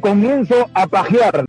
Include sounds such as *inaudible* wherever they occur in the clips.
comienzo a pajear.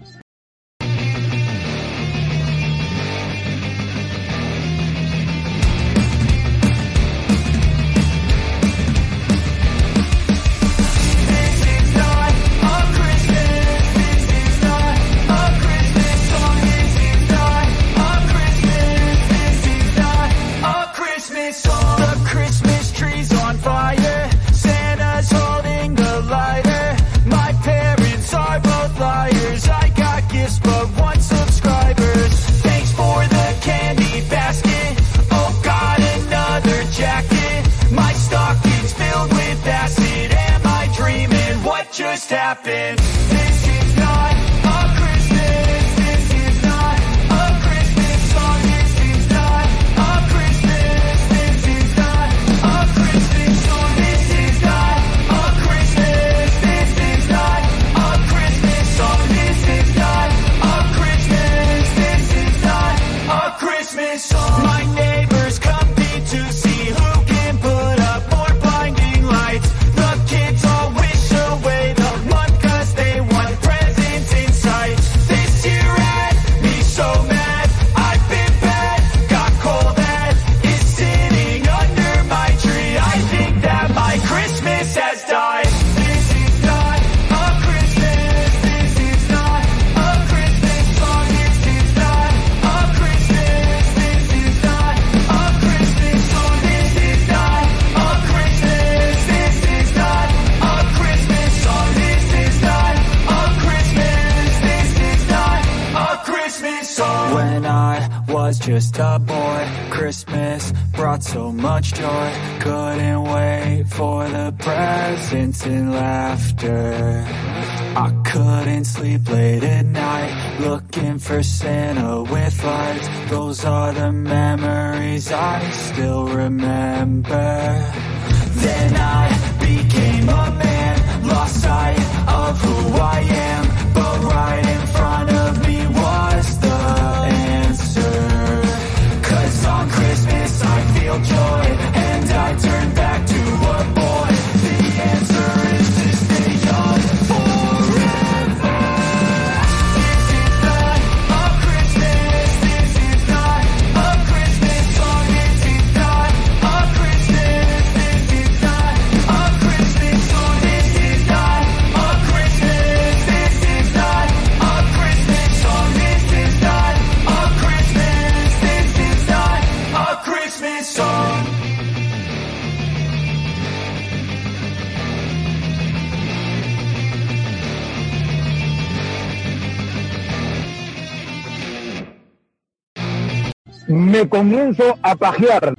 A pajear.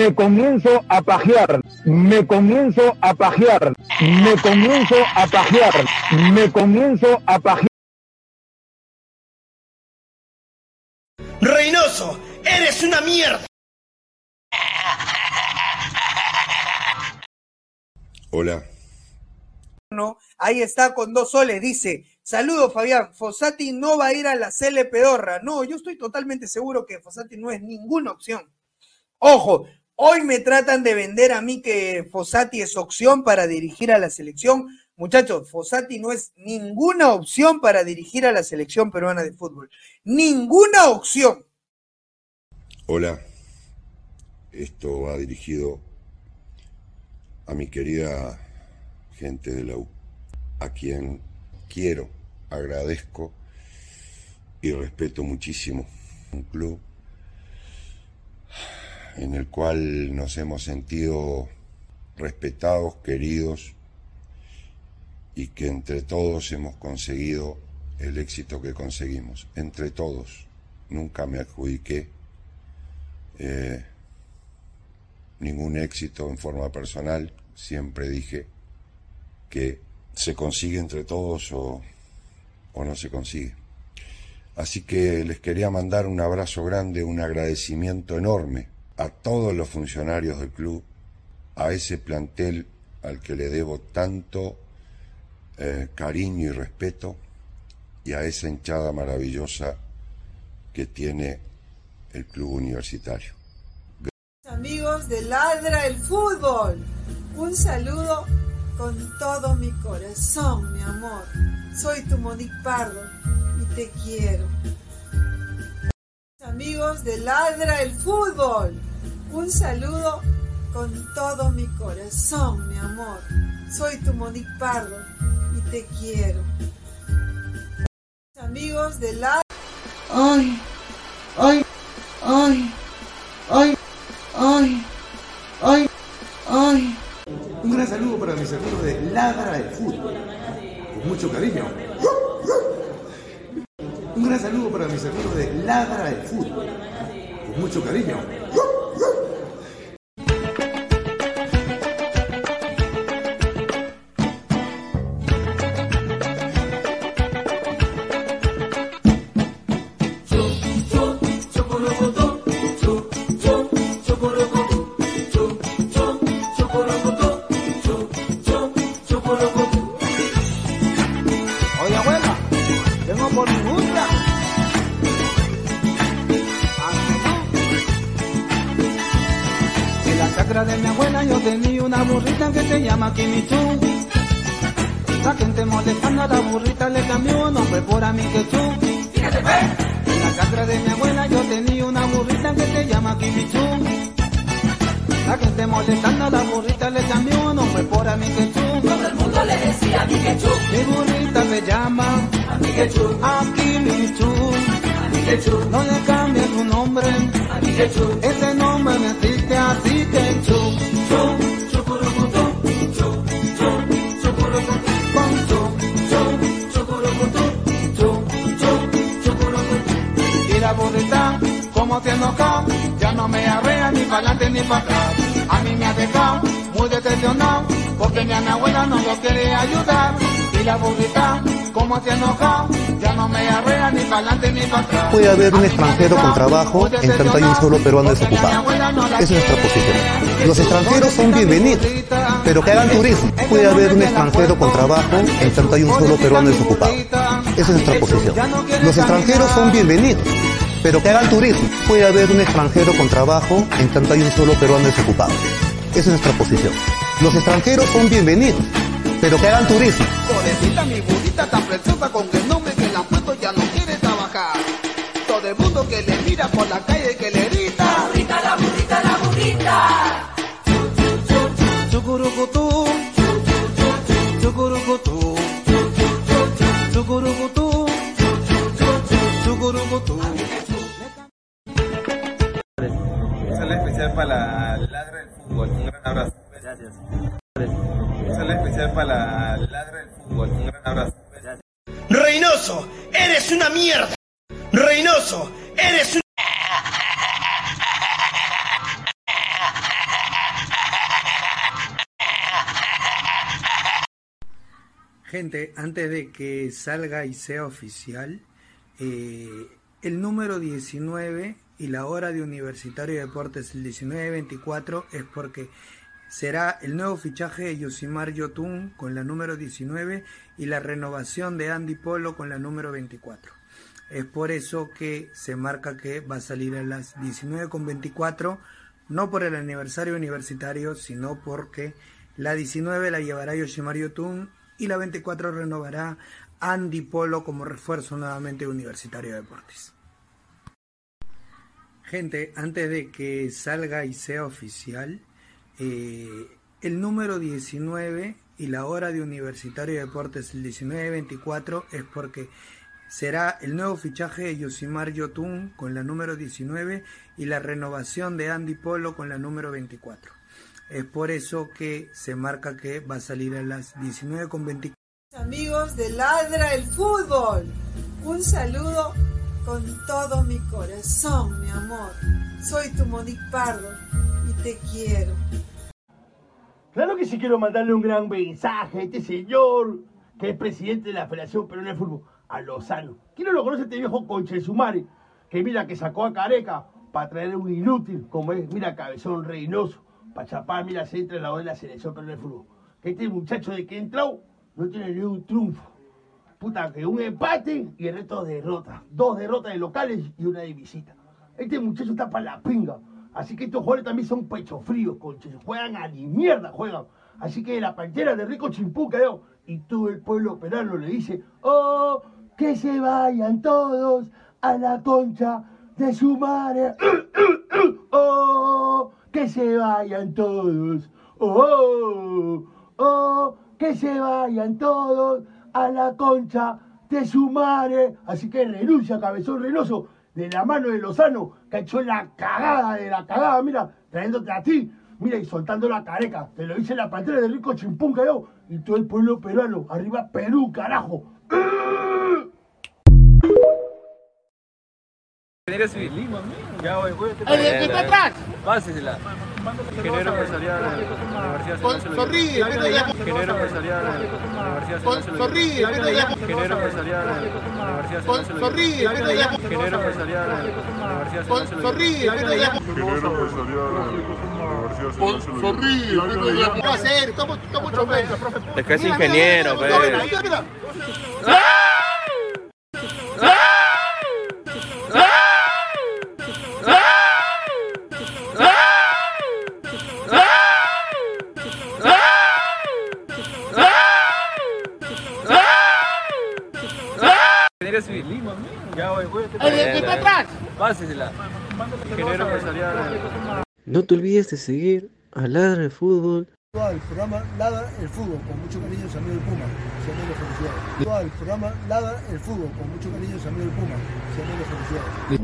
Me comienzo a pajear. Me comienzo a pajear. Me comienzo a pajear. Me comienzo a pajear. Reynoso, eres una mierda. Hola. No, ahí está con dos soles, dice, saludo Fabián, Fossati no va a ir a la CL Pedorra. No, yo estoy totalmente seguro que Fossati no es ninguna opción. Ojo, hoy me tratan de vender a mí que Fossati es opción para dirigir a la selección. Muchachos, Fossati no es ninguna opción para dirigir a la selección peruana de fútbol. Ninguna opción. Hola. Esto va dirigido a mi querida gente de la U, a quien quiero, agradezco y respeto muchísimo. Un club en el cual nos hemos sentido respetados, queridos y que entre todos hemos conseguido el éxito que conseguimos. Entre todos. Nunca me adjudiqué eh, ningún éxito en forma personal. Siempre dije que se consigue entre todos o, o no se consigue. Así que les quería mandar un abrazo grande, un agradecimiento enorme a todos los funcionarios del club, a ese plantel al que le debo tanto eh, cariño y respeto y a esa hinchada maravillosa que tiene el club universitario. Amigos de Ladra el Fútbol, un saludo con todo mi corazón, mi amor. Soy tu Monique Pardo y te quiero. Amigos de Ladra el Fútbol, un saludo con todo mi corazón, mi amor. Soy tu Monique Pardo y te quiero. Amigos de Ladra... Ay, ay, ay, ay, ay, ay, ay. Un gran saludo para mis amigos de Ladra del Fútbol. Con mucho cariño. Un gran saludo para mis amigos de Ladra del Fútbol. Con mucho cariño. Que Kimichu. La gente molestando a la burrita le cambió un nombre por a mi quechú. En la chacra de mi abuela yo tenía una burrita que se llama Kimichu. La gente molestando a la burrita le cambió un nombre por a mi quechú. Todo el mundo le decía mi quechú. Mi burrita se llama a mi. Aquí mi chu. A. No le cambie su nombre. A mi. Ese nombre me existe así que chu. Chu. Como se enoja, ya no me arrea ni para adelante ni para atrás. A mí me ha dejado muy decepcionado, porque mi abuela no lo quiere ayudar. Y la burrita, como se enoja, ya no me arrea ni para adelante ni para atrás. Puede haber un extranjero con trabajo en tanto hay un solo peruano desocupado. Esa es nuestra posición. Los extranjeros son bienvenidos, pero que hagan turismo. Puede haber un extranjero con trabajo en tanto hay un solo peruano desocupado. Esa es nuestra posición. Los extranjeros son bienvenidos, pero que hagan turismo. Puede haber un extranjero con trabajo en tanto hay un solo peruano desocupado. Esa es nuestra posición. Los extranjeros son bienvenidos, pero que hagan turismo. Pobrecita mi burrita tan preciosa con el nombre que le han puesto ya no quiere trabajar. Todo el mundo que le mira por la calle que le grita. La burrita, la burrita, la burrita. Chucurucutú. Antes de que salga y sea oficial, eh, el número 19 y la hora de Universitario de Deportes, el 19-24, es porque será el nuevo fichaje de Yosimar Yotun con la número 19 y la renovación de Andy Polo con la número 24. Es por eso que se marca que va a salir a las 19.24, no por el aniversario universitario, sino porque la 19 la llevará Yoshimar Yotun y la 24 renovará Andy Polo como refuerzo nuevamente Universitario de Deportes. Gente, antes de que salga y sea oficial, eh, el número 19 y la hora de Universitario de Deportes, el 19-24, es porque será el nuevo fichaje de Yosimar Yotun con la número 19 y la renovación de Andy Polo con la número 24. Es por eso que se marca que va a salir a las 19.24. Amigos de Ladra el Fútbol, un saludo con todo mi corazón, mi amor. Soy tu Monique Pardo y te quiero. Claro que sí quiero mandarle un gran mensaje a este señor, que es presidente de la Federación Peruana de Fútbol, a Lozano. ¿Quién no lo conoce este viejo conchesumare? Que mira que sacó a Careca para traer un inútil, como es, mira, Cabezón Reynoso, para chapar, mira, se entra en la de la Selección Peruana de Fútbol. Que este muchacho de que entró no tiene ni un triunfo. Puta, que un empate y el resto derrotas. Dos derrotas de locales y una de visita. Este muchacho está para la pinga. Así que estos jugadores también son pecho fríos, conches. Juegan a ni mierda, juegan. Así que la pantera de Rico Chimpú quedó. Y todo el pueblo peruano le dice, oh, que se vayan todos a la concha de su madre. *coughs* oh, que se vayan todos. Oh, oh, que se vayan todos a la concha de su madre. Así que renuncia, cabezón renoso, de la mano de Lozano, que ha hecho la cagada de la cagada, mira, trayéndote a ti, mira, y soltando la careca. Te lo dice la pantera de Rico Chimpún, yo, y todo el pueblo peruano. Arriba Perú, carajo. Ingeniero civil. Ya voy, voy. ¡El que está atrás! Pásesela. Ingeniero empresarial de la Universidad sonríe, Ingeniero empresarial de la Universidad sonríe, Ingeniero empresarial de la Universidad sonríe, Ingeniero empresarial de la Universidad de sonríe. Es que es ingeniero, mira, pe. mira, mira. Ingeniero civil. ¡El No te olvides de seguir a Ladra el Fútbol. Todo el programa Ladra el Fútbol, con mucho cariño su amigo el Puma, su amigo felicidades. Todo el programa Ladra el Fútbol, con mucho cariño su amigo el Puma, su amigo felicidades.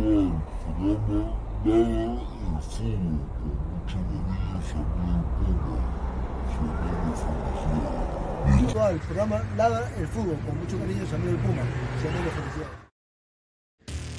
Todo el programa Ladra el Fútbol, con mucho cariño su amigo el Puma, amigo felicidades.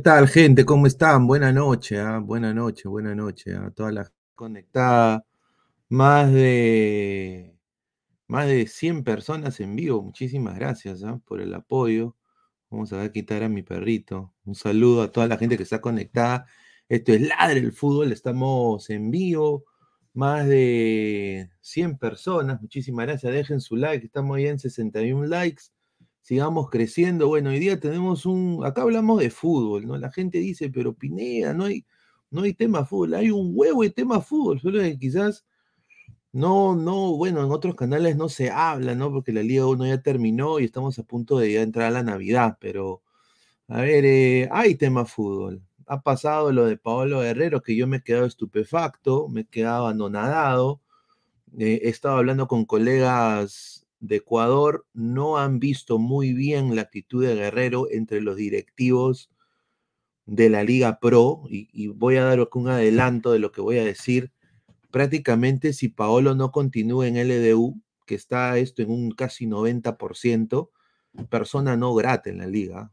Tal, gente? ¿Cómo están? Buena noche, ¿ah? buena noche, buena noche a toda la conectada. Más de, más de 100 personas en vivo. Muchísimas gracias ¿ah? por el apoyo. Vamos a quitar a mi perrito. Un saludo a toda la gente que está conectada. Esto es Ladre el Fútbol. Estamos en vivo. Más de 100 personas. Muchísimas gracias. Dejen su like. Estamos ya en 61 likes sigamos creciendo. Bueno, hoy día tenemos un, acá hablamos de fútbol, ¿no? La gente dice, pero Pineda, no hay, no hay tema fútbol, hay un huevo de tema fútbol, solo que quizás no, no, bueno, en otros canales no se habla, ¿no? Porque la Liga 1 ya terminó y estamos a punto de ya entrar a la Navidad, pero, a ver, eh, hay tema fútbol. Ha pasado lo de Paolo Guerrero, que yo me he quedado estupefacto, me he quedado anonadado. Eh, he estado hablando con colegas de Ecuador no han visto muy bien la actitud de Guerrero entre los directivos de la Liga Pro, y, voy a dar un adelanto de lo que voy a decir. Prácticamente, si Paolo no continúa en LDU, que está esto en un casi 90%, persona no grata en la liga.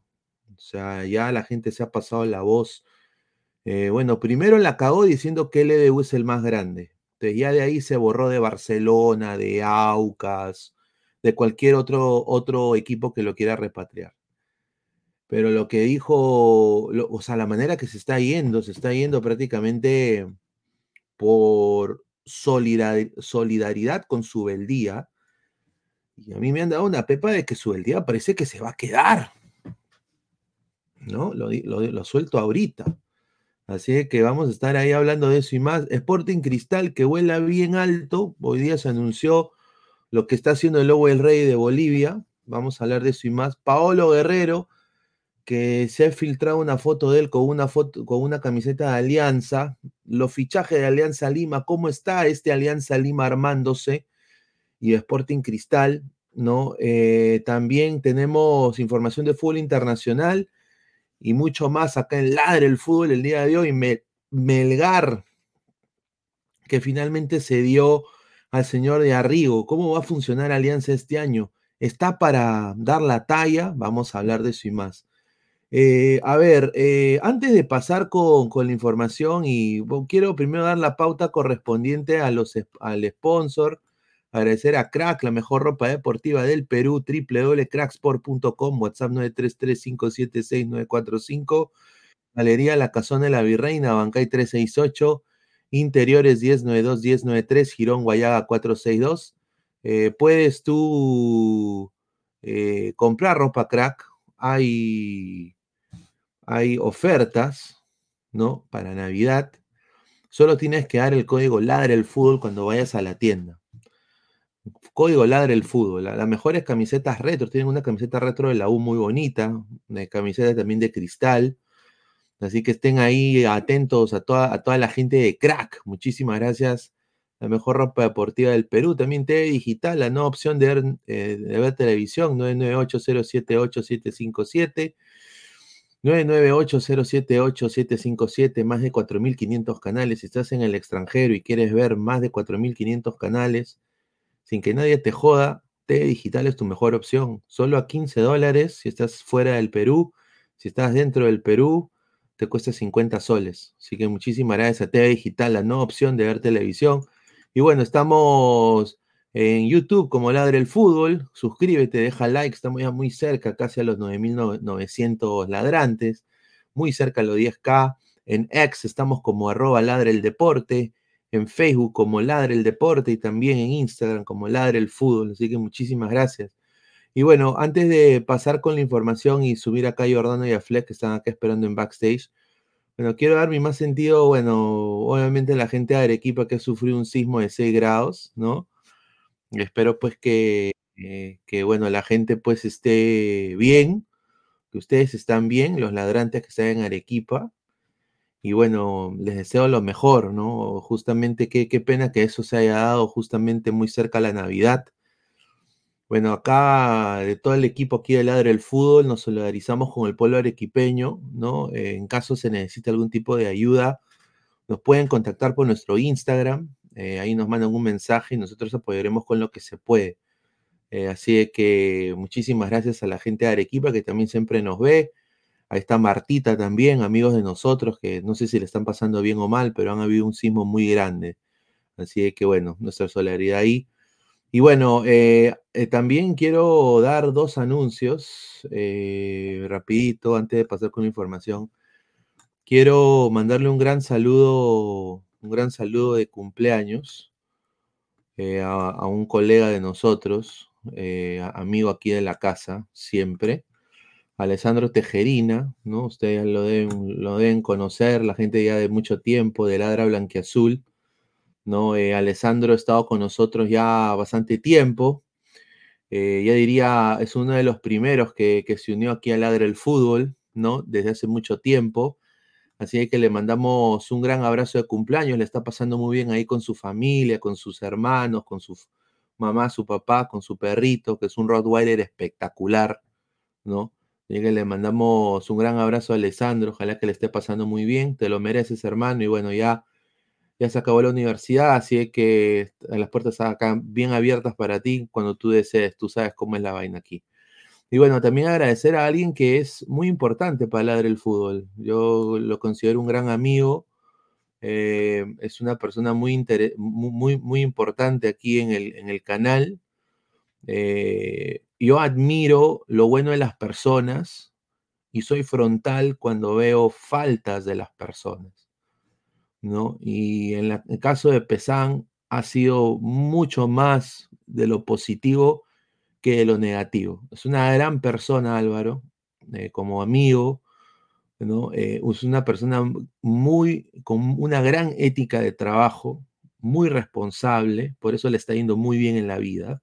O sea, ya la gente se ha pasado la voz. Eh, bueno, primero la cagó diciendo que LDU es el más grande. Entonces ya de ahí se borró de Barcelona, de Aucas, de cualquier otro, otro equipo que lo quiera repatriar. Pero lo que dijo, o sea, la manera que se está yendo, se está yendo prácticamente por solidaridad con su beldía. Y a mí me han dado una pepa de que su beldía parece que se va a quedar. ¿No? Lo, lo suelto ahorita. Así que vamos a estar ahí hablando de eso y más. Sporting Cristal que vuela bien alto. Hoy día se anunció lo que está haciendo el Lobo del Rey de Bolivia. Vamos a hablar de eso y más. Paolo Guerrero, que se ha filtrado una foto de él con una foto, con una camiseta de Alianza. Los fichajes de Alianza Lima, ¿cómo está este Alianza Lima armándose? Y Sporting Cristal, ¿no? Eh, también tenemos información de fútbol internacional y mucho más acá en Ladre el Fútbol el día de hoy. Melgar, que finalmente se dio al señor de Arrigo. ¿Cómo va a funcionar Alianza este año? ¿Está para dar la talla? Vamos a hablar de eso y más. Eh, a ver, eh, antes de pasar con, la información, y quiero primero dar la pauta correspondiente a los, al sponsor, agradecer a Crack, la mejor ropa deportiva del Perú, www.cracksport.com, WhatsApp 933-576-945, Galería La Casona de la Virreina, Bancay 368, Interiores 1092-1093, Girón Guayaga 462. Eh, puedes tú eh, comprar ropa crack. Hay, hay ofertas, ¿no? Para Navidad. Solo tienes que dar el código Ladre el Fútbol cuando vayas a la tienda. Código Ladre el Fútbol. Las mejores camisetas retro. Tienen una camiseta retro de la U muy bonita. Una camiseta también de cristal. Así que estén ahí atentos a toda, a toda la gente de Crack. Muchísimas gracias. La mejor ropa deportiva del Perú. También TV Digital, la nueva opción de ver, eh, de ver televisión, 998-078-757. 998-078-757, más de 4.500 canales. Si estás en el extranjero y quieres ver más de 4.500 canales sin que nadie te joda, TV Digital es tu mejor opción. Solo a 15 dólares si estás fuera del Perú. Si estás dentro del Perú, te cuesta 50 soles. Así que muchísimas gracias a TV Digital, la nueva opción de ver televisión. Y bueno, estamos en YouTube como Ladre el Fútbol. Suscríbete, deja like, estamos ya muy cerca, casi a los 9.900 ladrantes, muy cerca a los 10K. En X estamos como arroba Ladre el Deporte, en Facebook como Ladre el Deporte y también en Instagram como Ladre el Fútbol. Así que muchísimas gracias. Y bueno, antes de pasar con la información y subir acá a Jordano y a Fleck, que están acá esperando en backstage, bueno, quiero dar mi más sentido, bueno, obviamente la gente de Arequipa que ha sufrido un sismo de 6 grados, ¿no? espero pues que, eh, que, bueno, la gente pues esté bien, que ustedes están bien, los ladrantes que están en Arequipa, y bueno, les deseo lo mejor, ¿no? Justamente qué, qué pena que eso se haya dado justamente muy cerca a la Navidad, bueno, acá de todo el equipo aquí de Ladre el Fútbol nos solidarizamos con el pueblo arequipeño, ¿no? En caso se necesite algún tipo de ayuda, nos pueden contactar por nuestro Instagram, eh, ahí nos mandan un mensaje y nosotros apoyaremos con lo que se puede. Eh, así que muchísimas gracias a la gente de Arequipa que también siempre nos ve, Ahí está Martita también, amigos de nosotros, que no sé si le están pasando bien o mal, pero han habido un sismo muy grande. Así que bueno, nuestra solidaridad ahí. Y bueno, eh, eh, también quiero dar dos anuncios, eh, rapidito, antes de pasar con la información. Quiero mandarle un gran saludo, un gran saludo de cumpleaños eh, a, un colega de nosotros, eh, amigo aquí de la casa, siempre, Alessandro Tejerina, ¿no? Ustedes lo deben, lo deben conocer, la gente ya de mucho tiempo, de Ladra Blanquiazul, ¿no? Eh, Alessandro ha estado con nosotros ya bastante tiempo, eh, ya diría, es uno de los primeros que, se unió aquí a Ladra el Fútbol, ¿no? Desde hace mucho tiempo. Así que le mandamos un gran abrazo de cumpleaños, le está pasando muy bien ahí con su familia, con sus hermanos, con su mamá, su papá, con su perrito, que es un Rottweiler espectacular, ¿no? Así que le mandamos un gran abrazo a Alessandro, ojalá que le esté pasando muy bien, te lo mereces, hermano, y bueno, ya, ya se acabó la universidad, así que las puertas acá bien abiertas para ti cuando tú desees, tú sabes cómo es la vaina aquí. Y bueno, también agradecer a alguien que es muy importante para Ladre el Fútbol. Yo lo considero un gran amigo, eh, es una persona muy, muy, muy importante aquí en el, en el canal. Eh, yo admiro lo bueno de las personas y soy frontal cuando veo faltas de las personas, ¿no? Y en el caso de Pesán ha sido mucho más de lo positivo que de lo negativo. Es una gran persona, Álvaro, eh, como amigo. Eh, es una persona muy, con una gran ética de trabajo, muy responsable, por eso le está yendo muy bien en la vida,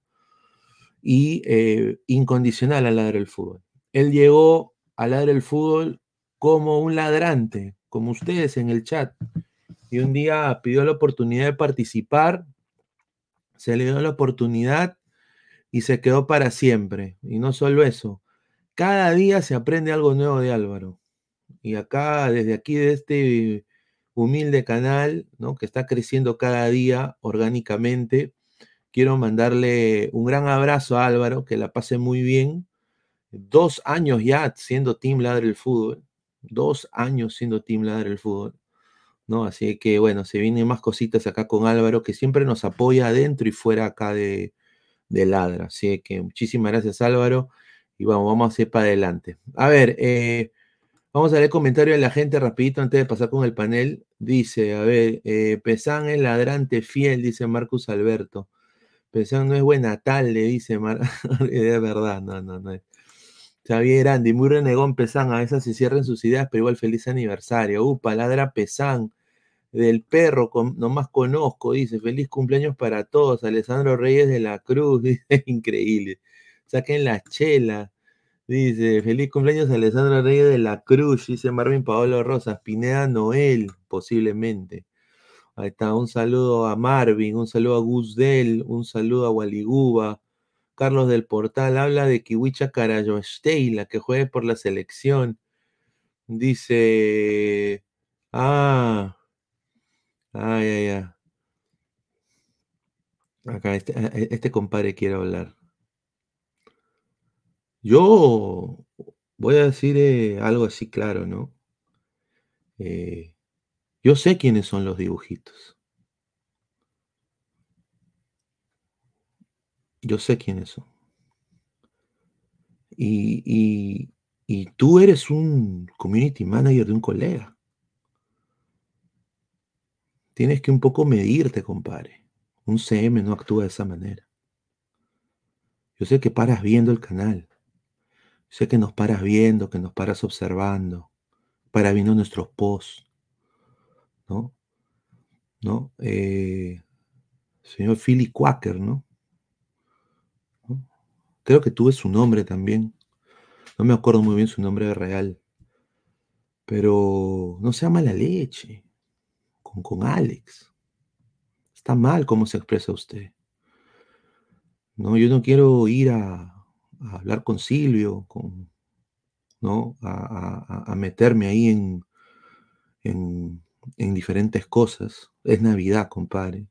y eh, incondicional al ladrar el fútbol. Él llegó a ladrar el fútbol como un ladrante, como ustedes en el chat, y un día pidió la oportunidad de participar, se le dio la oportunidad y se quedó para siempre. Y no solo eso, cada día se aprende algo nuevo de Álvaro. Y acá, desde aquí, de este humilde canal, ¿no? que está creciendo cada día orgánicamente, quiero mandarle un gran abrazo a Álvaro, que la pase muy bien. Dos años ya siendo Team Ladre el Fútbol. Dos años siendo Team Ladre el Fútbol. ¿No? Así que bueno, se vienen más cositas acá con Álvaro, que siempre nos apoya adentro y fuera acá de, de Ladra. Así que muchísimas gracias Álvaro y vamos, vamos a ir para adelante. A ver, eh, vamos a leer comentarios de la gente rapidito antes de pasar con el panel. Dice, a ver, eh, Pesán es ladrante fiel, dice Marcus Alberto. Pesán no es buena tal, le dice Mar *laughs* es verdad, no, no, no es. Xavier Andy, muy renegón Pesán, a veces se cierran sus ideas, pero igual feliz aniversario. Upa, ladra Pesán, del perro, con, nomás conozco, dice, feliz cumpleaños para todos, Alessandro Reyes de la Cruz, *laughs* dice, increíble. Saquen la chela, dice, feliz cumpleaños Alessandro Reyes de la Cruz, dice Marvin Paolo Rosas, Pineda Noel, posiblemente. Ahí está, un saludo a Marvin, un saludo a Gus Del, un saludo a Waliguba, Carlos del Portal habla de Kiwicha Carayosteila, que juegue por la selección. Dice. Ah. Ay, ay, ay. Acá, este, este compadre quiere hablar. Yo voy a decir eh, algo así claro, ¿no? Eh, yo sé quiénes son los dibujitos. Yo sé quiénes son. Y, tú eres un community manager de un colega. Tienes que un poco medirte, compadre. Un CM no actúa de esa manera. Yo sé que paras viendo el canal. Sé que nos paras viendo, que nos paras observando, paras viendo nuestros posts, ¿no? ¿No? Eh, señor Philly Quaker, ¿no? Creo que tuve su nombre también. No me acuerdo muy bien su nombre real. Pero no sea mala leche con, con Alex. Está mal cómo se expresa usted. No, yo no quiero ir a, hablar con Silvio, con, ¿no? A meterme ahí en, en, en, diferentes cosas. Es Navidad, compadre.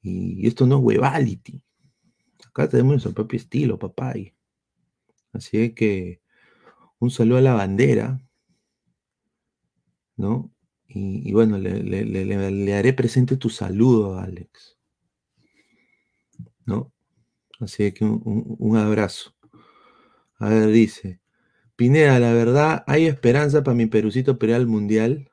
Y esto no es huevality. Acá tenemos nuestro propio estilo, papá. Así que Un saludo a la bandera, ¿no? Y, bueno, le, haré presente tu saludo, Alex. ¿No? Así que un, abrazo. A ver, dice. Pineda, la verdad, ¿hay esperanza para mi Perucito para ir al Mundial?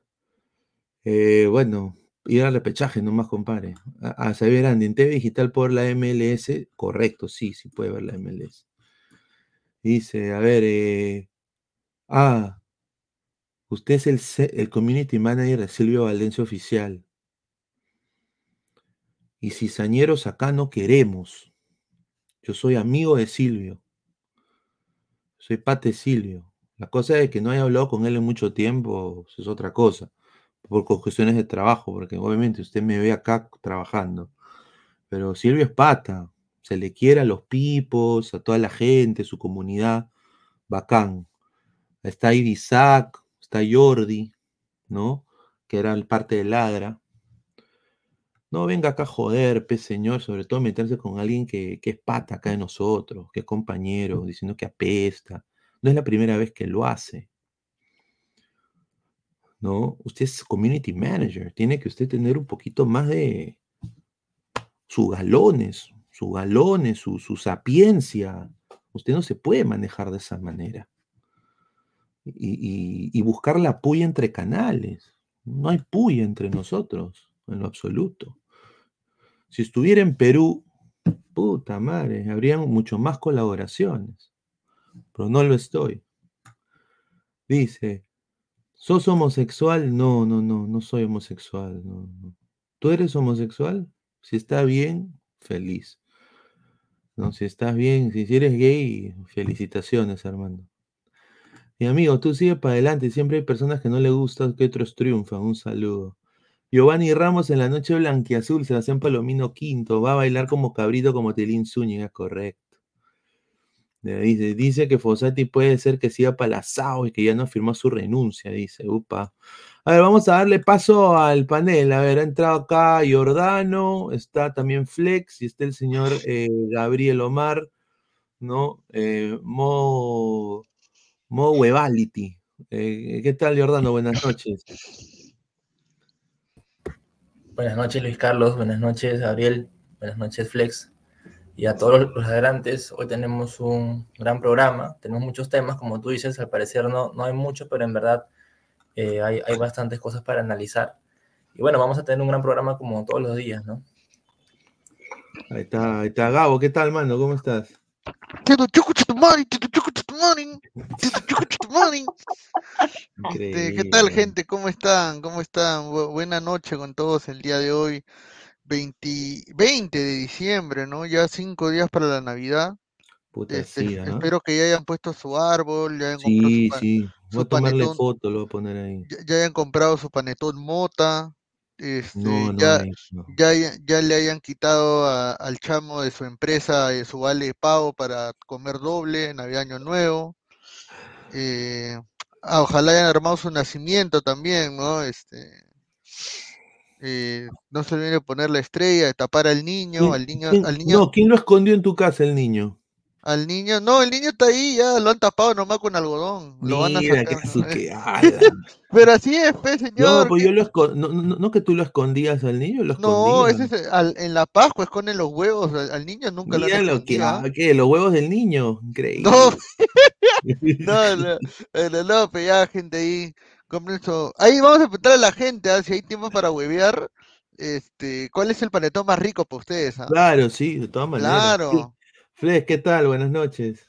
Eh, bueno, ir al repechaje nomás, compadre. A, a saber, Andy, en TV Digital por la MLS, correcto, sí, sí puede ver la MLS. Dice, a ver, eh, ah, usted es el, el community manager de Silvio Valencia Oficial. Y cizañeros acá no queremos. Yo soy amigo de Silvio. Soy pate Silvio. La cosa es que no haya hablado con él en mucho tiempo, es otra cosa. Por cuestiones de trabajo, porque obviamente usted me ve acá trabajando. Pero Silvio es pata. Se le quiere a los pipos, a toda la gente, su comunidad. Bacán. Está ahí Isaac, está Jordi, ¿no? Que era parte de Ladra. No venga acá a joder, pe señor, sobre todo meterse con alguien que, que es pata acá de nosotros, que es compañero, diciendo que apesta. No es la primera vez que lo hace. ¿No? Usted es community manager, tiene que usted tener un poquito más de sus galones, sus galones, su, su sapiencia. Usted no se puede manejar de esa manera. Y, y- y buscar la puya entre canales. No hay puya entre nosotros, en lo absoluto. Si estuviera en Perú, puta madre, habrían mucho más colaboraciones. Pero no lo estoy. Dice, ¿sos homosexual? No, no, no, no soy homosexual. ¿Tú eres homosexual? Si está bien, feliz. No, si estás bien, si eres gay, felicitaciones, Armando. Mi amigo, tú sigue para adelante. Siempre hay personas que no le gustan que otros triunfan. Un saludo. Giovanni Ramos en la noche blanquiazul, Sebastián Palomino quinto, va a bailar como cabrito como Telín Zúñiga, correcto. Dice, dice que Fossati puede ser que siga palazado y que ya no firmó su renuncia, dice, upa. A ver, vamos a darle paso al panel. A ver, ha entrado acá Giordano, está también Flex y está el señor eh, Gabriel Omar, ¿no? Eh, Mo, Mo Webality. Eh, ¿Qué tal, Giordano? Buenas noches. Buenas noches, Luis Carlos. Buenas noches, Gabriel. Buenas noches, Flex. Y a todos los adelantes, hoy tenemos un gran programa. Tenemos muchos temas, como tú dices, al parecer no, no hay mucho, pero en verdad eh, hay, hay bastantes cosas para analizar. Y bueno, vamos a tener un gran programa como todos los días, ¿no? Ahí está, ahí está Gabo, ¿qué tal, mano? ¿Cómo estás? Este, ¿Qué tal, gente? ¿Cómo están? ¿Cómo están? Bu- buena noche con todos el día de hoy, 20, 20 de diciembre, ¿no? Ya cinco días para la Navidad. Puta, Este, sí, espero que ya hayan puesto su árbol, ya hayan comprado su, Sí, sí. Voy su a tomarle panetón, foto, lo voy a poner ahí. ya, ya hayan comprado su panetón mota, este, No, no, ya, ya, ya le hayan quitado a- al chamo de su empresa eh, su vale de pago para comer doble, Navidad Año Nuevo. Eh, ah, ojalá hayan armado su nacimiento también, ¿no? Este, eh, no se olviden de poner la estrella, de tapar al niño, ¿Quién- al niño, al niño, No, ¿quién lo escondió en tu casa, el niño? al niño, no, el niño está ahí, ya lo han tapado nomás con algodón, lo van a Mira. ¿no? *laughs* Pero así es, pe, No, señor. pues ¿qué- yo lo esco- no, no, no que tú lo escondías al niño, lo No, ese es al- en la Pascua esconden los huevos, al, al niño nunca lo Mira lo que, escondido, ¿ah? ah, ¿qué? Los huevos del niño, increíble. *laughs* No, no, no, no, no, ya, gente, ahí, compren su- Ahí vamos a preguntar a la gente, ¿ah? si hay tiempo para huevear, este, ¿cuál es el panetón más rico para ustedes? ah? Claro, sí, de todas maneras. Claro. Flex, ¿qué tal? Buenas noches.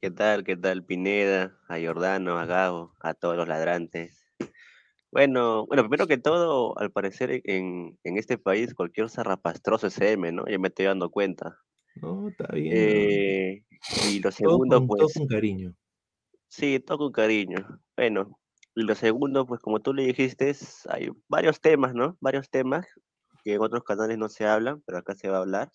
¿Qué tal? ¿Qué tal? Pineda, a Jordano, a Gabo, a todos los ladrantes. Bueno, bueno, primero que todo, al parecer en, en este país cualquier zarrapastroso es M, ¿no? Ya me estoy dando cuenta. No, está bien. Eh, y lo Todo segundo, con, todo pues, con cariño. sí, todo con cariño. Bueno, y lo segundo, pues como tú le dijiste, hay varios temas, ¿no? Varios temas que en otros canales no se hablan, pero acá se va a hablar.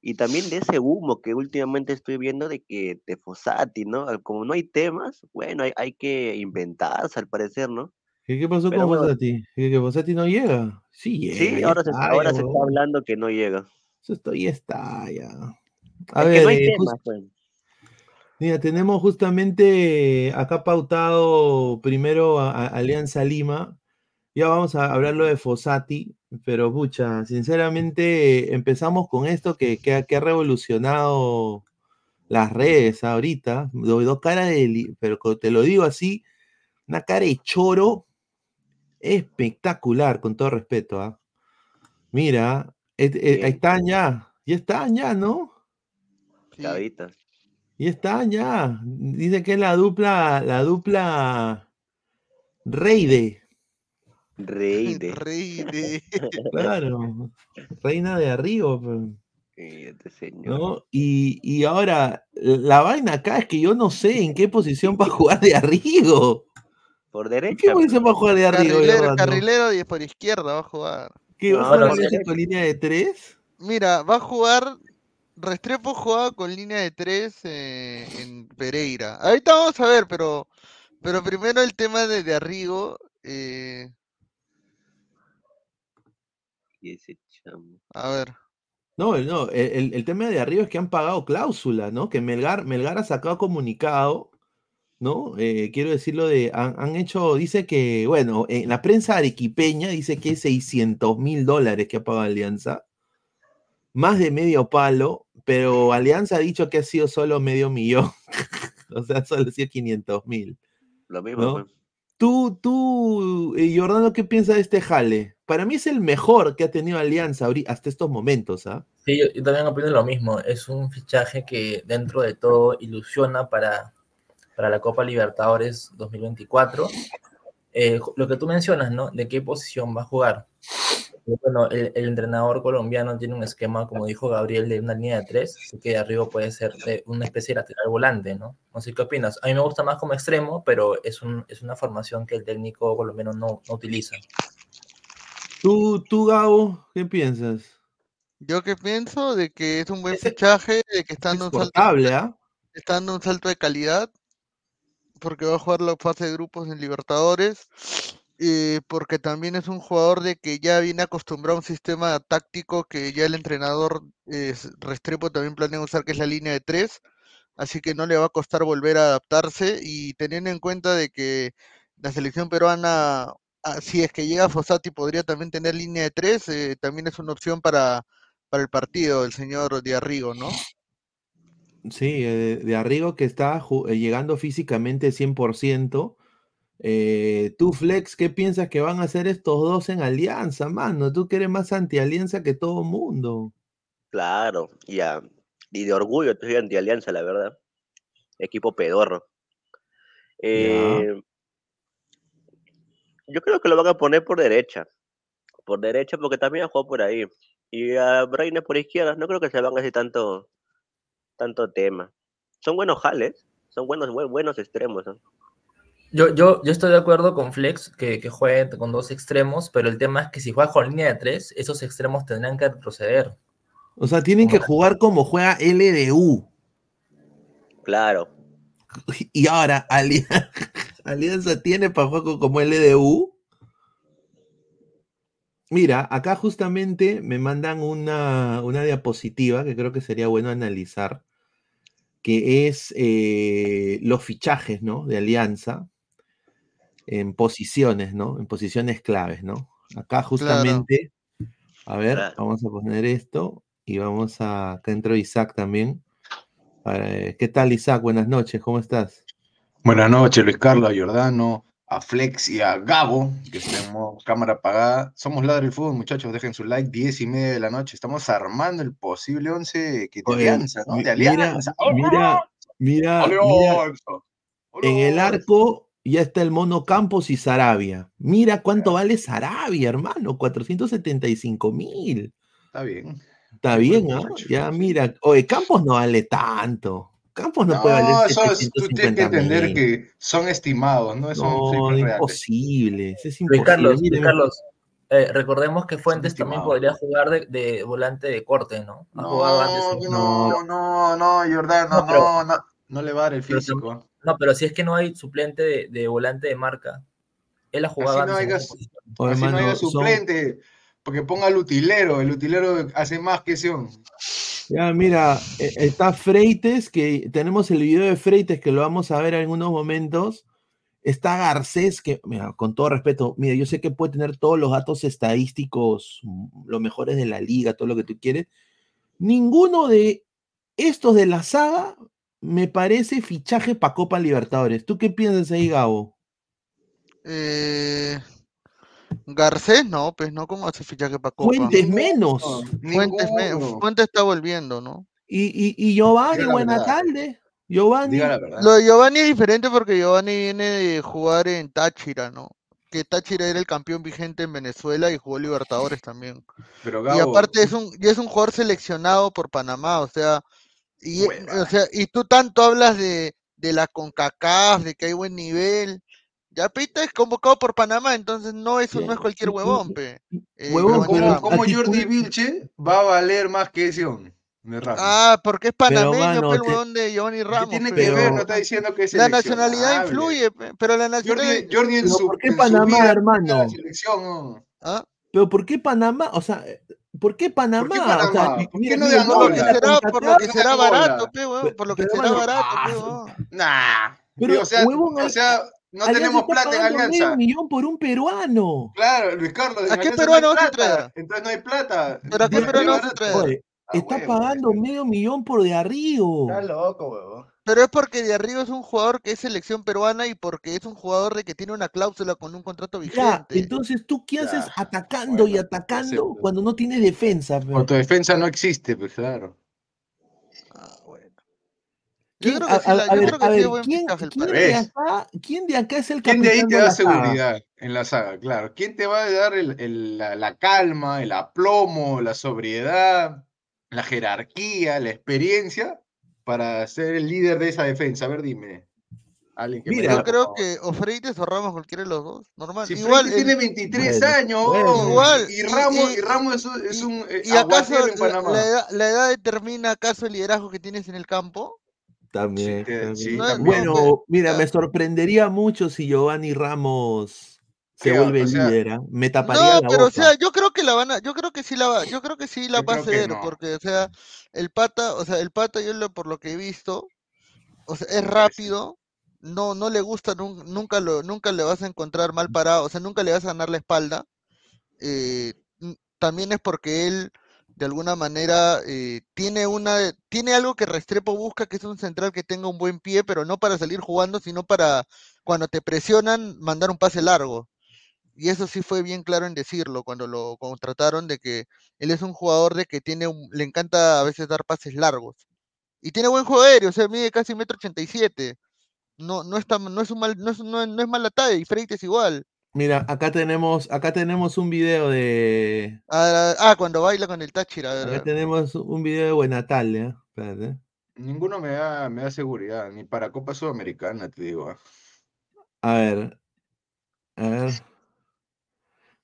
Y también de ese humo que últimamente estoy viendo de que de Fossati, ¿no? Como no hay temas, bueno, hay, hay que inventarse al parecer, ¿no? ¿Qué, qué pasó Pero con bueno, Fossati? ¿Que, que Fossati no llega? Sí llega, sí, ahora se, está, ahora se está hablando que no llega. Eso está, ya está, ya. A Es que ver, no hay eh, temas, pues. Mira, tenemos justamente acá pautado primero a, a Alianza Lima. Ya vamos a hablarlo de Fossati, pero pucha, sinceramente empezamos con esto que, que ha- que ha revolucionado las redes ahorita. Dos, dos caras de, pero te lo digo así, una cara de choro espectacular, con todo respeto. ¿ah? Mira, ahí están ya, ya están ya, ¿no? Ahorita. Y están ya. Dice que es la dupla, la dupla Reide. *laughs* Reide. Reide. *laughs* Claro. Reina de arriba. pues, Este señor. ¿no? Y, y ahora, la vaina acá es que yo no sé en qué posición va a jugar de arriba. Por ¿En derecha. qué posición va a jugar de arriba? Carrilero, carrilero y por izquierda va a jugar. ¿Qué va a No, jugar no, línea de tres? Mira, va a jugar. Restrepo jugaba con línea de tres eh, en Pereira. Ahorita vamos a ver, pero, pero primero el tema de, de Arrigo. eh, Y ese chamo. a ver. No, no, el, el- el tema de arriba es que han pagado cláusula, ¿no? Que Melgar, Melgar ha sacado comunicado, ¿no? Eh, quiero decirlo de, han, han hecho, dice que, bueno, en la prensa arequipeña dice que es 600 mil dólares que ha pagado Alianza, más de medio palo, pero Alianza ha dicho que ha sido solo medio millón, *laughs* o sea, solo ha sido 500 mil. Lo mismo, ¿no? pues. Tú, tú, eh, Jordano, ¿qué piensas de este jale? Para mí es el mejor que ha tenido Alianza hasta estos momentos, ¿ah? Sí, yo, yo también opino lo mismo. Es un fichaje que dentro de todo ilusiona para, para la Copa Libertadores 2024. Eh, lo que tú mencionas, ¿no? ¿De qué posición va a jugar? Bueno, el, el entrenador colombiano tiene un esquema, como dijo Gabriel, de una línea de tres, así que arriba puede ser de una especie de lateral volante, ¿no? No sé qué opinas. A mí me gusta más como extremo, pero es, un, es una formación que el técnico colombiano no, no utiliza. Tú, tú, Gabo, ¿qué piensas? Yo que pienso de que es un buen fichaje, de que está dando un salto, ¿ah? está dando un salto de calidad, porque va a jugar la fase de grupos en Libertadores, eh, porque también es un jugador de que ya viene acostumbrado a un sistema táctico que ya el entrenador eh, Restrepo también planea usar, que es la línea de tres, así que no le va a costar volver a adaptarse y teniendo en cuenta de que la selección peruana, ah, si es que llega Fossati, podría también tener línea de tres, eh, también es una opción para, para el partido, el señor Diarrigo, ¿no? Sí, eh, de Arrigo que está eh, llegando físicamente 100%. Eh, tú, Flex, ¿qué piensas que van a hacer estos dos en alianza, mano? Tú que eres más anti-alianza que todo mundo. Claro, ya. Y de orgullo, estoy anti-alianza, la verdad. Equipo pedorro. Eh, yo creo que lo van a poner por derecha. Por derecha, porque también ha jugado por ahí. Y a Reina por izquierda, no creo que se van a hacer tanto, tanto tema. Son buenos jales, son buenos, buen- buenos extremos. ¿no? Yo, yo, yo estoy de acuerdo con Flex que, que juegue con dos extremos, pero el tema es que si juega con línea de tres, esos extremos tendrán que retroceder. O sea, tienen que jugar como juega LDU. Claro. Y ahora, Ali- *laughs* Alianza tiene para jugar como LDU. Mira, acá justamente me mandan una, una diapositiva que creo que sería bueno analizar, que es eh, los fichajes, ¿no? De Alianza en posiciones, ¿no? En posiciones claves, ¿no? Acá justamente, a ver, Claro. vamos a poner esto y vamos a, acá entró Isaac también. Eh, ¿Qué tal Isaac? Buenas noches, ¿cómo estás? Buenas noches, Luis Carlos, a Giordano, a Flex y a Gabo, que tenemos cámara apagada. Somos Ladra el Fútbol, muchachos, dejen su like, 10 y media de la noche. Estamos armando el posible 11 que Oye, alianza, ¿no? De mira, alianza. mira, mira, mira, en el arco ya está el Mono Campos y Sarabia. Mira cuánto vale Sarabia, hermano, 475 mil. Está bien. Está bien, ¿ah? Ya, mira, oye, Campos no vale tanto. Campos no, puede valer No, eso es- tú tienes que 750 entender mil. que son estimados, no son No, reales. imposible, es Luis imposible. Carlos, Carlos, eh, recordemos que Fuentes también podría jugar de, de volante de corte, ¿no? Ha jugado antes. en- No, no, no, Giordano, No, pero- no, no. No le va a dar el pero físico. tam- No, pero si es que no hay suplente de, de volante de marca, él ha jugado Así no haya. Oye, así no haya son- suplente, porque ponga al utilero, el utilero hace más que ese. hombre. Ya, mira, eh, está Freites, que tenemos el video de Freites que lo vamos a ver en unos momentos. Está Garcés, que, mira, con todo respeto, mira, yo sé que puede tener todos los datos estadísticos, los mejores de la liga, todo lo que tú quieres. Ninguno de estos de la saga me parece fichaje para Copa Libertadores. ¿Tú qué piensas ahí, Gabo? Eh, Garcés, no, pues no, ¿cómo hace fichaje para Copa? Fuentes menos. Fuentes, me- Fuentes está volviendo, ¿no? Y, y, y Giovanni, buena tarde. Giovanni. Lo de Giovanni es diferente porque Giovanni viene de jugar en Táchira, ¿no? Que Táchira era el campeón vigente en Venezuela y jugó Libertadores también. Pero Y Gabo, aparte es un, y es un jugador seleccionado por Panamá, o sea, y, o sea, y tú tanto hablas de, de la CONCACAF, de que hay buen nivel. Ya Pita es convocado por Panamá, entonces no eso no es cualquier huevón, pe. Eh, Huevón, Giovanni ¿cómo, Ramos. cómo Jordi Vilche va a valer más que ese? De. Ah, porque es Pero, panameño, mano, pe, el te- huevón de Giovanni Ramos. tiene pe. que ver? No está diciendo que es La nacionalidad influye, pe, pero la nacionalidad. Jordi, Jordi en Pero su, ¿por qué en su Panamá, vida hermano? la selección, ¿no? ¿Ah? Pero ¿por qué Panamá? O sea, ¿por qué Panamá? qué O sea, Panamá? ¿Por qué no mira, de no, Por lo que Angola? será, por lo que será barato, pe, huevón, por lo que pero, será barato, ah, pe, huevón. Nah. Pero, o sea, huevón, o sea, no Alianza tenemos plata en Alianza. millón por un peruano. Claro, Luis Carlos, ¿A qué peruano no vas a traer? Entonces no hay plata. ¿Pero a qué peruano vas a traer? Oye, está pagando medio millón por de arriba. Está loco, huevón. Pero es porque de arriba es un jugador que es selección peruana y porque es un jugador de que tiene una cláusula con un contrato Ya, vigente. entonces tú qué Ya, haces atacando y atacando acepto. cuando no tienes defensa. pe? Autodefensa no existe, pues claro. Yo ¿Quién- creo a, que sí, a- la- a yo ver, creo que a sí ver, es buen ¿quién, de acá, quién de acá es el ¿Quién de ahí capitán te da la saga? seguridad en la saga? Claro. ¿Quién te va a dar el- el- la, la calma, el aplomo, la sobriedad, la jerarquía, la experiencia para ser el líder de esa defensa? A ver, dime. Alguien que me Yo creo que o Freites o Ramos, cualquiera de los dos, normal. Si Igual, el- tiene 23 Bueno, años, bueno. Igual, y, Ramos, y- y Ramos es un, es un, eh, ¿Y acaso en la, Panamá. la edad, la edad determina acaso el liderazgo que tienes en el campo? También. Sí, te- también. sí, No es también. como Bueno, mira, me sorprendería mucho si Giovanni Ramos se vuelve O sea, líder. ¿ah? Me taparía No, la pero o sea, yo creo que la van a, yo creo que sí la va, yo creo que sí la Yo va a hacer, no. porque, o sea, el pata, o sea, el pata, yo lo, por lo que he visto, o sea, es rápido, no, no le gusta, nun- nunca lo, nunca le vas a encontrar mal parado, o sea, nunca le vas a ganar la espalda. eh, también es porque él, de alguna manera, eh, tiene una, tiene algo que Restrepo busca, que es un central que tenga un buen pie, pero no para salir jugando, sino para cuando te presionan, mandar un pase largo. Y eso sí fue bien claro en decirlo cuando lo contrataron, de que él es un jugador de que tiene un- le encanta a veces dar pases largos. Y tiene buen juego aéreo, o sea, mide casi metro ochenta y siete. No, no, está, no es un mal, no es, no, es- no es mala talla, y Freites igual. Mira, acá tenemos, acá tenemos un video de. Ah, ah, cuando baila con el Táchira, a ver, a Acá tenemos un video de Buenatal, ¿eh? Espérate. Ninguno me da, me da seguridad, ni para Copa Sudamericana, te digo. ah. A ver. A ver.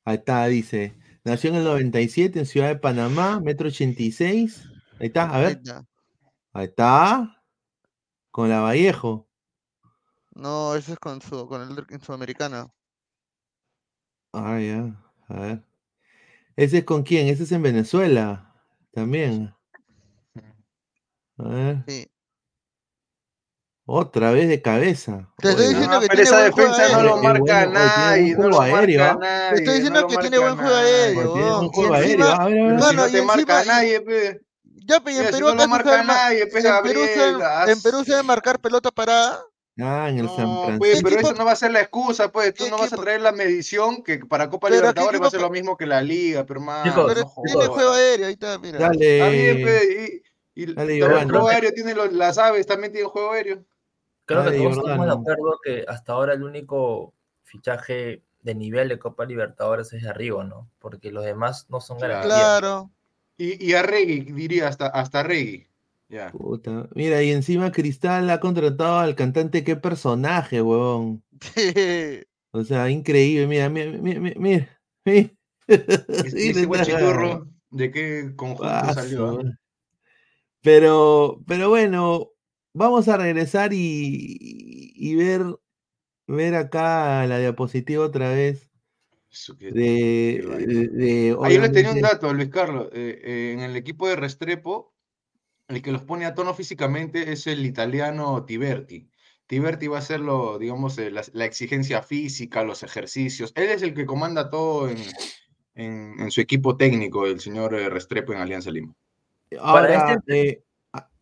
Ahí está, dice. Nació en el 97 en Ciudad de Panamá, metro 86. Ahí está, a ver. Ahí está. Con la Vallejo. No, ese es con su, con el en Sudamericana. Ah, ya. A ver. ¿Ese es con quién? Ese es en Venezuela. También. A ver. Sí. Otra vez de cabeza. Te estoy diciendo Ah, que pero tiene esa buen juego defensa no aéreo. lo marca tiene nadie, no lo aéreo, marca ¿ah? nadie. Te estoy diciendo que tiene buen juego aéreo, tiene buen juego aéreo. A ver, a ver. No te marca nadie, pe. ya, pe, y en Perú no marca nadie, en Perú Perú saben marcar pelota parada. Ah, en el San No, Francisco. pues, ¿Qué pero equipo- eso no va a ser la excusa, pues. Tú no vas a traer la medición que para Copa Pero ¿a qué Libertadores va a ser lo mismo que la Liga, pero no tiene juego aéreo, ahí está, mira. Está bien, Dale. pe, y, y Dale, el juego aéreo tiene los- las aves, también tienen juego aéreo. Creo que todos estamos de acuerdo que hasta ahora el único fichaje de nivel de Copa Libertadores es de Arrigo, ¿no? Porque los demás no son garantías. Claro. Y, y a Regui, diría, hasta, hasta Regui. Ya. Puta. Mira, y encima Cristal ha contratado al cantante, qué personaje, huevón. O sea, increíble. Mira, mira, mira, mira. mira, *laughs* guachiturro, ¿de qué conjunto salió? Pero, pero bueno, vamos a regresar y, y ver, ver acá la diapositiva otra vez que- de, Ah, yo les tenía un dato, Luis Carlos. eh, eh, en el equipo de Restrepo el que los pone a tono físicamente es el italiano Tiberti. Tiberti va a ser lo, digamos, eh, la, la exigencia física, los ejercicios. Él es el que comanda todo en, en- en su equipo técnico, el señor Restrepo en Alianza Lima. Ahora, este- eh, a-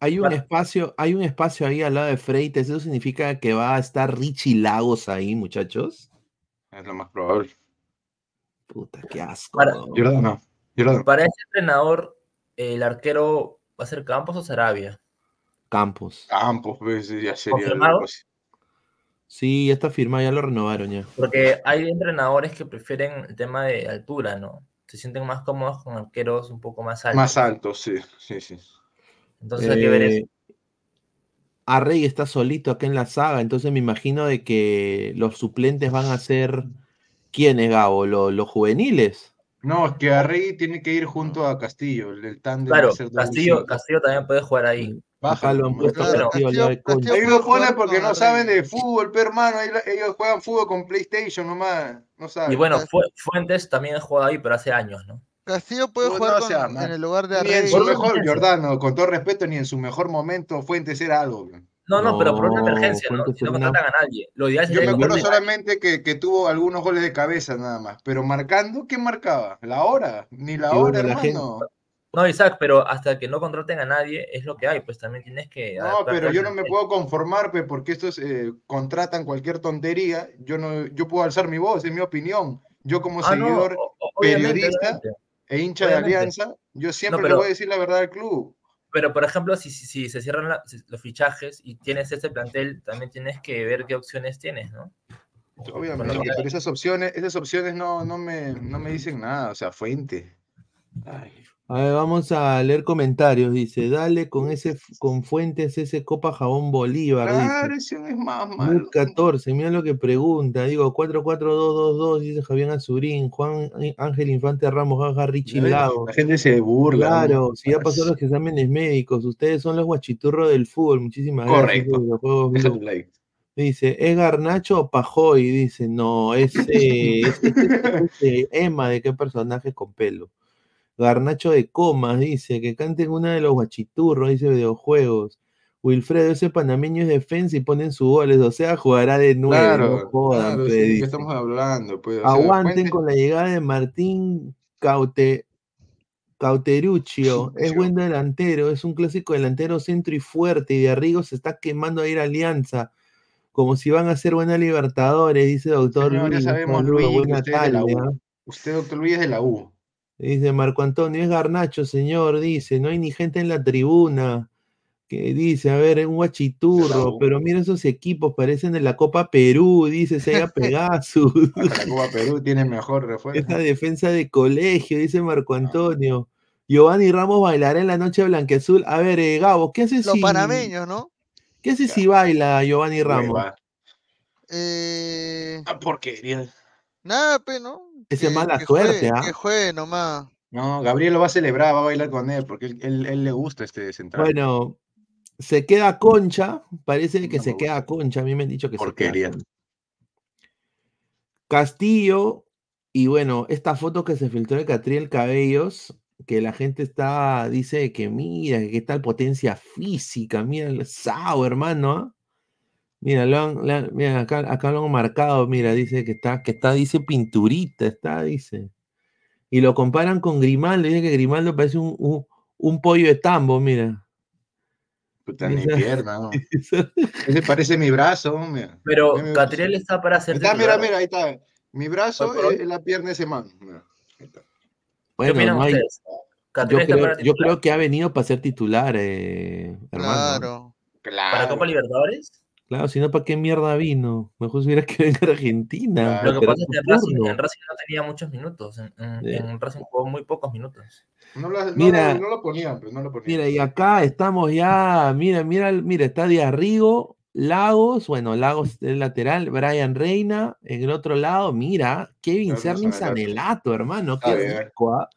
hay un espacio, hay un espacio ahí al lado de Freites. ¿Eso significa que va a estar Richie Lagos ahí, muchachos? Es lo más probable. Puta, qué asco. Para- Jordano. Para este entrenador, el arquero va a ser Campos o Sarabia. Campos. Campos, pues, ya sería. Sí, ya está firmado, ya lo renovaron ya. Porque hay entrenadores que prefieren el tema de altura, ¿no? Se sienten más cómodos con arqueros un poco más altos. Más alto, sí, sí, sí. Entonces hay que ver eso. Eh, Arrey está solito acá en la saga, entonces me imagino de que los suplentes van a ser ¿quiénes, Gabo? ¿Lo- ¿Los, juveniles? No, es que Arrey tiene que ir junto a Castillo, el, tándem a Claro, Castillo. Castillo también puede jugar ahí. Acá lo han puesto Claro, Castillo, Castillo-. Ahí lo ponen porque no saben de fútbol, pero hermano, ellos juegan fútbol con PlayStation nomás, no saben. Y bueno, Fu- Fuentes también ha jugado ahí, pero hace años, ¿no? Castillo puede No, jugar no con- sea en el lugar de Ni en su mejor, Jordano, con todo respeto, ni en su mejor momento Fuentes era algo. No, no, pero por una emergencia, ¿no? Si no contratan a nadie. Lo ideal Yo me acuerdo solamente que, que tuvo algunos goles de cabeza nada más, pero marcando, ¿quién marcaba? ¿La hora? Ni la hora, bueno, la gente- hermano. No, Isaac, pero hasta que no contraten a nadie es lo que hay, pues también tienes que. No, pero yo no me puedo conformar, pe, porque estos eh, contratan cualquier tontería. Yo no, yo puedo alzar mi voz, es mi opinión. Yo como Ah, seguidor, o- periodista obviamente. E hincha Obviamente. de Alianza, yo siempre pero- le voy a decir la verdad al club. Pero, por ejemplo, si, si, si se cierran la- si- los fichajes y tienes este plantel, también tienes que ver qué opciones tienes, ¿no? Obviamente, Bueno, pero esas opciones, esas opciones no, no me, no me dicen nada, o sea, fuente. A ver, vamos a leer comentarios. Dice, dale con ese con fuentes ese copa jabón Bolívar. Claro, dice. ese es más malo. 14, mira lo que pregunta. Digo, 44222, dice Javier Azurín, Juan Ángel Infante Ramos, jaja, Richie La- Lago. La gente se burla. Claro, si ya pasó los exámenes médicos, ustedes son los guachiturros del fútbol. Muchísimas gracias. Correcto. es like. Dice, ¿es Garnacho o Pajoy? Dice, no, es, eh, es, *laughs* es- es, eh, Emma, ¿de qué personaje con pelo? Garnacho de Comas, dice, que canten una de los guachiturros, dice videojuegos. Wilfredo, ese panameño es defensa y ponen sus goles, o sea, jugará de nuevo. Claro, no jodan, claro, pe, sí, ¿de qué dice. estamos hablando? Pues, sea, Aguanten con la llegada de Martín Caute, Cauteruccio. Es buen delantero, es un clásico delantero centro y fuerte. Y de Arrigo se está quemando a ir a Alianza. Como si van a ser buena Libertadores, dice doctor Señor, ya Luis. sabemos, Saludos, Luis, buena usted es de la tarde, U. ¿ah? Usted, doctor Luis, es de la U. Dice Marco Antonio, es Garnacho, señor, dice, no hay ni gente en la tribuna. Que dice, a ver, es un guachiturro, pero mira esos equipos, parecen de la Copa Perú, dice Sega *laughs* Pegasus. La Copa Perú tiene mejor refuerzo. Esa defensa de colegio, dice Marco Antonio. Giovanni Ramos bailará en la noche blanqueazul. A ver, eh, Gabo, ¿qué haces Los si, panameños, ¿no? ¿qué haces si baila Giovanni Ramos? Eh, Ah, porquería. nada, pe, ¿no? Ese es mala que suerte, juegue, ¿ah? Que juegue nomás. No, Gabriel lo va a celebrar, va a bailar con él, porque él, él- él le gusta este central. Bueno, se queda Concha, parece que No se queda Concha, a mí me han dicho que Porquería. se queda Concha. Castillo, y bueno, esta foto que se filtró de Catriel Cabellos, que la gente está, dice que mira, que tal potencia física, mira el Sao, hermano, ¿ah? Mira, lo han- mira, acá, acá lo han marcado, mira, dice que está, que está, dice pinturita, está, dice. Y lo comparan con Grimaldo, dice que Grimaldo parece un, un- un pollo de tambo, mira. Puta, *laughs* ni Esa- pierna, ¿no? Ese parece mi brazo, mira. Pero mi Catriel brazo. está para ser Está, titular. mira, mira, ahí está. Mi brazo hoy. es la pierna de ese man. mira. Bueno, no hay- yo, ¿Catriel está creo, yo que ha venido para ser titular, eh, hermano. Claro. ¿Para Copa Libertadores? Claro, si no, ¿para qué mierda vino? Mejor se hubiera *laughs* quedado en Argentina. Lo que pasa es que en Racing, en Racing no tenía muchos minutos. En, en- Sí. en Racing jugó muy pocos minutos. No lo, Mira. no lo ponían, pero no lo ponían. Mira, y acá estamos ya, mira, mira, mira, está de Arrigo, Lagos, bueno, Lagos del lateral, Brian Reina, en el otro lado, mira, Kevin Cerny Sanelato. Hermano, Está qué bien. rico, ¿ah?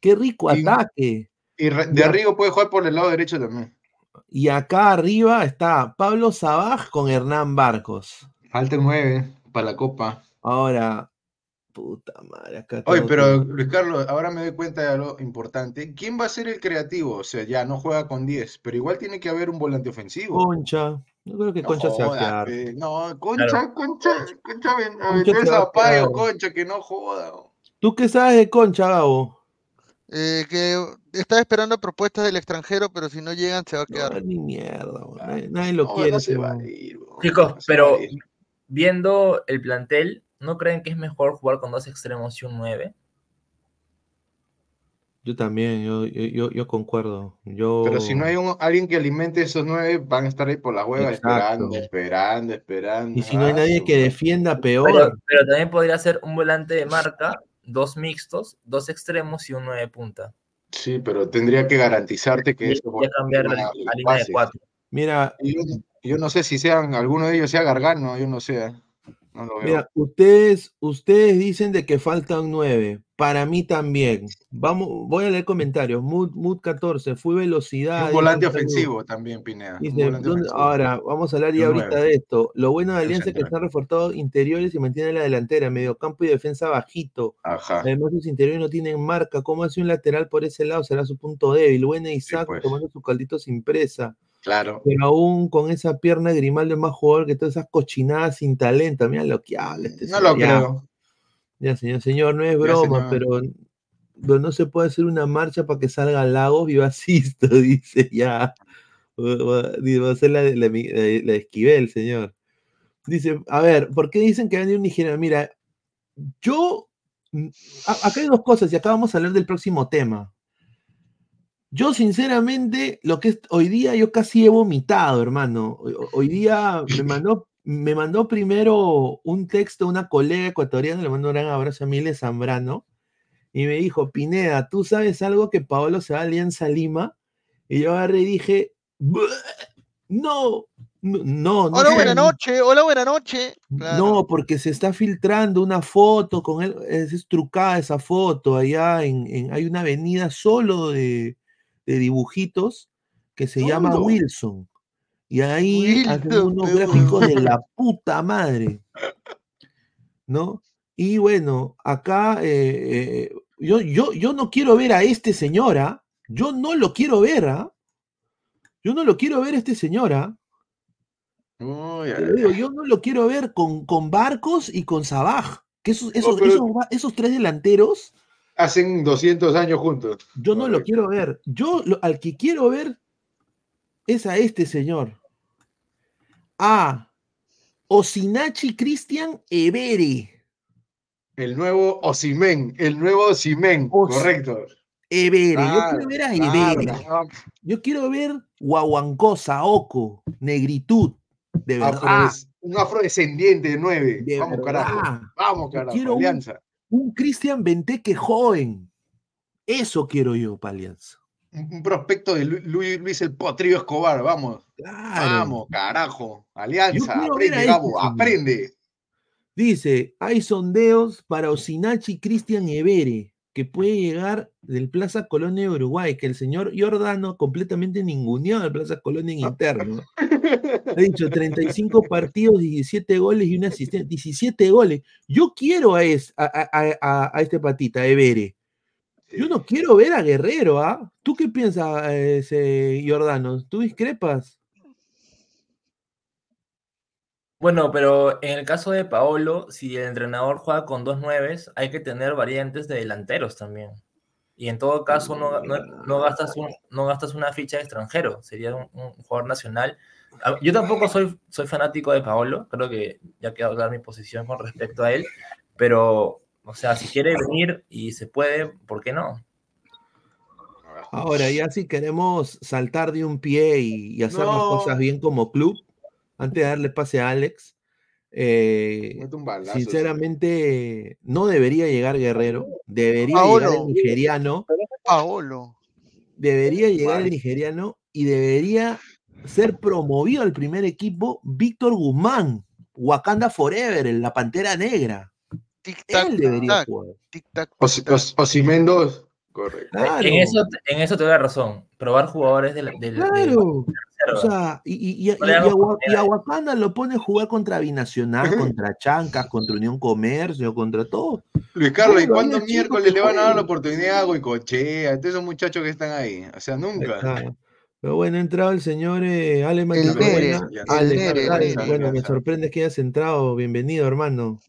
Qué rico Y- ataque. Y de. Arrigo puede jugar por el lado derecho también. Y acá arriba está Pablo Sabaj con Hernán Barcos. Falta el 9 para la Copa. Ahora, Puta madre, acá Oye, todo- pero Luis Carlos, ahora me doy cuenta de algo importante. ¿Quién va a ser el creativo? O sea, ya no juega con 10, pero igual tiene que haber un volante ofensivo. Concha. Yo creo que No Concha se va a joda, quedar. pe. No, Concha, Claro. Concha, Concha, ven- Concha se. Concha, que no joda. ¿Tú qué sabes de Concha, Gabo? Eh, que está esperando propuestas del extranjero, pero si no llegan se va a quedar. No, ni mierda, weón. nadie, nadie lo No, quiere. no se va a weón. Chicos, pero viendo el plantel, ¿no creen que es mejor jugar con dos extremos y un 9? Yo también, yo, yo, yo, yo concuerdo. Yo... Pero si no hay un- alguien que alimente esos nueve, van a estar ahí por la hueva esperando, Exacto. esperando, esperando. Y si no hay Ah, nadie que defienda, peor. Pero, pero también podría ser un volante de marca, dos mixtos, dos extremos y un 9 punta. Sí, pero tendría que garantizarte que eso cambiar línea de cuatro. Mira, Yo, yo no sé si sean, alguno de ellos sea Gargano, yo no sé. No lo veo. Mira, ustedes, ustedes dicen de que faltan nueve. Para mí también. Vamos, voy a leer comentarios. Mood, Mood 14, fui Y velocidad. un volante ofensivo también, Pineda. un Dice, volante ¿dónde- ofensivo. ahora, vamos a hablar ya ahorita nueve. de esto. Lo bueno de Alianza es que están reforzados interiores y mantienen la delantera, mediocampo y defensa bajito. Ajá. Además, sus interiores no tienen marca. ¿Cómo hace un lateral por ese lado? Será su punto débil. Buena Isaac pues. tomando su caldito sin presa. Claro. Pero aún con esa pierna Grimaldo es más jugador que todas esas cochinadas sin talento. Mira lo que habla este No lo creo. Ya, señor, señor, no es broma, pero, pero no se puede hacer una marcha para que salga Lagos y Basisto, *laughs* dice ya. Va, a ser la de, la, la Esquivel, señor. Dice, a ver, ¿por qué dicen que van un nigeriano? Mira, yo. mm, a- Acá hay dos cosas y acá vamos a hablar del próximo tema. Yo, sinceramente, lo que es hoy día, yo casi he vomitado, hermano. Hoy, hoy día me mandó, me mandó primero un texto una colega ecuatoriana, le mando un gran abrazo a Mile Zambrano, y me dijo, Pineda, ¿tú sabes algo que Paolo se va a Alianza Lima? Y yo agarré y dije, "Bueh, no, no, no. no Hola, sé". buena noche, hola, buena noche. No, porque se está filtrando una foto con él, es, es trucada esa foto, allá en, en- hay una avenida solo de, de dibujitos que se llama. Wilson. Y ahí hacen unos gráficos de la puta madre. ¿No? Y bueno, acá eh, eh, yo, yo, yo no quiero ver a este señora, yo no lo quiero ver, ¿ah? Yo no lo quiero ver a este señora. Digo, yo no lo quiero ver con, con Barcos y con Sabaj. Que esos, esos, esos tres delanteros, Hacen 200 años juntos. yo no lo quiero ver. Yo lo- al que quiero ver es a este señor. A Osinachi Cristian Evere. El nuevo Osimen, el nuevo Osimen, correcto. Evere. yo Claro, quiero ver a claro, Evere. claro. Yo quiero ver Guaguancó, Saoco, Negritud. De verdad. Afrodes- un afrodescendiente de 9. De Vamos, verdad. carajo. Vamos, carajo. quiero Alianza. Un Cristian Benteke joven. Eso quiero yo para Alianza. Un, un prospecto de Lu- Luis, Luis el Potrillo Escobar. Vamos. Claro. Vamos, carajo. Alianza. Aprende, este Gabo. aprende. Dice, hay sondeos para Osinachi Cristian Evere, que puede llegar del Plaza Colonia de Uruguay, que el señor Giordano completamente ninguneado del Plaza Colonia en interno. *laughs* Ha dicho 35 partidos, 17 goles y una asistencia. 17 goles. Yo quiero a, es- a, a- a- a este patita, Evere. Yo no quiero ver a Guerrero, ¿ah? ¿Tú qué piensas, eh, ese Giordano? ¿Tú discrepas? Bueno, pero en el caso de Paolo, si el entrenador juega con dos nueves, hay que tener variantes de delanteros también. Y en todo caso, no, no- no gastas, un- no gastas una ficha de extranjero, sería un, un jugador nacional. A- Yo tampoco soy, soy fanático de Paolo, creo que ya quedó clara mi posición con respecto a él, pero, o sea, si quiere venir y se puede, ¿por qué no? Ahora, ya si queremos saltar de un pie y, y hacer las No. cosas bien como club, antes de darle pase a Alex, eh, Mete un balazo, sinceramente no debería llegar Guerrero, debería llegar el nigeriano, Paolo. debería llegar el nigeriano y debería ser promovido al primer equipo Víctor Guzmán, Wakanda Forever, en la Pantera Negra. Tic-tac, Él debería jugar. Os- Os- Osimen 2. Correcto. Claro. En, eso, en eso te doy la razón. Probar jugadores del. del del- Claro. O sea, y, y, y, y- lo pone a jugar contra Binacional, contra Chancas, contra Unión Comercio, contra todo. Luis Carlos, ¿y cuándo miércoles le van a dar la oportunidad a Goicochea, a todos esos muchachos que están ahí? O sea, nunca. Claro. Pero bueno, ha entrado el señor eh, Ale El Nere. Bueno, me sorprende que hayas entrado. Bienvenido, hermano.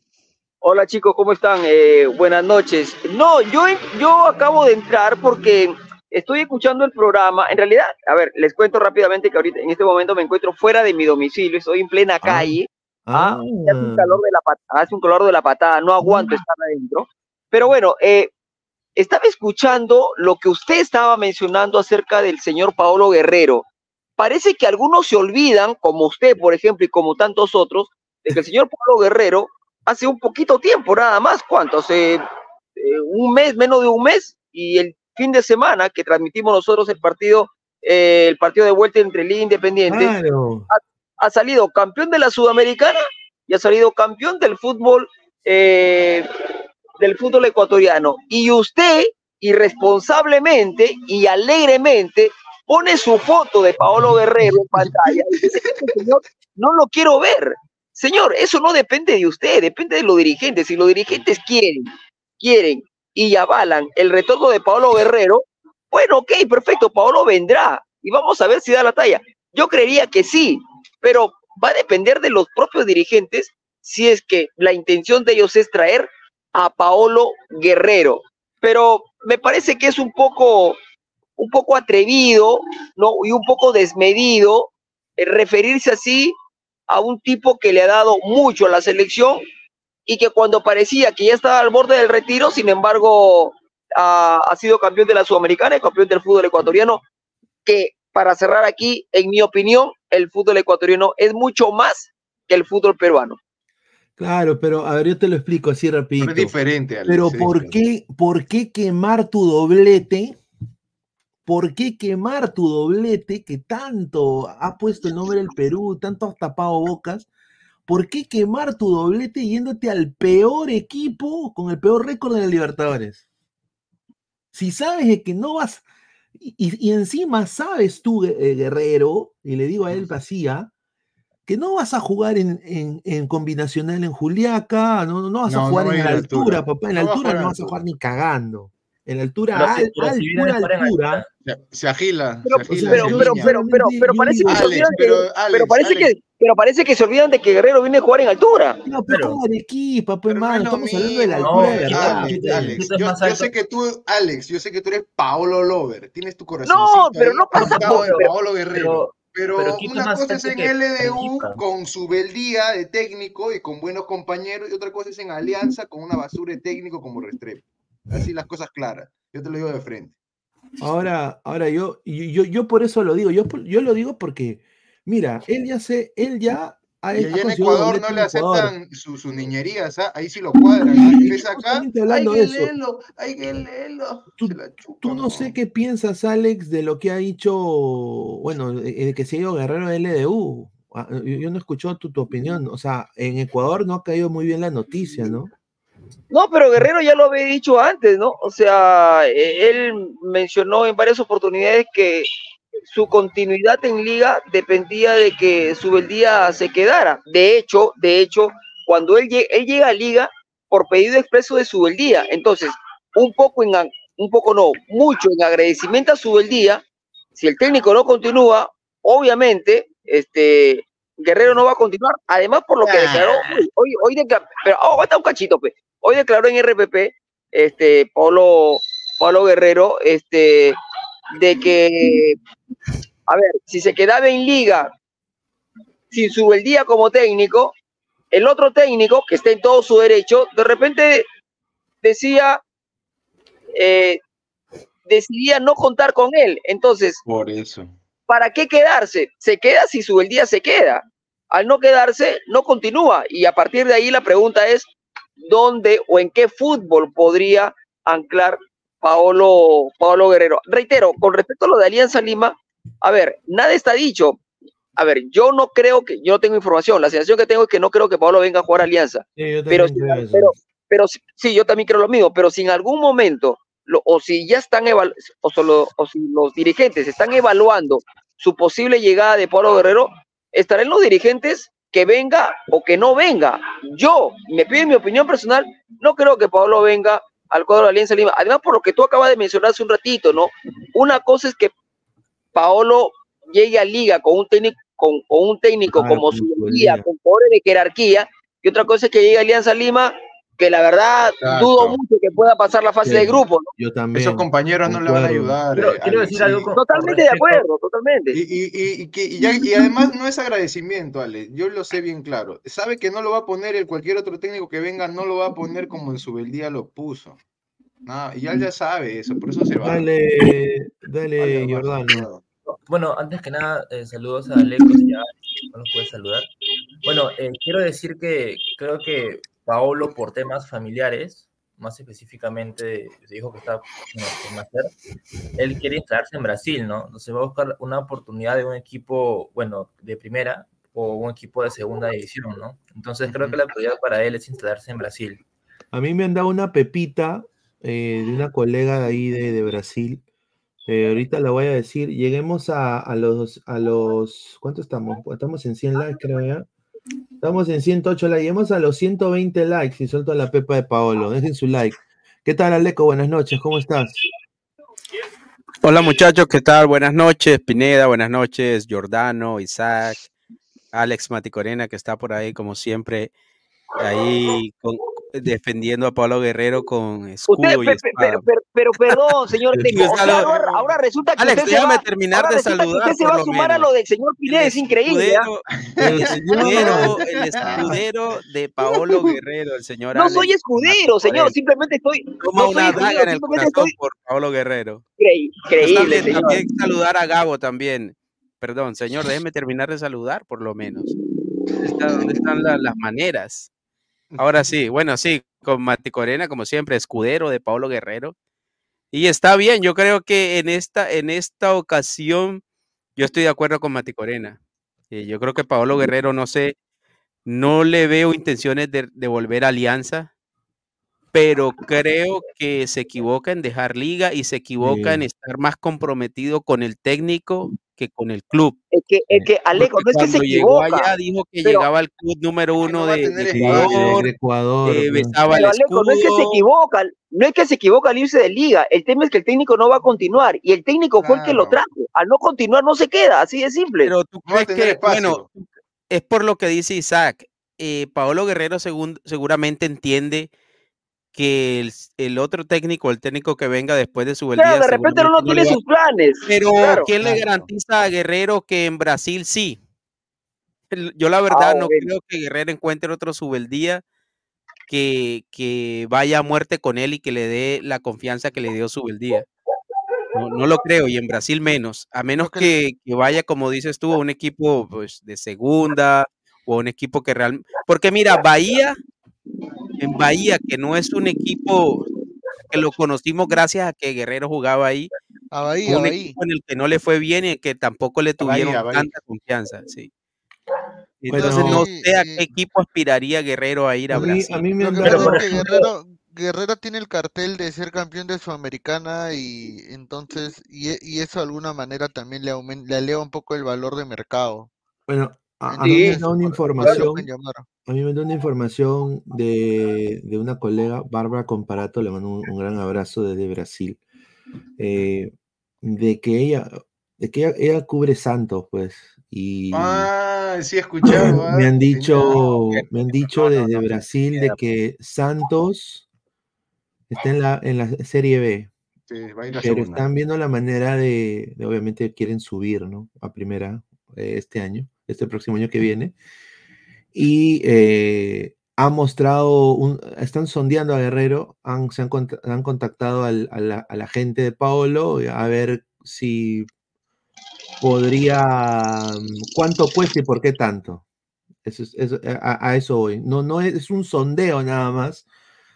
Hola chicos, ¿cómo están? Eh, buenas noches. No, yo, yo acabo de entrar porque estoy escuchando el programa. En realidad, a ver, les cuento rápidamente que ahorita en este momento me encuentro fuera de mi domicilio, estoy en plena calle. Ah, hace un calor de la patada, hace un calor de la patada, no aguanto estar adentro. Pero bueno, eh, estaba escuchando lo que usted estaba mencionando acerca del señor Paolo Guerrero. Parece que algunos se olvidan, como usted, por ejemplo, y como tantos otros, de que el señor Paolo Guerrero hace un poquito tiempo, nada más, ¿cuánto? Hace eh, un mes, menos de un mes, y el fin de semana que transmitimos nosotros el partido, eh, el partido de vuelta entre Liga Independiente, Claro. ha, ha salido campeón de la Sudamericana y ha salido campeón del fútbol eh, del fútbol ecuatoriano. Y usted, irresponsablemente y alegremente, pone su foto de Paolo Guerrero en pantalla y dice, "Este señor no lo quiero ver. Señor, eso no depende de usted, depende de los dirigentes. Si los dirigentes quieren, quieren y avalan el retorno de Paolo Guerrero, bueno, ok, perfecto, Paolo vendrá y vamos a ver si da la talla. Yo creería que sí, pero va a depender de los propios dirigentes si es que la intención de ellos es traer a Paolo Guerrero. Pero me parece que es un poco, un poco atrevido, ¿no? Y un poco desmedido eh, referirse así a un tipo que le ha dado mucho a la selección y que cuando parecía que ya estaba al borde del retiro, sin embargo, ha, ha sido campeón de la Sudamericana y campeón del fútbol ecuatoriano, que para cerrar aquí, en mi opinión, el fútbol ecuatoriano es mucho más que el fútbol peruano. Claro, pero a ver, yo te lo explico así rapidito. Pero es diferente, Alex, Pero ¿por qué, ¿por qué quemar tu doblete? ¿Por qué quemar tu doblete que tanto ha puesto el nombre del Perú, tanto has tapado bocas? ¿Por qué quemar tu doblete yéndote al peor equipo con el peor récord de la Libertadores? Si sabes de que no vas, y, y encima sabes tú, eh, Guerrero, y le digo a él vacía, que no vas a jugar en, en- en combinacional en Juliaca, no, no vas No, a jugar no en la altura, altura. papá, en la altura no vas a jugar ni cagando. En altura, Pero- al- pero si viene a altura. Se, se agila, Pero, se agila. pero, se pero, pero, pero, pero parece que se Alex, olvidan que, pero, pero Alex, parece Alex. que, pero parece que se olvidan de que Guerrero viene a jugar en altura. No, pero como Arequipa, pues, Pero no mano, estamos hablando de la altura de Alex, verdad. Alex. Alex, yo, yo sé que tú, Alex, yo sé que tú eres Paolo Lover, tienes tu corazón. No, pero no pasa de por- Paolo Guerrero. Pero, una cosa es en que LDU con su beldía de técnico y con buenos compañeros, y otra cosa es en Alianza con una basura de técnico como Restrepo. Así las cosas claras. Yo te lo digo de frente. Ahora, ahora yo, yo, yo, yo por eso lo digo, yo, yo lo digo porque, mira, él ya se, él ya ha, Y ha allá en Ecuador no le aceptan su- sus niñerías, ¿ah? ahí sí lo cuadran. ¿ah? Empieza acá, hay hablando que de eso. leerlo, hay que leerlo. Tú, tú no sé qué piensas, Alex, de lo que ha dicho, bueno, de, de que se ha ido Guerrero de LDU. Ah, Yo, yo no he escuchado tu, tu opinión. O sea, en Ecuador no ha caído muy bien la noticia, ¿no? No, pero Guerrero ya lo había dicho antes, ¿no? O sea, eh, él mencionó en varias oportunidades que su continuidad en liga dependía de que Subeldía se quedara. De hecho, de hecho, cuando él, él llega a liga por pedido expreso de Subeldía, entonces, un poco en, un poco no, mucho en agradecimiento a Subeldía, si el técnico no continúa, obviamente, este, Guerrero no va a continuar. Además, por lo que declaró hoy, hoy, hoy declaró, pero oh, aguanta un cachito, pues. Hoy declaró en RPP, este, Pablo, Pablo Guerrero, este, de que, a ver, si se quedaba en liga sin su el día como técnico, el otro técnico, que está en todo su derecho, de repente decía, eh, decidía no contar con él. Entonces, Por eso. ¿para qué quedarse? Se queda si su el día se queda. Al no quedarse, no continúa. Y a partir de ahí la pregunta es, ¿dónde o en qué fútbol podría anclar Paolo, Paolo Guerrero? Reitero, con respecto a lo de Alianza Lima, a ver, nada está dicho. A ver, yo no creo que, yo no tengo información, la sensación que tengo es que no creo que Paolo venga a jugar a Alianza. Sí, Pero, pero, pero sí, yo también creo lo mismo, pero si en algún momento lo- o si ya están o, solo- o si los dirigentes están evaluando su posible llegada de Pablo Guerrero, estarán los dirigentes que venga o que no venga. Yo, me piden mi opinión personal, no creo que Pablo venga al cuadro de Alianza Lima. Además, por lo que tú acabas de mencionar hace un ratito, ¿no? Una cosa es que Paolo llegue a liga con un técnico, con, con un técnico Ah, como su guía, con poderes de jerarquía, y otra cosa es que llegue a Alianza Lima, que la verdad Exacto. dudo mucho que pueda pasar la fase Sí, de grupo, ¿no? Yo también. Esos compañeros no le van a ayudar. Eh, quiero Alex, decir algo sí. con- Totalmente de acuerdo, totalmente. Y, y, y, y que, y, ya- y además no es agradecimiento, Ale, yo lo sé bien claro. Sabe que no lo va a poner el cualquier otro técnico que venga, no lo va a poner como en su beldía lo puso. Nada, y él ya sabe eso, por eso se va. Dale, dale, Vale, Jordano. Bueno, antes que nada, eh, saludos a Alecos, ya no los puede saludar. Bueno, eh, quiero decir que creo que Paolo, por temas familiares, más específicamente, se dijo que está por nacer, él quiere instalarse en Brasil, ¿no? Entonces va a buscar una oportunidad de un equipo, bueno, de primera o un equipo de segunda división, ¿no? Entonces creo que la prioridad para él es instalarse en Brasil. A mí me han dado una pepita eh, de una colega de ahí de, de Brasil. Eh, ahorita la voy a decir. Lleguemos a, a los, a los. ¿Cuánto estamos? Estamos en 100 likes, creo ya. Estamos en 108 likes. Lleguemos a los 120 likes y suelto la pepa de Paolo. Dejen su like. ¿Qué tal, Aleco? Buenas noches. ¿Cómo estás? Hola muchachos, ¿qué tal? Buenas noches, Pineda, buenas noches, Giordano, Isaac, Alex Maticorena, que está por ahí como siempre, ahí con- defendiendo a Pablo Guerrero con escudo Usted, y espada. pero, pero, pero perdón, señor o sea, ahora, ahora resulta que Alex, usted se déjame va, terminar de saludar, usted se por va a sumar a lo del señor Pineda, es increíble. ¿ah? El escudero, el escudero de Paolo Guerrero, el señor No Alex soy escudero, señor, simplemente estoy, no soy una daga en el corazón estoy por Pablo Guerrero. incre- Pues increíble, también, señor. también saludar a Gabo también. Perdón, señor, déjeme terminar de saludar por lo menos. ¿Dónde, está- dónde están la- las maneras? Ahora sí, bueno, sí, con Mati Corena, como siempre, escudero de Pablo Guerrero. Y está bien, yo creo que en esta, en esta ocasión yo estoy de acuerdo con Mati Corena. Eh, yo creo que Pablo Guerrero, no sé, no le veo intenciones de, de volver a Alianza, pero creo que se equivoca en dejar liga y se equivoca en estar más comprometido con el técnico que con el club. Es que, es que Alejo, no es que se cuando llegó equivoca. allá dijo que pero- llegaba al club número uno de, Ecuador, de Ecuador. eh, besaba el Pero Alejo, no es que se equivoca, no es que se equivoca al irse de liga, el tema es que el técnico no va a continuar y el técnico fue el que lo trajo, al no continuar no se queda, así de simple. Pero tú crees que, bueno, es por lo que dice Isaac. Eh, Paolo Guerrero segun- seguramente entiende que el, el otro técnico, el técnico que venga después de su Claro, día, de repente no, no tiene sus planes. Pero claro. ¿quién le garantiza a Guerrero que en Brasil sí? Yo la verdad Ah, no bueno. creo que Guerrero encuentre otro subeldía que, que vaya a muerte con él y que le dé la confianza que le dio subeldía. No, no lo creo, y en Brasil menos, a menos que, que vaya, como dices tú, a un equipo pues, de segunda o a un equipo que realmente... Porque mira, Bahía, en Bahía, que no es un equipo que lo conocimos gracias a que Guerrero jugaba ahí, A Bahía, un Bahía. equipo en el que no le fue bien y que tampoco le tuvieron Bahía, Bahía. tanta confianza, sí. Bueno, Entonces no sé a qué equipo aspiraría Guerrero a ir a, A mí, Brasil. a mí me Pero, por ejemplo- Guerrero, Guerrero tiene el cartel de ser campeón de Sudamericana y entonces, y, y eso de alguna manera también le, aumen- le eleva un poco el valor de mercado. Bueno, a, a mí me dado una información. llamar. A mí me da una información de, de una colega, Bárbara Comparato, le mando un, un gran abrazo desde Brasil, eh, de que ella, de que ella, ella cubre Santos, pues, y Ah, sí he *clears throat* escuchado. me ah, han dicho, me han dicho desde Brasil de que Santos está en la, en la Serie B, Sí, va a ir a pero segunda. están viendo la manera de, de, obviamente quieren subir, ¿no? A primera eh, este año, este próximo año que viene. Y eh, han mostrado, un, están sondeando a Guerrero, han, se han, han contactado al- a, la, a la gente de Paolo a ver si podría, cuánto cuesta y por qué tanto. Eso es- eso- a, a eso voy. No, no es, es un sondeo nada más.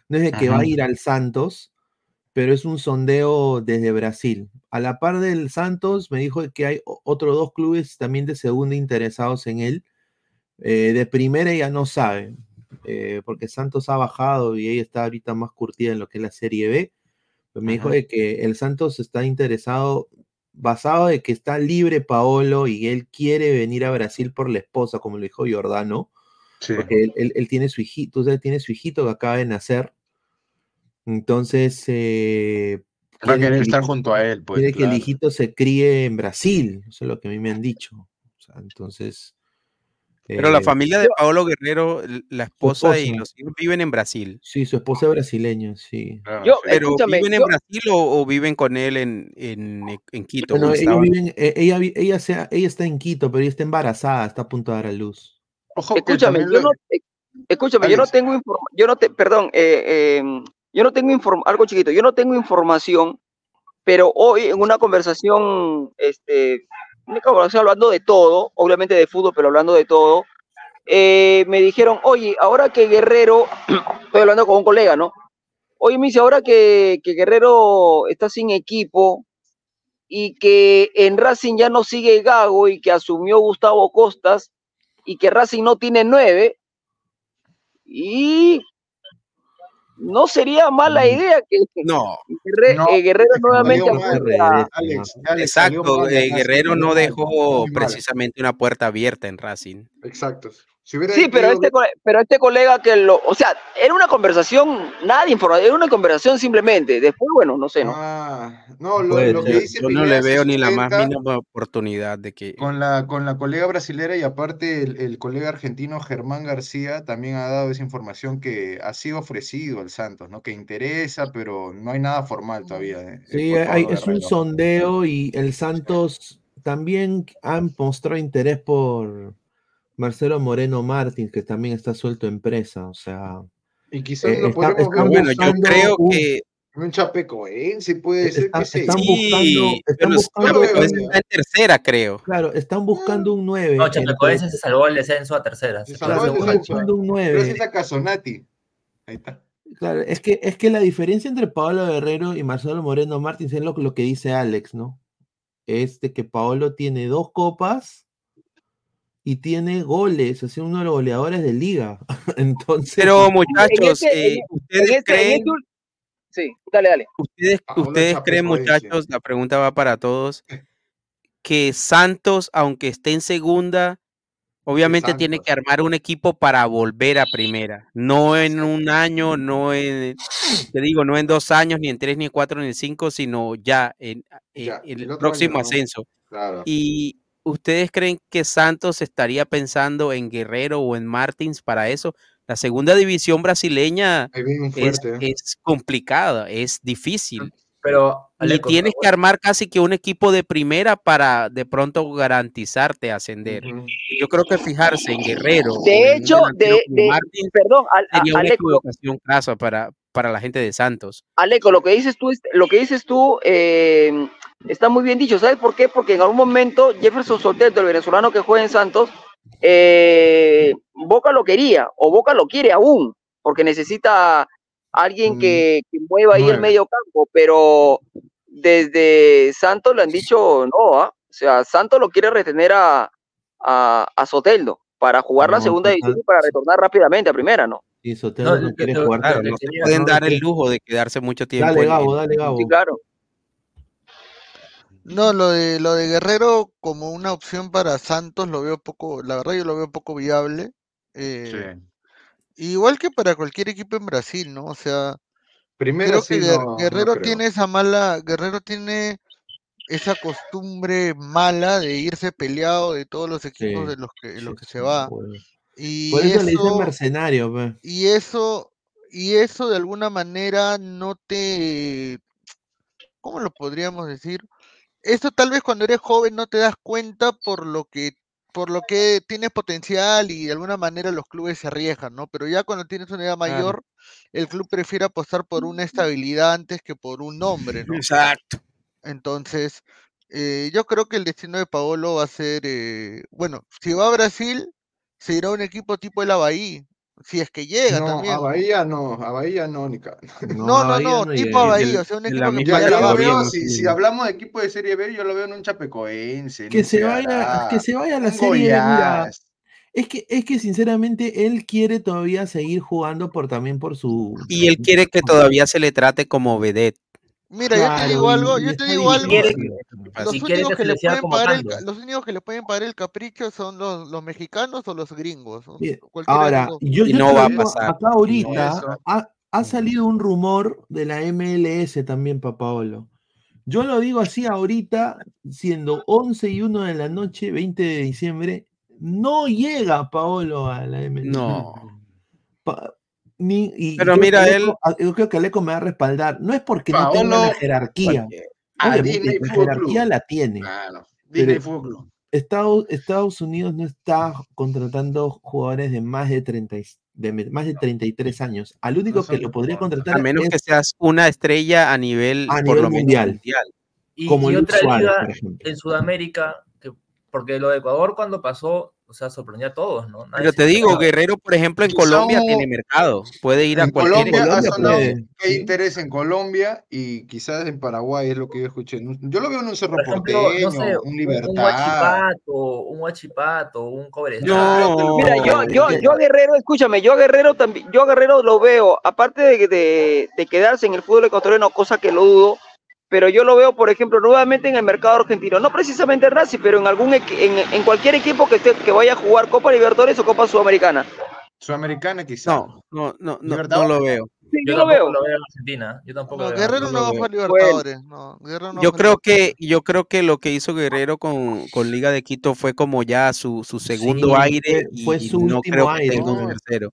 No es de que va a Ajá. ir al Santos, pero es un sondeo desde Brasil. A la par del Santos, me dijo que hay otros dos clubes también de segunda interesados en él. Eh, de primera ya no sabe, eh, porque Santos ha bajado y ella está ahorita más curtida en lo que es la Serie B. Me dijo de que el Santos está interesado, basado de que está libre Paolo y él quiere venir a Brasil por la esposa, como lo dijo Giordano. Porque él, él- él tiene su hijito, usted tiene su hijito que acaba de nacer. Entonces, eh, Va a querer estar junto a él, pues. quiere que el claro. hijito se críe en Brasil. Eso es lo que a mí me han dicho. O sea, entonces. Pero la eh, familia de Paolo Guerrero, la esposa y esposa. los hijos viven en Brasil. Sí, su esposa es brasileña, sí. Yo, Pero ¿viven en yo- Brasil o, o viven con él en, en, en Quito? Bueno, ellos estaban- viven- eh, ella, ella, sea- ella está en Quito, pero ella está embarazada, está a punto de dar a luz. Escúchame, yo no, eh, escúchame, yo no tengo informa- yo no te, perdón, eh, eh, yo no tengo inform- algo chiquito, yo no tengo información, pero hoy en una conversación, este, una conversación hablando de todo, obviamente de fútbol, pero hablando de todo, eh, me dijeron, oye, ahora que Guerrero, *clears throat* estoy hablando con un colega, ¿no? Oye, me dice, ahora que, que Guerrero está sin equipo y que en Racing ya no sigue Gago y que asumió Gustavo Costas y que Racing no tiene nueve, y no sería mala idea que No. Guerre- No, eh, Guerrero nuevamente salió mal, apunte a- Alex, Alex, salió Exacto, mal, eh, Guerrero no dejó precisamente una puerta abierta en Racing. Exacto. Si hubiera Sí, pero este, pero este colega que lo, o sea, era una conversación, nada de información, era una conversación simplemente. Después, bueno, no sé, ¿no? Ah, no, lo, que dice Yo no le veo ni la más mínima oportunidad de que. Con la, con la colega brasilera y aparte el, el colega argentino Germán García también ha dado esa información que ha sido ofrecido al Santos, ¿no? Que interesa, pero no hay nada formal todavía. eh, Sí, hay- es un sondeo y el Santos también han mostrado interés por Marcelo Moreno Martins, que también está suelto en presa. O sea, Y quizás eh, lo está- están ver Bueno, yo buscando creo un- que. un chapecoense, puede ser están, que se están Sí, buscando, están pero buscando está en tercera, creo. claro, están buscando un 9. No, Chapecoense se salvó el descenso a tercera. se salvó quedó el segundo. descenso. buscando un 9. Gracias a Casonati. Ahí está. Claro, es que, es que la diferencia entre Paolo Guerrero y Marcelo Moreno Martins es lo, lo que dice Alex, ¿no? Es de que Paolo tiene dos copas y tiene goles, es uno de los goleadores de liga. *laughs* Entonces, Pero En muchachos, este- eh, ¿ustedes en este- en creen, este Sí, dale, dale. ustedes, ustedes creen, muchachos, la pregunta va para todos, que Santos, aunque esté en segunda, obviamente tiene que armar un equipo para volver a primera. No en un año, no en, te digo, no en dos años, ni en tres, ni en cuatro, ni en cinco, sino ya en, en Ya, el, próximo año, ¿no? ascenso. Claro. ¿Y ustedes creen que Santos estaría pensando en Guerrero o en Martins para eso? La segunda división brasileña es, complicada, es difícil. Pero, Y Aleco, tienes que armar casi que un equipo de primera para de pronto garantizarte ascender. Y Yo creo que fijarse en Guerrero De en hecho, de, de- Martins perdón, Al- a- sería una Aleco, lo- equivocación crasa para, para la gente de Santos. Aleco, lo que dices tú, lo que dices tú eh, está muy bien dicho. ¿Sabes por qué? Porque en algún momento Jefferson Soteldo, el venezolano que juega en Santos, eh, Boca lo quería o Boca lo quiere aún, porque necesita alguien que, que mueva ahí el medio campo, pero desde Santos le han dicho no, ¿ah? o sea, Santos lo quiere retener a, a, a Soteldo para jugar la segunda división y para retornar rápidamente a primera, ¿no? y Sotelo No, quiere jugar. Claro, no se pueden no, dar el lujo de quedarse mucho tiempo. Dale, en- Gabo, dale, Gabo. Sí, claro. No, lo de lo de Guerrero como una opción para Santos lo veo poco, la verdad yo lo veo poco viable. eh, Sí. igual que para cualquier equipo en Brasil, ¿no? O sea, Primero creo sí, que no Guerrero creo. tiene esa mala, Guerrero tiene esa costumbre mala de irse peleado de todos los equipos Sí, de los que, los que se va. bueno. Y Por eso le dicen mercenario, pe. y eso, y eso de alguna manera no te, ¿cómo lo podríamos decir? Eso tal vez cuando eres joven no te das cuenta por lo que, por lo que tienes potencial y de alguna manera los clubes se arriesgan, ¿no? Pero ya cuando tienes una edad Claro. mayor, el club prefiere apostar por una estabilidad antes que por un nombre, ¿no? Exacto. Entonces, eh, yo creo que el destino de Paolo va a ser, eh, bueno, si va a Brasil, se irá a un equipo tipo el Avaí, si es que llega No, también. a Bahía no, a Bahía no, ni *laughs* No, no, Bahía no, no tipo o sea, un equipo que yo lo veo, más o si, hablamos de equipo de Serie B, yo lo veo en un Chapecoense, en Que se vaya, que se vaya a la serie B, mira. Es que, es que sinceramente él quiere todavía seguir jugando por también por su Y él quiere que todavía se le trate como vedette. Mira, yo te digo algo, yo te digo algo. Los Si únicos que le pueden pagar el, convocando. ca- los únicos que le pueden pagar el capricho son los, los mexicanos o los gringos. Ahora, yo, yo no te va a digo, pasar. acá no ahorita ha salido un rumor de la MLS también, Papaolo. Yo lo digo así ahorita, siendo 11 y 1 de la noche, 20 de diciembre, no llega Paolo a la MLS. No. Pa- ni- y Pero que mira, Aleco- él- yo creo que Aleco me va a respaldar. No es porque no tenga Paolo- la jerarquía. Ah, Disney la jerarquía Club. la tiene. Claro. Disney Fútbol Club. Estados, Estados Unidos no está contratando jugadores de más de 30, y- de más de 33 años. Al único que lo podría contratar A menos es que seas una estrella a nivel, a por nivel lo menos mundial. mundial. Y, Como y otra Suárez, liga en Sudamérica, que, porque lo de Ecuador cuando pasó, o sea, sorprendió a todos, ¿no? Nadie Pero te digo. Guerrero, por ejemplo, en Colombia un- tiene mercado. Puede ir a cualquier Colombia ha Colombia puede. hay interés en Colombia y quizás en Paraguay es lo que yo escuché. Yo lo veo en un Cerro Por ejemplo, Porteño, no sé, un Libertad. un Huachipato, un Huachipato, un Cobresal. No, Mira, yo, yo, yo a Guerrero, escúchame, yo a Guerrero también, yo a Guerrero lo veo, aparte de, de, de quedarse en el fútbol ecuatoriano, cosa que lo dudo, pero yo lo veo, por ejemplo, nuevamente en el mercado argentino, no precisamente en Racing, pero en algún en, en cualquier equipo que esté, que vaya a jugar Copa Libertadores o Copa Sudamericana. Sudamericana quizá. No, no, no, no, no lo veo. Sí, Yo, yo lo veo. lo veo en Argentina. Yo tampoco No, lo veo. Guerrero no no lo va veo. para Libertadores. No, Guerrero no Yo va creo que, yo creo que lo que hizo Guerrero con, con Liga de Quito fue como ya su, su segundo Sí, aire fue- fue y su no último creo que aire, tenga un ¿no? tercero.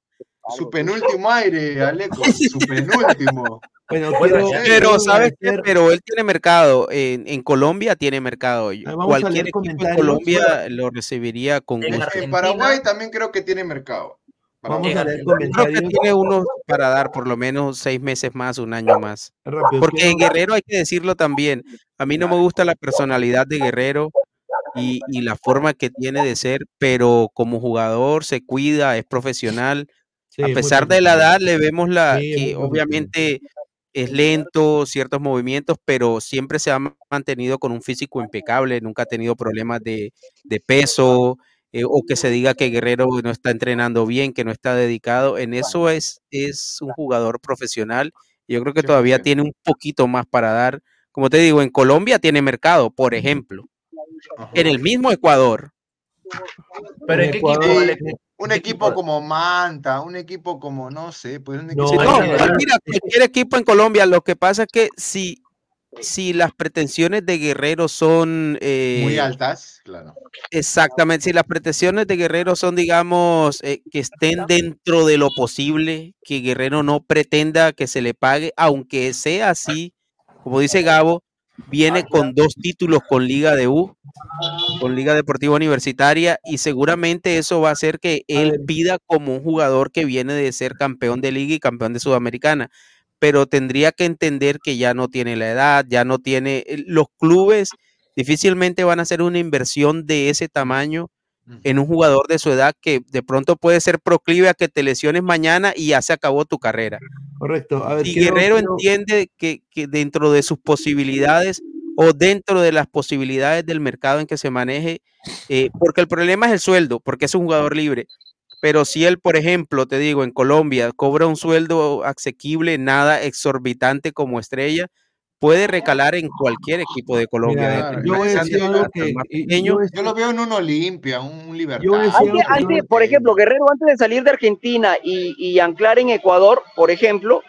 Su penúltimo aire, Aleco. *laughs* Su penúltimo. Bueno, Bueno, quiero- ya- Pero, ¿sabes qué? Pero él tiene mercado. En, en Colombia tiene mercado. Ah, Cualquier equipo en. Colombia lo recibiría con En gusto. Argentina- En Paraguay también creo que tiene mercado. Vamos En a leer Creo que tiene unos para dar por lo menos seis meses más, un año más. Porque quiero- Guerrero hay que decirlo también. A mí no me gusta la personalidad de Guerrero y, y la forma que tiene de ser, pero como jugador se cuida, es profesional. Sí, a pesar de la edad, le vemos la Sí, que obviamente es lento, ciertos movimientos, pero siempre se ha ma- mantenido con un físico impecable, nunca ha tenido problemas de, de peso, eh, o que se diga que Guerrero no está entrenando bien, que no está dedicado. En eso es, es un jugador profesional. Yo creo que todavía 100%. tiene un poquito más para dar. Como te digo, en Colombia tiene mercado, por ejemplo. Ajá. En el mismo Ecuador. Pero ¿en qué Ecuador- equipo? Un ¿En qué equipo como Manta, un equipo como, no sé, pues un equipo no, mira, cualquier equipo en Colombia, lo que pasa es que si, si las pretensiones de Guerrero son eh, muy altas, claro. exactamente, si las pretensiones de Guerrero son, digamos, eh, que estén dentro de lo posible, que Guerrero no pretenda que se le pague, aunque sea así, como dice Gabo, viene con dos títulos con Liga de U, con Liga Deportiva Universitaria, y seguramente eso va a hacer que él pida como un jugador que viene de ser campeón de liga y campeón de Sudamericana. Pero tendría que entender que ya no tiene la edad, ya no tiene. eh, Los clubes difícilmente van a hacer una inversión de ese tamaño en un jugador de su edad que de pronto puede ser proclive a que te lesiones mañana y ya se acabó tu carrera. Correcto. A ver, Si quiero- Guerrero entiende que, que dentro de sus posibilidades o dentro de las posibilidades del mercado en que se maneje, eh, porque el problema es el sueldo, porque es un jugador libre. Pero si él, por ejemplo, te digo, en Colombia cobra un sueldo asequible, nada exorbitante como estrella, puede recalar en cualquier equipo de Colombia. Mira, yo el que- yo Yo lo veo en un Olimpia, un Libertad. Antes, por ejemplo, Guerrero, antes de salir de Argentina y, y anclar en Ecuador, por ejemplo,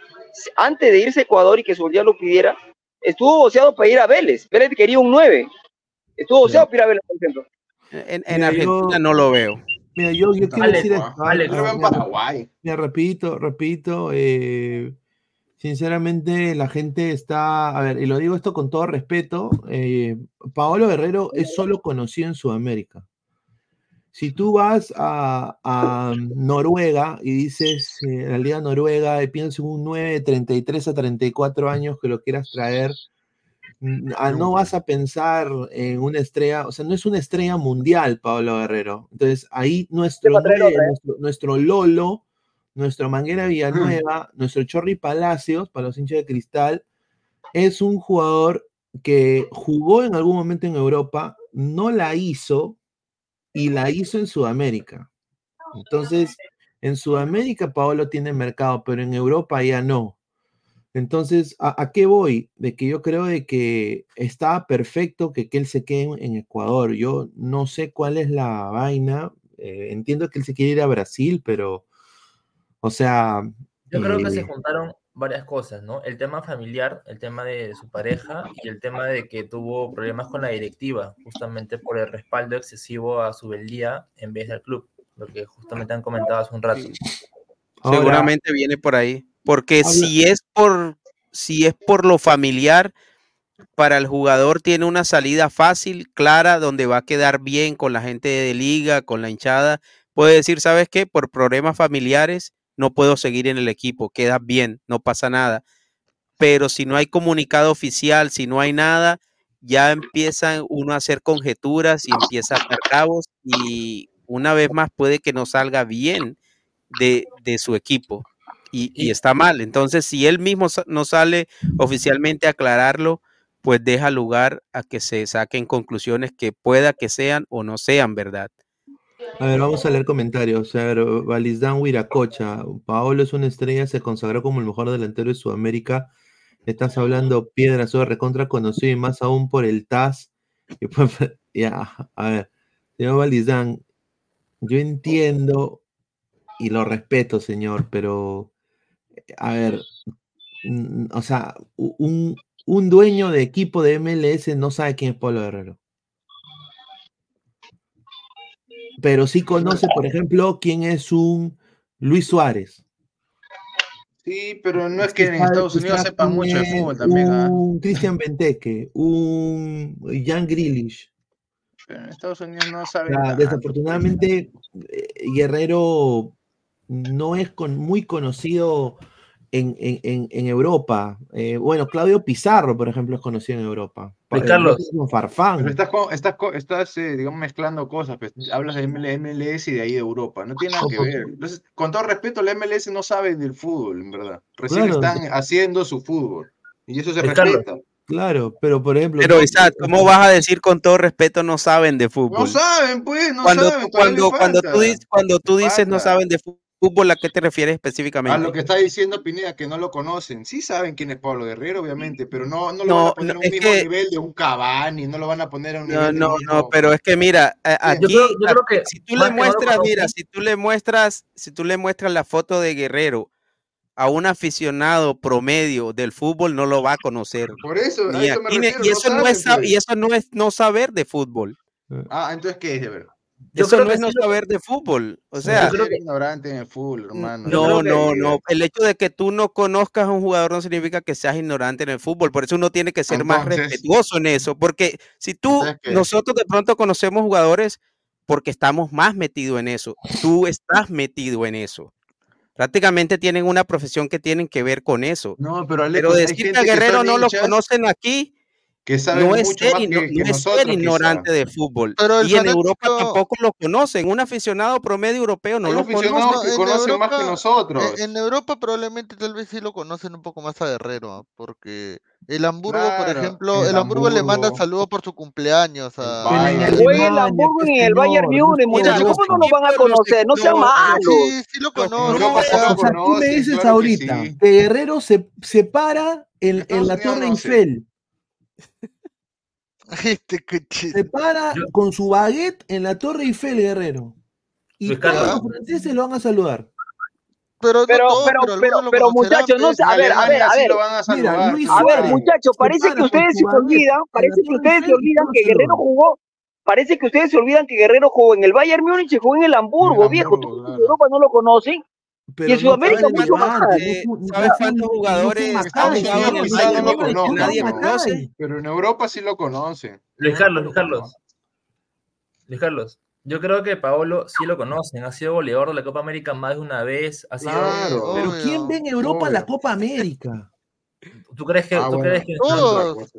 antes de irse a Ecuador y que su día lo pidiera, estuvo boceado para ir a Vélez. Vélez quería un 9. Estuvo boceado para ir a Vélez, por ejemplo. En, en Mira, Argentina yo- no lo veo. Mira, yo, yo quiero Alex, decir esto. ah, Alex, Yo lo veo en mira, Paraguay. Mira, repito, repito, eh, sinceramente la gente está, a ver, y lo digo esto con todo respeto, eh, Paolo Guerrero es solo conocido en Sudamérica. Si tú vas a, a Noruega y dices, eh, la Liga Noruega, y piensas en un 9 de 33 a 34 años que lo quieras traer, no vas a pensar en una estrella, o sea, no es una estrella mundial, Pablo Guerrero. Entonces, ahí nuestro, nuestro Lolo, nuestro Manguera Villanueva, nuestro Chorri Palacios, para los hinchas de cristal, es un jugador que jugó en algún momento en Europa, no la hizo y la hizo en Sudamérica. Entonces, en Sudamérica Paolo tiene mercado, pero en Europa ya no. Entonces, ¿a, a qué voy? De que yo creo de que está perfecto que, que él se quede en, en Ecuador. Yo no sé cuál es la vaina. eh, entiendo que él se quiere ir a Brasil, pero, o sea, Yo creo que se eh, juntaron varias cosas, ¿no? El tema familiar, el tema de su pareja y el tema de que tuvo problemas con la directiva, justamente por el respaldo excesivo a su beldía en vez del club, lo que justamente han comentado hace un rato. Ahora- Seguramente viene por ahí. Porque Habla- si es por si es por lo familiar, para el jugador tiene una salida fácil, clara, donde va a quedar bien con la gente de liga, con la hinchada. Puede decir, ¿sabes qué? Por problemas familiares no puedo seguir en el equipo, queda bien, no pasa nada. Pero si no hay comunicado oficial, si no hay nada, ya empieza uno a hacer conjeturas y empieza a atar cabos y una vez más puede que no salga bien de, de su equipo y, y está mal. Entonces, si él mismo no sale oficialmente a aclararlo, pues deja lugar a que se saquen conclusiones que pueda que sean o no sean verdad. A ver, vamos a leer comentarios. A ver, Valizdán Huiracocha. Paolo es una estrella, se consagró como el mejor delantero de Sudamérica. Estás hablando piedra, soy recontra conocido y más aún por el TAS. *laughs* Pues, a ver, señor Valizdán, yo entiendo y lo respeto, señor, pero a ver, mm, o sea, un dueño de equipo de MLS no sabe quién es Pablo Guerrero. Pero sí conoce, por ejemplo, quién es un Luis Suárez. Sí, pero no es que en Estados Unidos sepan mucho de fútbol también. ¿ah? Un Christian Benteke, un Jan Grealish. Pero en Estados Unidos no O saben sea, nada. desafortunadamente, eh, Guerrero no es con- muy conocido en, en- en- Europa. Eh, bueno, Claudio Pizarro, por ejemplo, es conocido en Europa. Carlos. Farfán. Pero estás, estás, estás eh, digamos, mezclando cosas. pues, hablas de ML MLS y de ahí de Europa. No tiene nada que ver. Entonces, con todo respeto, la MLS no sabe del fútbol, en verdad. Recién Claro. están haciendo su fútbol. Y eso se Carlos. respeta. Claro, pero por ejemplo. Pero Isaac, ¿cómo vas a decir con todo respeto no saben de fútbol? No saben, pues, no cuando, saben. cuando, cuando tú, cuando tú dices no saben de fu- fútbol, ¿a qué te refieres específicamente? A lo que está diciendo Pineda, que no lo conocen. Sí saben quién es Pablo Guerrero, obviamente, pero no, no lo No, van a poner no, a un mismo que- nivel de un Cavani, no lo van a poner a un No, nivel no, mismo- no, pero es que mira, aquí, Yo creo- yo creo que si tú le no muestras, mira, si tú le muestras, si tú le muestras la foto de Guerrero a un aficionado promedio del fútbol, no lo va a conocer. Por eso, a eso me refiero, y no eso no es y eso no es no saber de fútbol. Ah, entonces, ¿qué es de verdad? Yo eso creo no que es no sí saber de fútbol. O sea, Yo creo que ignorante en el fútbol, hermano. no, no, no. El hecho de que tú no conozcas a un jugador no significa que seas ignorante en el fútbol. Por eso uno tiene que ser más respetuoso en eso. Porque si tú, nosotros de pronto conocemos jugadores porque estamos más metidos en eso. Tú estás metido en eso. Prácticamente tienen una profesión que tienen que ver con eso. No, pero, Alecos, Pero decir que a Guerrero no lo hinchas conocen aquí que saben no es mucho ser, más que, que no es nosotros, quizá. ignorante de fútbol. Pero y en Europa tampoco lo conocen. Un aficionado promedio europeo no lo conoce. que en conocen más que Europa- nosotros. En, en Europa probablemente tal vez sí lo conocen un poco más a Guerrero, ¿ah? porque el Hamburgo, por Claro, ejemplo, el el Hamburgo le manda Hamburgo. saludos por su cumpleaños a... Bayern. Juega el Hamburgo y el Bayern Múnich, muchachos. ¿Cómo no lo van a conocer? No sean malos. Sí, sí lo En conocen. Europa lo O sea, tú me dices claro que ahorita sí. que Guerrero se, se para en, en la Torre no sé. Eiffel. Este coche- Se para Yo- con su baguette en la Torre Eiffel, Guerrero. Y Luis todos Carlos. los franceses lo van a saludar. Pero, no Pero, todos, pero, algunos pero, lo pero, conocerán, muchachos, no pues. sé, a En ver, a ver, Alemania a sí ver. lo van a saludar. Luis sí, A ver, Suárez. muchachos, se parece que con ustedes se olvidan, parece que ustedes se olvidan que Guerrero jugó, parece que ustedes se olvidan que Guerrero jugó en el Bayern Múnich y jugó en el Hamburgo, En el viejo. Hamburgo, Todos en claro. Europa no lo conocen. Pero Y en no Sudamérica saben mucho más. Eh, no ¿Sabes no cuántos no jugadores no nadie ¿no? conoce? Pero en Europa sí lo conocen. Luis Carlos, Luis Carlos. Luis Carlos, yo creo que Paolo sí lo conocen, ha sido goleador de la Copa América más de una vez, ha sido... Claro. Pero Obvio. ¿quién ve en Europa la obvio. Copa América? ¿Tú crees que, Ah, tú bueno, crees que, Todos.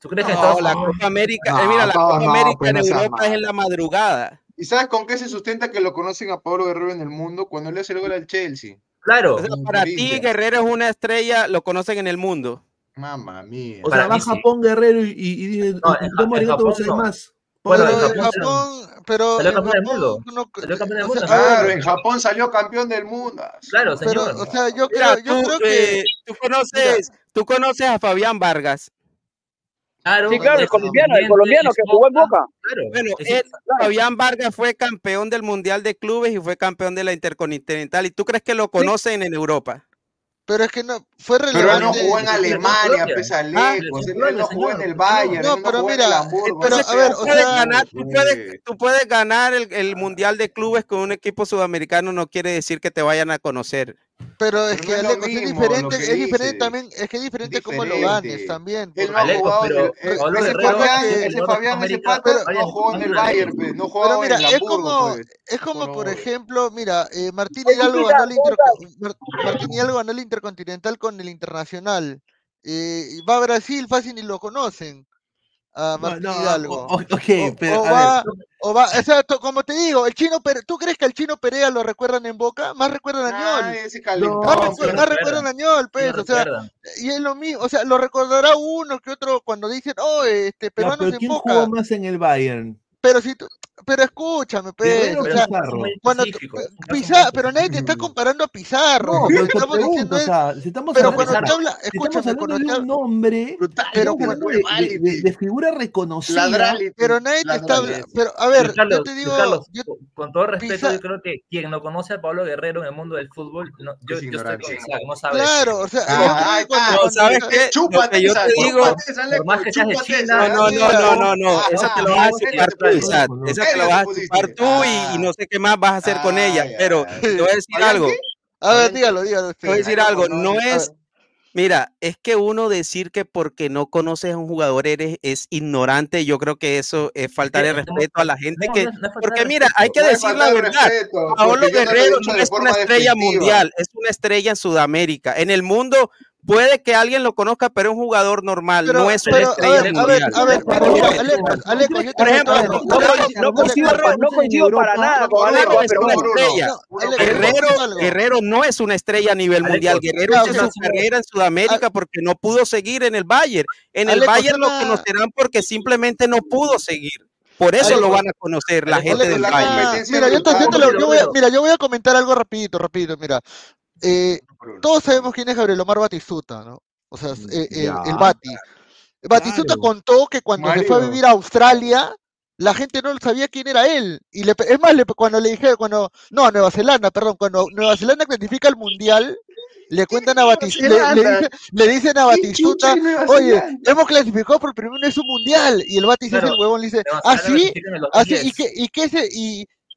tú crees que en No, Estados la Unidos- Copa América, No, eh, mira, la Copa no, América pues, en no Europa es en la madrugada. ¿Y sabes con qué se sustenta que lo conocen a Pablo Guerrero en el mundo cuando él hace el gol al Chelsea? Claro. Para ti, Guerrero es una estrella, lo conocen en el mundo. Mamma mía. O sea, va a Japón. Guerrero y, y, no, no. más. Pero en Japón, pero salió campeón del mundo. Claro, en Japón salió campeón del mundo. Claro, señor. O sea, yo, creo, yo que eh, tú conoces, tú conoces a Fabián Vargas. Claro, sí, claro, el colombiano, el colombiano que jugó en Boca. Claro, bueno, él, Fabián Vargas fue campeón del Mundial de Clubes y fue campeón de la Intercontinental. ¿Y tú crees que lo conocen en Europa? Pero es que no fue relevante. Pero pues, ah, no jugó en Alemania, pese a lejos. Ah, no jugó en el Bayern. No, pero mira, el Hamburgo, tú, puedes, ganar el Mundial de Clubes con un equipo sudamericano, no quiere decir que te vayan a conocer. Pero es que no es, diferente, es diferente también, es que es diferente, diferente. como lo ganes también. Él no pero, ese Fabián, ese Fabián, ese Pato no jugó en el Bayern, no jugó pero mira, en el pues. es como, es como por, ejemplo, mira, eh, Martín Hidalgo ganó el Intercontinental con el Internacional. Eh, va a Brasil fácil ni lo conocen a Martín no, no, Hidalgo. O, okay, pero, o, va, o sea, como te digo, el chino Pere, ¿tú crees que al chino Perea lo recuerdan en Boca? Más recuerdan a Ñol. Más, recuerdan, a Ñol, pues, o sea, y es lo mismo, o sea, lo recordará uno que otro cuando dicen, oh, este, peruanos pero en ¿quién Jugó más en el Bayern? Pero si tú, pero escúchame, pero, Pizarro, pero nadie te está comparando a Pizarro. Pero estamos diciendo estamos pero cuando te habla, escúchame, un nombre, pero de, figura reconocida, pero nadie te está pero a ver, yo te digo, con todo respeto, yo creo que quien no conoce a Pablo Guerrero en el mundo del fútbol, no, yo, estoy no. Claro, o sea, no, chúpate, yo te digo, no, no, no, no, no, eso te lo vas a decir, vas a chupar y, no sé qué más vas a hacer con ella. Pero te voy a decir algo. A dígalo, dígalo. Voy a decir algo. No es. Mira, es que uno decir que porque no conoces a un jugador eres es ignorante, yo creo que eso es faltar de respeto a la gente que porque mira, hay que decir la verdad. Paolo Guerrero no es una estrella mundial, es una estrella en Sudamérica. En el mundo Puede que alguien lo conozca, pero es un jugador normal, no es una estrella del mundial. A ver, por ejemplo, no coincido, para nada. Guerrero, no es una estrella a nivel mundial. Guerrero hizo su carrera en Sudamérica porque no pudo seguir en el Bayern. En el Bayern lo conocerán porque simplemente no pudo seguir. Por eso lo van a conocer la gente del Bayern. Mira, yo, voy a comentar algo rapidito, rapidito, mira. Eh, todos sabemos quién es Gabriel Omar Batistuta, ¿no? O sea, eh, el, el Bati. Batistuta contó que cuando Mario. se fue a vivir a Australia, la gente no sabía quién era él. Y le, es más, le, cuando le dije, cuando, no, a Nueva Zelanda, perdón, cuando Nueva Zelanda clasifica al mundial, le cuentan a Batistuta, le, dicen a Batistuta, oye, hemos clasificado por primera vez un mundial. Y el Batistuta claro, es el huevón, le dice, ah, ¿ah, sí? ¿Y qué, y qué se,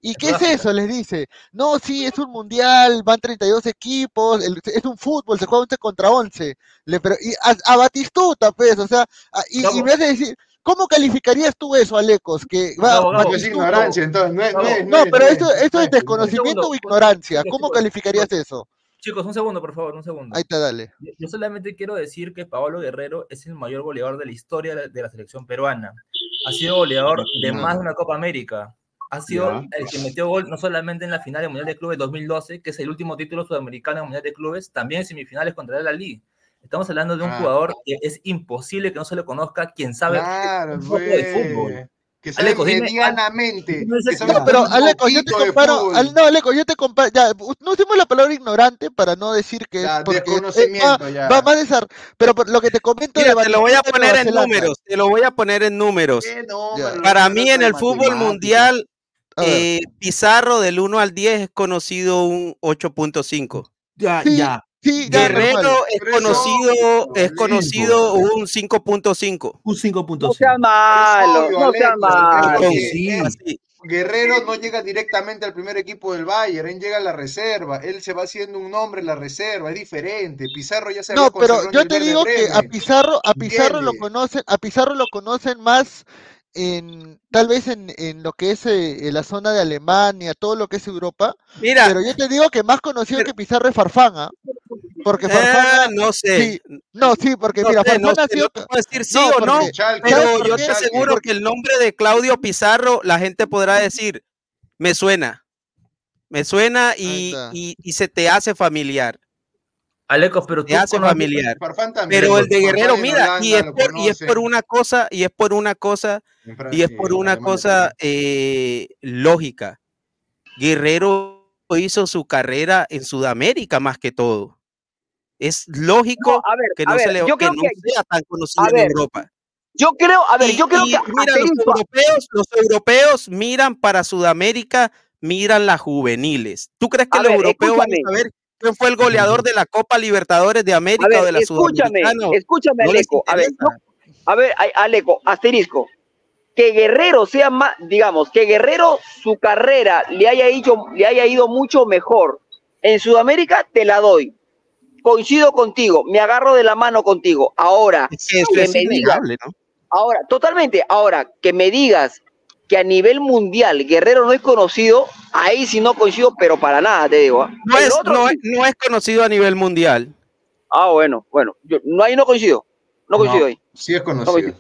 ¿Y qué es eso? Les dice, no, sí, es un mundial, van 32 equipos, es un fútbol, se juega 11 contra 11. Le, pero, y a, a, Batistuta, pues, o sea, y, y, me hace decir, ¿cómo calificarías tú eso, Alecos? Que, no, no, es ignorancia, entonces, no, no, pero esto, esto es desconocimiento o ignorancia, ¿cómo calificarías eso? Chicos, un segundo, por favor, un segundo. Ahí está, dale. Yo solamente quiero decir que Paolo Guerrero es el mayor goleador de la historia de la selección peruana. Ha sido goleador de más de una Copa América ha sido el que metió gol no solamente en la final del Mundial de Clubes 2012, que es el último título sudamericano en Mundial de Clubes, también en semifinales contra el Alí. Estamos hablando de un jugador que es imposible que no se le conozca, quien sabe claro, un poco de fútbol. Que Aleco, medianamente. No, que no, pero Aleco, yo te comparo. No, Aleco, yo te comparo. No usemos la palabra ignorante para no decir que. Ya, porque eh, va, ya. va, va a desar, Pero lo que te comento. Mira, te lo voy a poner en números. Te lo voy a poner en números. Para mí, en el fútbol mundial, eh, Pizarro del 1 al 10 es conocido un 8.5. Ya, sí, ya. Sí, Guerrero ya, es conocido, es conocido un 5.5. Un 5.5. No sea malo, no sea malo. Sí, Guerrero no llega directamente al primer equipo del Bayern, él llega a la reserva, él se va haciendo un nombre en la reserva, es diferente. Pizarro ya se No, pero yo te digo que a Pizarro, a Pizarro ¿Entiendes? lo conocen, a Pizarro lo conocen más en, tal vez en, en lo que es eh, la zona de Alemania, todo lo que es Europa. Mira, pero yo te digo que más conocido que Pizarro es Farfán, porque Farfán. Ah, no sé. No, sí, porque mira, Farfán no ha sido. Decir sí o no, pero yo te Chalque, aseguro que el nombre de Claudio Pizarro la gente podrá decir, me suena, me suena y, y se te hace familiar. Alecos, pero tú hace familiar. Pero el de Guerrero, mira, y, es por, una cosa, y es por una cosa, y es por una cosa eh, lógica. Guerrero hizo su carrera en Sudamérica más que todo. Es lógico que no, se le, yo sea tan conocido en Europa. Yo creo, a ver, yo creo que mira, los europeos, los europeos miran para Sudamérica, miran las juveniles. ¿Tú crees que los europeos van a saber ¿Quién fue el goleador de la Copa Libertadores de América o de la escúchame, Escúchame, no A ver, a ver, Aleco, asterisco. Que Guerrero sea más, digamos, que Guerrero su carrera le haya, ido, le haya ido mucho mejor en Sudamérica, te la doy. Coincido contigo, me agarro de la mano contigo. Ahora, es que digas, ¿no? Ahora, totalmente. Ahora, que me digas que a nivel mundial Guerrero no es conocido, ahí sí no coincido, pero para nada, te digo. ¿ah? No, es, no, es, no, es, conocido a nivel mundial. Ah, bueno, bueno, yo, no, ahí no coincido, no coincido ahí. Sí es conocido.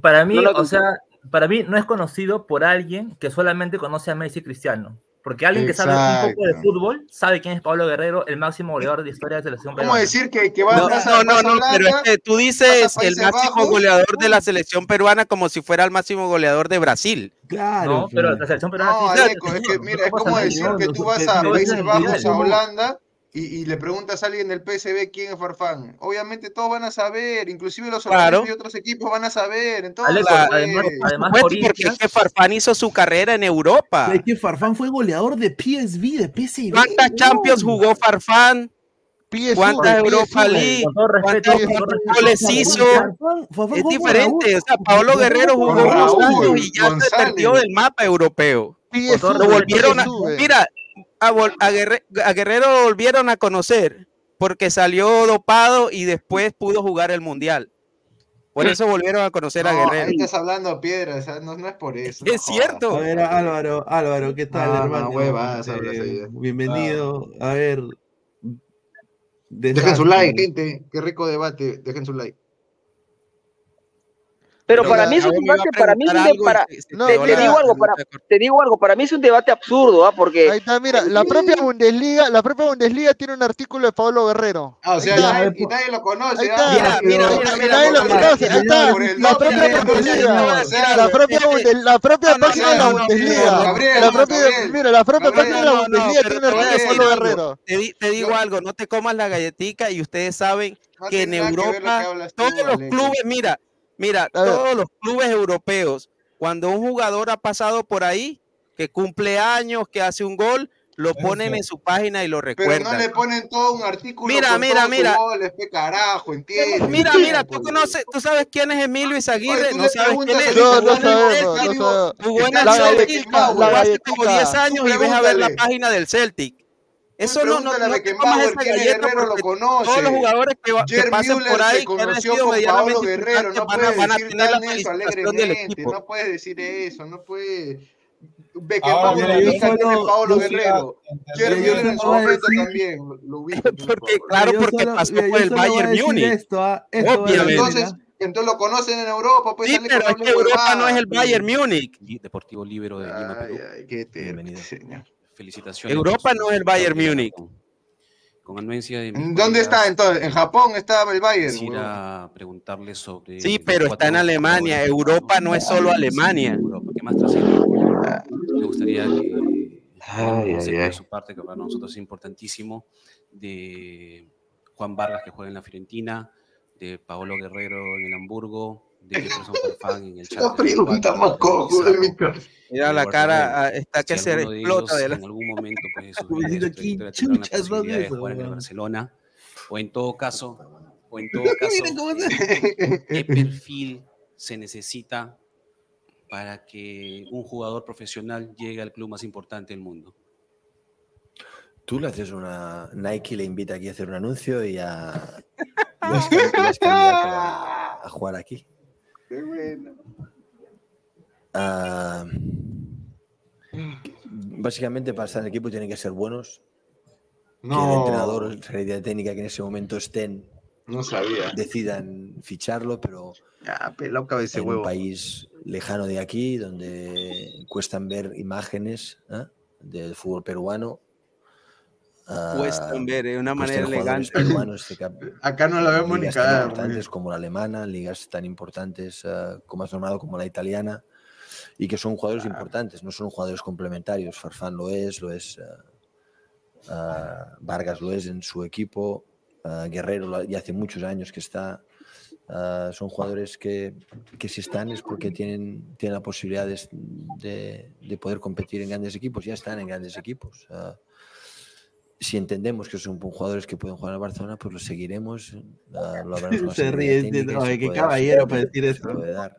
Para mí, o sea, para mí no es conocido por alguien que solamente conoce a Messi Cristiano. Porque alguien que sabe un poco de fútbol sabe quién es Pablo Guerrero, el máximo goleador de historia de la selección peruana. ¿Cómo decir que, que vas no, a No, no, no, Holanda, pero es que tú dices el máximo goleador de la selección peruana como si fuera el máximo goleador de Brasil. Claro. No, pero la selección peruana. No, Aleco, es que, *laughs* mira, es como decir que tú vas a Países Bajos, a Holanda y, le preguntas a alguien del PSB quién es Farfán, obviamente todos van a saber, inclusive los claro. de otros equipos van a saber. Entonces, claro, pues, además, además porque es que Farfán hizo su carrera en Europa. Es que Farfán fue goleador de PSV, de PSV. ¿Cuántas? Champions jugó Farfán? ¿Cuántas Europa League? ¿Cuántos goles hizo? Es diferente. O sea, Paolo Guerrero jugó unos años y ya se perdió del mapa europeo. Lo volvieron a. Mira, a, a, Guerre a Guerrero volvieron a conocer porque salió dopado y después pudo jugar el mundial. Por eso volvieron a conocer a Guerrero. Estás hablando piedra, no, no, es por eso. Es cierto. A ver, Álvaro, Álvaro, ¿qué tal, hermano? Eh, bienvenido. Ah. A ver. Dejen su like, gente. Qué rico debate. Dejen su like. Pero, para mí es un debate, para mí te, digo algo, para, te digo algo, para mí es un debate absurdo, ¿ah? Porque Ahí está, mira, la propia Bundesliga, la propia Bundesliga tiene un artículo de Pablo Guerrero. Ah, o sea, lo conoce. La propia página de la Bundesliga, mira, la propia página de la Bundesliga tiene un artículo de Pablo Guerrero. Te digo algo, no te comas la galletica y ustedes saben que en Europa todos los clubes, mira, Mira, todos los clubes europeos, cuando un jugador ha pasado por ahí, que cumple años, que hace un gol, lo ponen en su página y lo recuerdan. Pero no le ponen todo un artículo. Mira, con mira, mira. Goles, este qué carajo, ¿entiendes? Mira, mira, tú conoces, tú sabes quién es Emilio Izaguirre, no sabes quién es. No, no sabemos, no. Jugó en el Celtic, jugó hace como 10 años y ves a ver la página del Celtic. Eso no, no, no que lo conoce. Todos los jugadores que, que pasen Müller por ahí que han sido Guerrero, no van, puedes van eso del. No puedes decir eso, no puedes... Pablo, Pablo Guerrero. Jerry en su momento también *laughs* claro, porque pasó por el Bayern Múnich. Obviamente. Entonces, entonces lo conocen en Europa. Pues, pero es que Europa no es el Bayern Múnich. Deportivo Libero de Lima, Perú. Bienvenido felicitaciones. Europa no es el Bayern Múnich. Con anuencia de ¿Dónde está entonces? ¿En Japón estaba el Bayern? Ir a preguntarle sobre. Sí, pero está en Alemania. Europa no es solo Alemania. ¿qué más Me gustaría que. Ay, su parte, que para nosotros es importantísimo, de Juan Vargas que juega en la Fiorentina, de Paolo Guerrero en el Hamburgo, de que Superfan en el chat. La pregunta más cojo de mi cara. Mira la cara, está que se explota de, la... En algún momento, pues, aquí, chuchas, va a Barcelona, o en todo caso, o en todo caso, ¿qué perfil se necesita para que un jugador profesional llegue al club más importante del mundo? Tú le haces una. Nike le invita aquí a hacer un anuncio y y a, y a, a jugar aquí. Qué bueno. Ah, básicamente para estar en el equipo tienen que ser buenos. No. Que el entrenador, realidad técnica, que en ese momento estén. No sabía. Decidan ficharlo, pero. Ah, peloca ese huevo. un país lejano de aquí, donde cuestan ver imágenes ¿eh? del fútbol peruano, Cuestan ver de una manera elegante. que cap- Acá no la vemos ni ligas tan importantes como la alemana, ligas tan importantes eh, como has nombrado como la italiana y que son jugadores importantes, no son jugadores complementarios. Farfán lo es, lo es eh, eh, Vargas lo es en su equipo, eh, Guerrero ya hace muchos años que está. eh, son jugadores que, que si están es porque tienen, tienen la posibilidad de, de- de poder competir en grandes equipos, ya están en grandes equipos. Si entendemos que son jugadores que pueden jugar en Barcelona, pues los seguiremos. eh, *laughs* la Se ríe, técnica se qué caballero para decir eso. dar.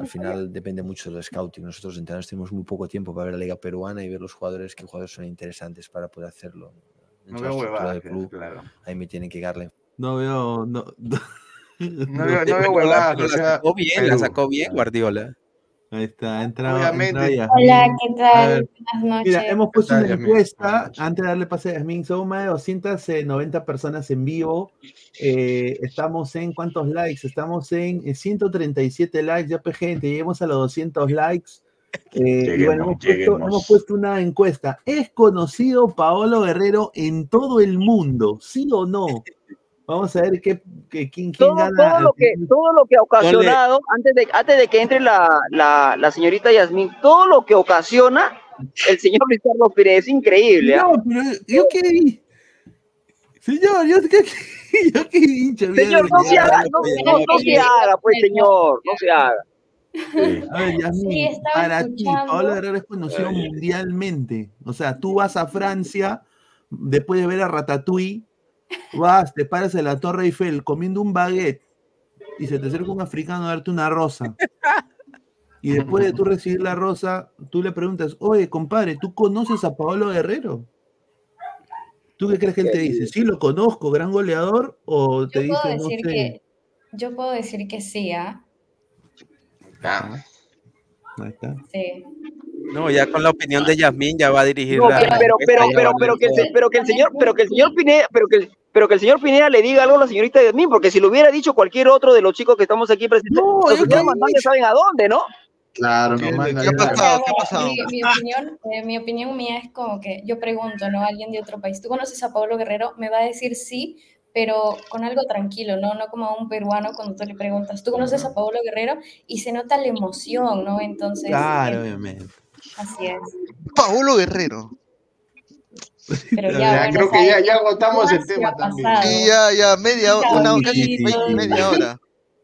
Al final depende mucho del scouting. Nosotros entrenadores tenemos muy poco tiempo para ver la liga peruana y ver los jugadores, qué jugadores son interesantes para poder hacerlo. No huevadas, del club, claro. ahí me tienen que dar la No veo, no, no, *laughs* No veo, no veo *laughs* huevadas, la o sea, sacó bien, la sacó bien Guardiola. Ahí está, ha entrado. Obviamente. Hola. ¿qué tal? Buenas noches. Mira, hemos puesto tal, una encuesta, antes de darle pase a Yasmín, son más de 290 en vivo. Eh, estamos en cuántos likes? Estamos en eh, 137 likes, ya pues, gente, lleguemos a los 200 likes. Eh, y bueno, hemos puesto, hemos puesto una encuesta. ¿Es conocido Paolo Guerrero en todo el mundo? ¿Sí o no? Vamos a ver qué, qué- quién, quién todo, gana. todo lo que todo lo que ha ocasionado antes de antes de que entre la, la, la señorita Yasmín todo lo que ocasiona el señor Luis Carlos Pérez es increíble ¿ah? No, pero yo qué vi. Señor, yo qué, *laughs* yo qué hincha. señor no se haga no, no, no se haga pues señor no se haga A ver, Yasmín, Sí, estaba para ti. Paolo Guerrero es conocido mundialmente. O sea, tú vas a Francia, después de ver a Ratatouille, vas, te paras en la Torre Eiffel comiendo un baguette y se te acerca un africano a darte una rosa. Y después de tú recibir la rosa, tú le preguntas, oye, compadre, ¿tú conoces a Paolo Guerrero? ¿Tú qué crees que él te dice? Sí, lo conozco, gran goleador, o te Yo puedo dice, no decir sé. que, yo puedo decir que sí, ¿ah? Ahí está. Sí. No, ya con la opinión de Yasmín ya va a dirigir No, la. pero, pero, pero, que el, pero que el señor, pero que el señor Pineda, pero que, el- pero que el señor Pineda le diga algo a la señorita Yasmín, porque si lo hubiera dicho cualquier otro de los chicos que estamos aquí presentes, los hubiera mandado ya saben a dónde, ¿no? Claro, ¿Qué- no qué ha nada. pasado? ¿Qué ha pasado? Mi, mi opinión, eh, mi opinión mía es como que yo pregunto, ¿no? Alguien de otro país, ¿tú conoces a Pablo Guerrero? Me va a decir sí, pero con algo tranquilo, ¿no? No como a un peruano cuando tú le preguntas, ¿tú conoces a Pablo Guerrero? Y se nota la emoción, ¿no? Entonces, Claro, eh, obviamente. así es. Paulo Guerrero. *laughs* Pero Ya, ya, bueno, creo que ya, ya agotamos el tema también. Sí, ya, ya, media, una, Sí, casi media hora.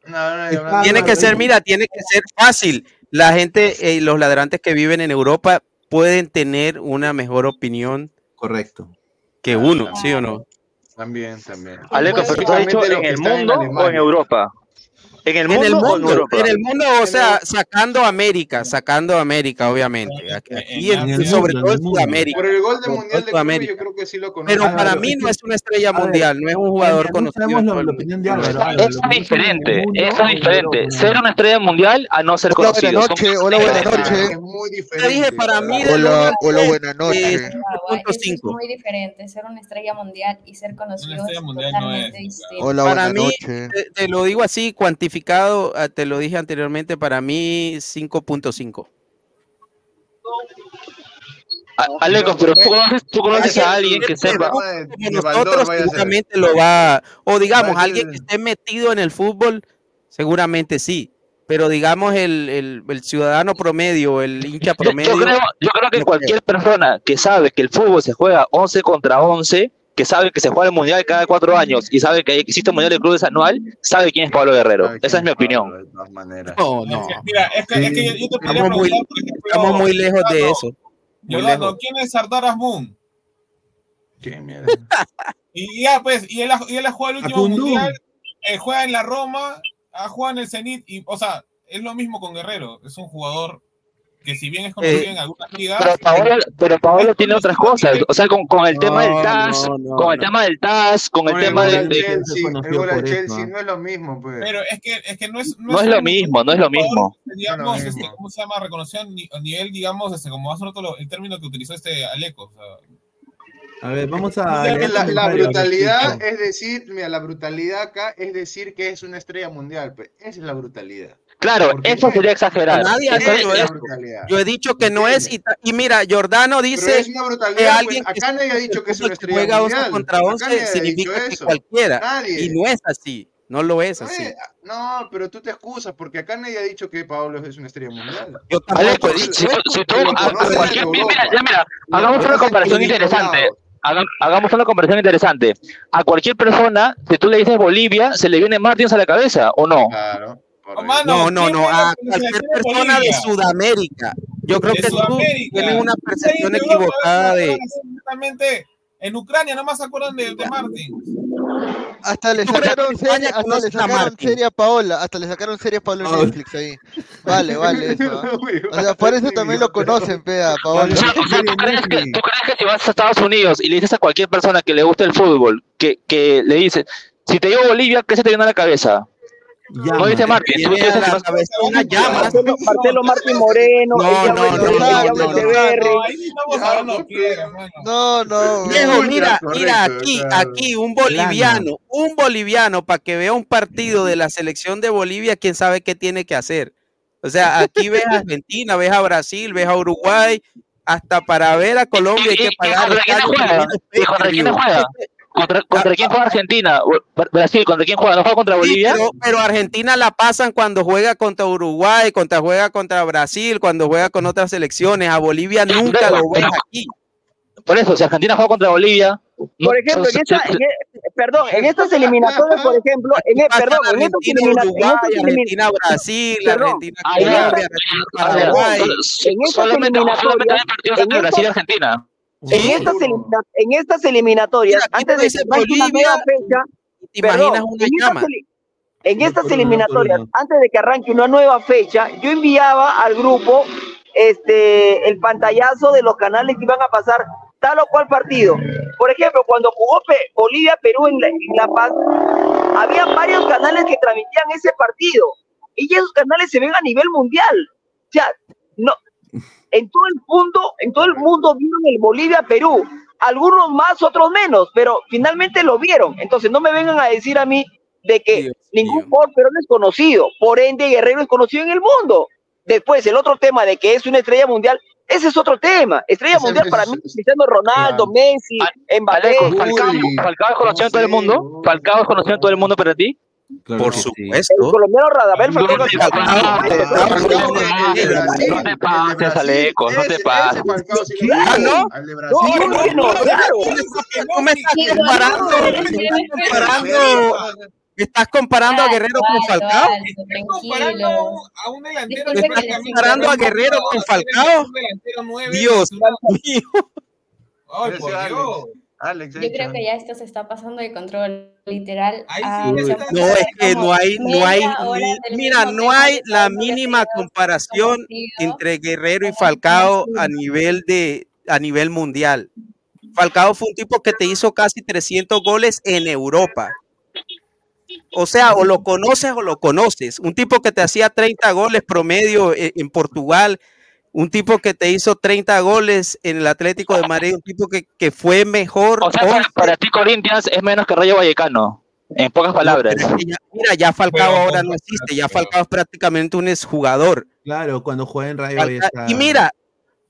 No, no, Está no, Tiene que ser, mira, tiene que ser fácil. La gente, eh, los ladrantes que viven en Europa pueden tener una mejor opinión Correcto. que uno, ¿sí o no? También, también. Aleco, pero tú has dicho en el mundo o en. Europa. ¿En el En el mundo o en mundo, Europa? en el mundo, o sea, sacando América, sacando América, obviamente. Aquí, aquí En el sobre mundo, todo en mundo. Sudamérica. Por el gol de Mundial de Sudamérica. yo creo que sí lo conozco. Pero para mí no es una estrella mundial, no es un jugador No conocido. mundo. Eso es diferente, mundo eso es diferente. Ser una estrella mundial a no ser Hola, buenas conocido. Noches, cosas hola, buenas noches. Es muy Te diferente. dije, para mí Hola, hola, buenas noches. es 5.5. muy diferente. Ser una estrella mundial y ser conocido estrella es mundial no totalmente es, distinto. Hola, Para buenas mí, noches. te, te lo digo así, cuantificado, ah, te lo dije anteriormente, para mí 5.5. A- Aleco, pero tú conoces, tú conoces a alguien que sepa. Como nosotros seguramente lo va, o digamos, alguien que esté metido en el fútbol, seguramente sí. Pero digamos el, el, el ciudadano promedio, el hincha Yo, promedio. yo creo, yo creo que cualquier persona que sabe que el fútbol se juega 11 contra 11, que sabe que se juega el mundial cada cuatro años y sabe que existe un mundial de clubes anual, sabe quién es Pablo Guerrero. Esa es mi opinión. De todas maneras. No, no. Mira, es que, es que yo, yo te podría Estamos muy, estamos muy lejos de eso. Lejos. ¿quién es Sardar Azmoun? Qué mierda. Y ya, pues, y él, ha- y él ha jugado el último Acundú. mundial, eh, juega en la Roma, ha jugado en el Zenit, y, o sea, es lo mismo con Guerrero. Es un jugador que, si bien es conocido Eh, en algunas ligas, Pero Paolo, pero Paolo tiene otras cosas, o sea, con, con el tema del TAS, no, no, con el tema del TAS, con el tema gol de, Chelsea, el gol al Chelsea no es lo mismo, pues. pero es que, es que no es... No es lo mismo, no es lo mismo. Digamos, No es lo este, mismo. ¿cómo se llama? Reconocido a ni- a nivel, digamos, este, como hace rato lo- el término que utilizó este Aleco. O sea, A ver, vamos a. La, la comentarios, brutalidad es decir, mira, la brutalidad acá es decir que es una estrella mundial, pues. Esa es la brutalidad. Claro, eso sería exagerar. Nadie ha dicho es- eso. Yo he dicho que no es. Y, mira, Jordano dice es una que brutalidad. alguien pues, que acá nadie ha dicho que es una estrella juega 11 mundial. contra Acá 11 nadie ha dicho significa que cualquiera. Nadie. Y no es así. No lo es así. No, pero tú te excusas porque acá nadie ha dicho que Pablo es una estrella mundial. Yo Alejo, si, si si tú a, a cualquier, mira, ya mira, hagamos una comparación interesante. Haga- Hagamos una comparación interesante. A cualquier persona, si tú le dices Bolivia, se le viene Martins a la cabeza, ¿o no? Claro. No, no, no. A cualquier persona de? Sudamérica. Yo creo que tú tienes una percepción equivocada de. Exactamente. En Ucrania no más se acuerdan de, de Martin. Hasta le ¿Tú crees que sacaron serie, hasta le sacaron serie a Paola, hasta le sacaron serie a Paola en Netflix ahí. Vale, vale, eso. ¿ah? *laughs* O sea, por eso también lo conocen, pea, Paola. O sea, o sea, ¿tú, crees que, tú crees que si vas a Estados Unidos y le dices a cualquier persona que le guste el fútbol, que, que le dices, si te digo Bolivia, ¿qué se te viene a la cabeza? No dice Martín, tú dices que una llama. Marcelo, Marcelo Martín Moreno, No, no, no, no, no, no. Viejo, mira, mira aquí, aquí un boliviano, un boliviano para que vea un partido de la selección de Bolivia, quién sabe qué tiene que hacer. O sea, aquí ves a Argentina, ves a Brasil, ves a Uruguay, hasta para ver a Colombia hay que pagar. ¿Contra quién juega? Tremendos ¿Y contra juega? ¿Contra, quién juega Argentina? Bra- Brasil, ¿contra quién juega? ¿No juega contra Sí, Bolivia? pero, pero Argentina la pasan cuando juega contra Uruguay, cuando juega contra Brasil, cuando juega con otras selecciones. A Bolivia nunca lo ves aquí. Por eso, si Argentina juega contra Bolivia. Por ejemplo, en esta, en e- perdón, en estas eliminatorias, por ejemplo, en, e- perdón, en estas Argentina, elimina- en Uruguay, estas elimina- Argentina, Brasil, Perdón, Argentina. Colombia, Argentina. Paraguay. Solo- en estas Solamente, solamente eliminatorias, hay partidos en entre Brasil y Argentina. En estas, en estas eliminatorias, Mira, antes de que una Bolivia, nueva fecha, ¿Te perdón, imaginas una en estas llama? eli- en estas Por una eliminatorias, antes de que arranque una nueva fecha, yo enviaba al grupo este el pantallazo de los canales que iban a pasar tal o cual partido. Por ejemplo, cuando jugó Pe- Bolivia-Perú en la, en La Paz, había varios canales que transmitían ese partido. Y esos canales se ven a nivel mundial. O sea, no, en todo el mundo, en todo el mundo vieron el Bolivia-Perú. Algunos más, otros menos, pero finalmente lo vieron. Entonces no me vengan a decir a mí de que Dios ningún mío. jugador peruano es conocido. Por ende, Guerrero es conocido en el mundo. Después, el otro tema de que es una estrella mundial, ese es otro tema. Estrella mundial para mí, Cristiano Ronaldo, Claro. Messi, Mbappé. Falcao, Falcao es conocido en todo el mundo. Falcao es conocido en todo el mundo para ti. Claro Por sí. supuesto. El colombiano Radamel No Falcao te pases, no te pases, no te pases, Aleco, no te pases. ¿no? al de No, Brasil. bueno, claro. Tú me estás comparando, estás comparando, estás comparando a Guerrero con Falcao. comparando a un delantero Disculpe ¿Me que estás comparando a Guerrero con Falcao? Dios mío. Ay, por. Dios. Alex, Yo creo que ya esto se está pasando de control, literal. Ah, sí ha No, es que no hay, no hay, ni- mira, no hay la mínima comparación entre Guerrero y Falcao a nivel de, a nivel mundial. Falcao fue un tipo que te hizo casi 300 goles en Europa. O sea, o lo conoces o lo conoces. Un tipo que te hacía 30 goles promedio e- en Portugal, un tipo que te hizo 30 goles en el Atlético de Madrid, un tipo que, que fue mejor. O sea, para, 11. para ti Corinthians es menos que Rayo Vallecano, en pocas palabras. Pero es que ya- mira, ya Falcao Pero, ahora no existe, ya Falcao es prácticamente un exjugador. Claro, cuando juega en Rayo Vallecano. Y mira,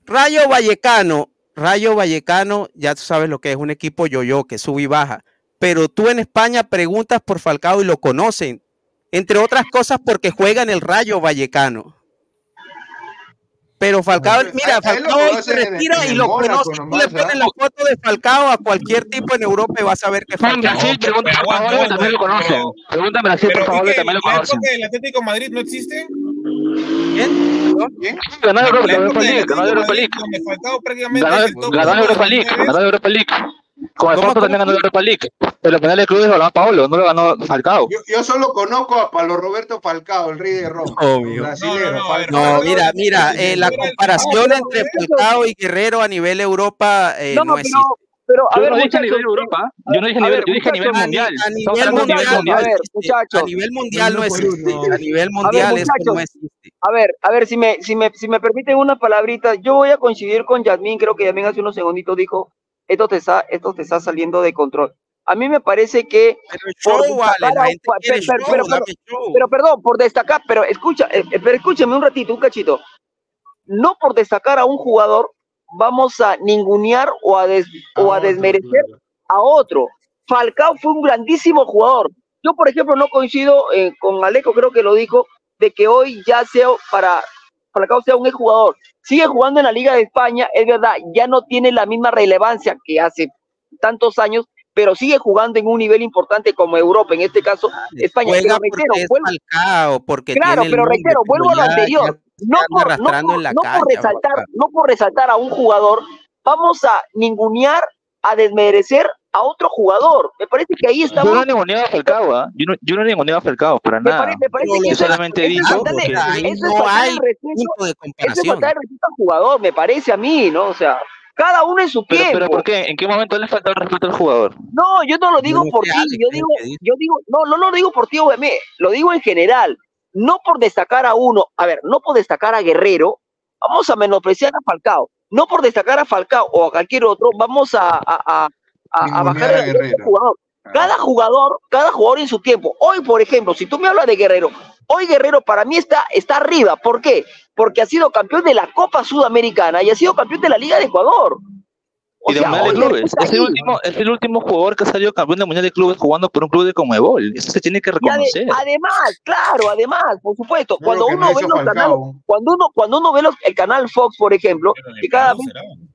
Rayo Vallecano, Rayo Vallecano, ya tú sabes lo que es un equipo yo-yo, que sube y baja. Pero tú en España preguntas por Falcao y lo conocen. Entre otras cosas porque juega en el Rayo Vallecano. Pero Falcao, Bueno, mira, Falcao hoy se retira en y el lo conoce. Tú nomás, le pones la foto de Falcao a cualquier tipo en Europa y vas a ver que Falcao. Brasil, pregunta pero por favor, que también lo conocen. Pregunta en Brasil, por favor, que también lo ¿la conocen. del Atlético de Madrid no existe? ¿Quién? ¿Quién? Ganó Europa, League, ganó de Europa League. donde Falcao prácticamente Ganó, el Europa League, ganó Europa League. Con el ¿Cómo, Porto también ganó Europa League. Pero penal de clubes lo ganó Paolo, no lo ganó Falcao. Yo, yo solo conozco a Pablo Roberto Falcao, el rey de Roma. Obvio. Brasilero, No, mira, mira, eh, la comparación entre Falcao y Guerrero a nivel Europa eh, No, no, pero, existe. pero a Yo ver, no dije a nivel muchachos, Europa, yo no dije a nivel, ver, yo dije a nivel muchachos, mundial. A nivel de mundial. A ver, existe. A muchachos. nivel mundial no existe. A nivel A ver, mundial esto no muchachos. existe. A ver, a ver, si me, si me, si me permiten unas palabritas, yo voy a coincidir con Yasmín, creo que Yasmín hace unos segunditos dijo, esto te está, esto te está saliendo de control. a mí me parece que show, destacar a show, pero, perdón, por destacar, pero escucha, eh, eh, pero escúchame un ratito, un cachito. No por destacar a un jugador vamos a ningunear o a, des- o a desmerecer a otro. Falcao fue un grandísimo jugador. Yo, por ejemplo, no coincido eh, con Aleco, creo que lo dijo, de que hoy ya sea para Falcao sea un jugador. Sigue jugando en la Liga de España, es verdad, ya no tiene la misma relevancia que hace tantos años, pero sigue jugando en un nivel importante como Europa, en este caso España. Juega Pero porque reitero, es vuelvo- Falcao, porque claro, tiene pero reitero, vuelvo a lo anterior. No por, no, por, la no por resaltar, no por resaltar a un jugador, vamos a ningunear, a desmerecer a otro jugador. Me parece que ahí Yo estamos. no ninguneaba a Falcao, ¿ah? Yo no, yo no ninguneaba a Falcao, para Me nada. parece, me parece que Yo eso es- solamente eso es eso es no hay punto de eso es comparación. el respeto al jugador, me parece a mí, ¿no? O sea, cada uno en su Pero, tiempo. pero ¿por qué? ¿En qué momento le falta el respeto al jugador? No, yo no lo digo no por ti, yo ¿qué digo, es yo digo, no, no lo digo por ti, OBM, lo digo en general, no por destacar a uno, a ver, no por destacar a Guerrero, vamos a menospreciar a Falcao, no por destacar a Falcao o a cualquier otro, vamos a, a, a, a- a bajar a el nivel jugador. Cada jugador, cada jugador en su tiempo. Hoy, por ejemplo, si tú me hablas de Guerrero, hoy Guerrero para mí está, está arriba. ¿Por qué? Porque ha sido campeón de la Copa Sudamericana y ha sido campeón de la Liga de Ecuador. O Y de sea, de Clubes. Es el, último, es el último jugador que ha salido campeón de Mundial de Clubes jugando por un club de Comebol. Eso se tiene que Y ade- reconocer. además, claro, además, por supuesto, cuando uno no ve canales, cuando uno, cuando uno ve los- el canal Fox, por ejemplo, que cada vez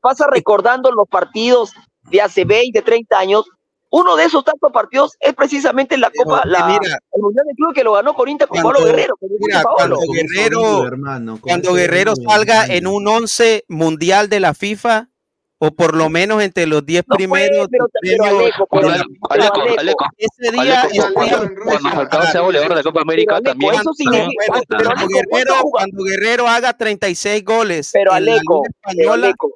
pasa recordando los partidos de hace 20, 30 años, uno de esos tantos partidos es precisamente la Copa, que la, mira, el Mundial de Club que lo ganó Corinthians con Cuando- Pablo Guerrero. mira, cuando Guerrero, hermano, cuando Guerrero salga en un 11 mundial de la FIFA, o por lo menos entre los 10 No puede, primeros pero, del pero pero, pero Aleco, Aleco, Aleco, ese día, cuando, Falcao sea goleador de la Copa América, también, eso también significa- pero cuando Guerrero, ¿cuántos jugadores- cuando Guerrero haga 36 goles pero en la Aleco, pero Española, Aleco,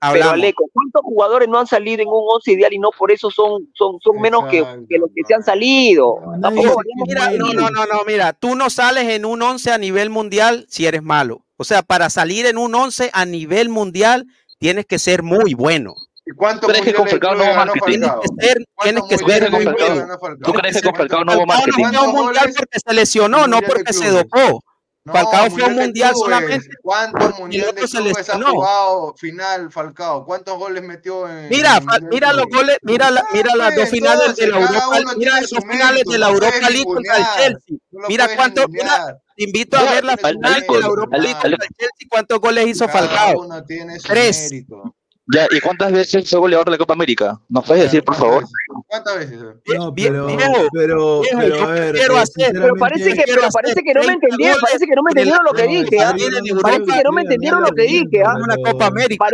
pero hablamos. Aleco, ¿cuántos jugadores no han salido en un once ideal y no por eso son, son, son menos que, que los que se han salido? Vayamos mira, no, no, no, no, mira, tú no sales en un 11 a nivel mundial si eres malo. O sea, para salir en un 11 a nivel mundial tienes que ser muy bueno. ¿Y cuántos ¿Tú crees que con Falcao no hubo marketing? Tienes que ser, tienes que ¿Tú crees ser que con muy Falcao, bueno. ¿tú crees que con Falcao no hubo no marketing? un mundial porque se lesionó, no porque se dopó. No, Falcao fue un mundial clubes. solamente. ¿Cuántos mundiales de otro se clubes ha jugado final Falcao? ¿Cuántos goles metió en Mira, en el mira los goles, mira, la- mira las dos finales de la Europa, mira las dos finales de la Europa League contra el Chelsea. no Mira cuánto, mira, te invito a ver las Al- finales Aleco, de la Europa League contra el Chelsea, cuántos goles hizo Cada Falcao. uno tiene su Tres. mérito. Ya, ¿y cuántas veces fue goleador de la Copa América? ¿Nos puedes decir, por favor? ¿Cuántas veces? No, pero, viejo, pero, pero yo a ver, quiero eh, hacer- Pero parece que, pero parece que no me 30 entendieron, goles parece que no me entendieron lo que dije, ¿ah? Parece que no me entendieron lo que dije, ¿ah? una Copa América.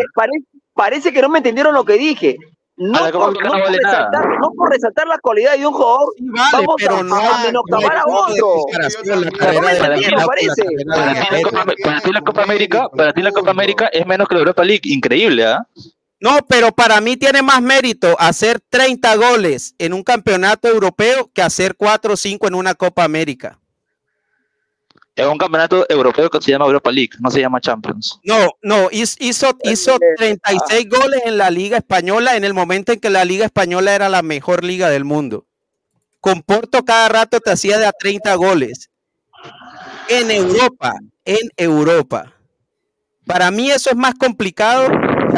Parece que no me entendieron lo que dije. No A por, no vale resaltar, no por resaltar la cualidad de un jugador, Sí, vale, vamos pero a, no a menoscabar otro. ti, la. Copa, América, para ti la Copa América es menos que la Europa League. Increíble, ¿ah? No, pero para mí tiene más mérito hacer 30 goles en un campeonato europeo que hacer 4 o 5 en una Copa América. Es un campeonato europeo que se llama Europa League, no se llama Champions. No, no, hiz- hizo, hizo 36 goles en la Liga Española en el momento en que la Liga Española era la mejor liga del mundo. Con Porto cada rato te hacía de a 30 goles. En Europa, en Europa. Para mí eso es más complicado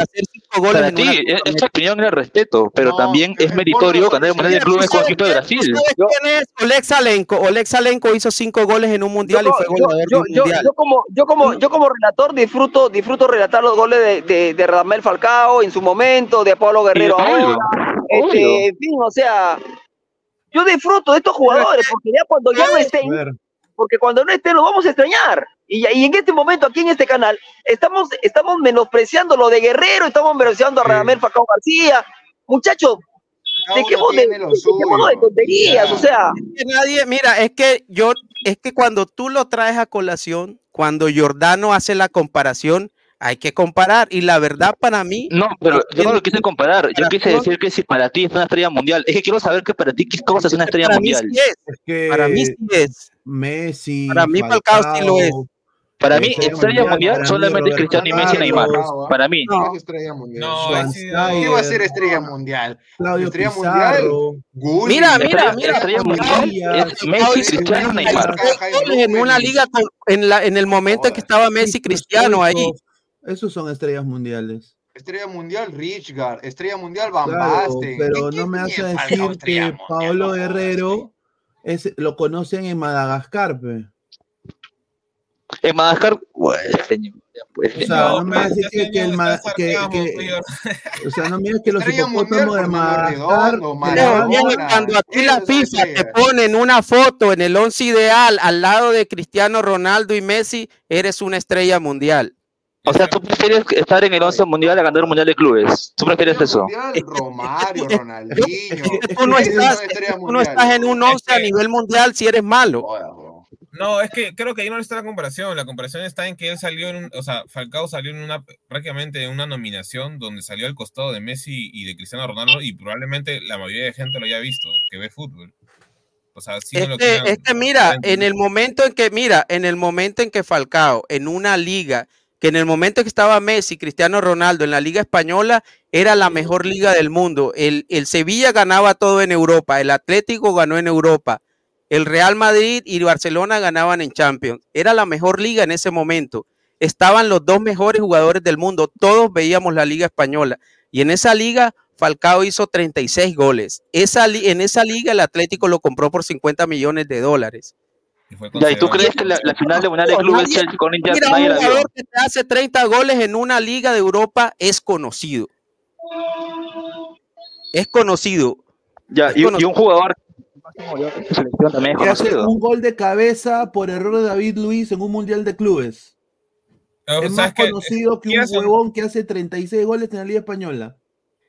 hacer 5 goles Para en ti, una es, Copa es tu América. opinión el respeto, pero No, también es meritorio ganar el Mundial de Clubes ¿tú con equipo de Brasil. quién es Oleg Salenko? Oleg Salenko hizo 5 goles en un mundial Yo, y fue yo- goleador yo- yo- mundial. yo como, yo, como, yo como relator disfruto, disfruto relatar los goles de, de, de Radamel Falcao en su momento, de Pablo Guerrero obvio, ahora. obvio. Este, en fin, o sea, yo disfruto de estos jugadores porque ya cuando ya no estén, porque cuando no estén lo vamos a extrañar. Y, y en este momento, aquí en este canal, estamos, estamos menospreciando lo de Guerrero, estamos menospreciando a Sí. Radamel Falcao García. Muchachos, dejemos de, de tonterías, Ya. o sea. que nadie, mira, es que yo, es que cuando tú lo traes a colación, cuando Giordano hace la comparación, hay que comparar. Y la verdad para mí, No, pero yo no lo quise comparar. Yo quise decir que si para ti es una estrella mundial, es que quiero saber que para ti, ¿qué cosa es una estrella para mí mundial? sí es. es que Para mí sí es. Messi, Para mí Falcao sí lo es. Para mí, estrella mundial, solamente Cristiano y Messi y Neymar. Para mí. No, es estrella mundial. ¿Qué va a ser estrella mundial? Estrella mundial. Mira, mira, Estrella, mira. estrella mundial es Messi, Cristiano, Neymar. En una liga en, la, en el momento en que estaba Messi Cristiano ahí. Esos- son estrellas mundiales. Estrella mundial Richgard, estrella mundial Van Claro, Basten. pero ¿Qué- no me hace decir que Paolo Guerrero es, lo conocen en Madagascar, pe. En Madagascar, bueno, señor, pues, O sea, no señor. me vas a decir que, que el ma- que, que- *laughs* o sea, no me digas que los hipopótamos de Madagascar cuando a ti la FIFA te ponen una foto en el once ideal al lado de Cristiano Ronaldo y Messi, eres una estrella mundial. O sea, tú prefieres estar en el 11 mundial a ganar un mundial de clubes. ¿Tú prefieres eso? Mundial, *laughs* Romario, Ronaldinho. Tú no estás, tú no estás en un mundiales. 11 a nivel mundial si eres malo. No, es que creo que ahí no está la comparación. La comparación está en que él salió en un, o sea, Falcao salió en una, prácticamente en una nominación donde salió al costado de Messi y de Cristiano Ronaldo y probablemente la mayoría de gente lo haya visto, que ve fútbol. O sea, sí no Es lo que, quieran- es que mira, en el momento en que, mira, en el momento en que Falcao, en una liga, que en el momento en que estaba Messi, Cristiano Ronaldo en la liga española, era la mejor liga del mundo. El, el Sevilla ganaba todo en Europa, el Atlético ganó en Europa, el Real Madrid y Barcelona ganaban en Champions. Era la mejor liga en ese momento. Estaban los dos mejores jugadores del mundo, todos veíamos la liga española. Y en esa liga, Falcao hizo 36 goles. Esa, en esa liga, el Atlético lo compró por 50 millones de dólares. Ya, ¿y tú crees que la, la final de mundial de No, clubes Chelsea con Inter Mira, un jugador que te hace 30 goles en una liga de Europa es conocido. Es conocido. Ya, Es y, y conocido. un jugador un gol de cabeza por error de David Luis en un mundial de clubes. O es más que- conocido que un huevón que hace 36 goles en la Liga Española.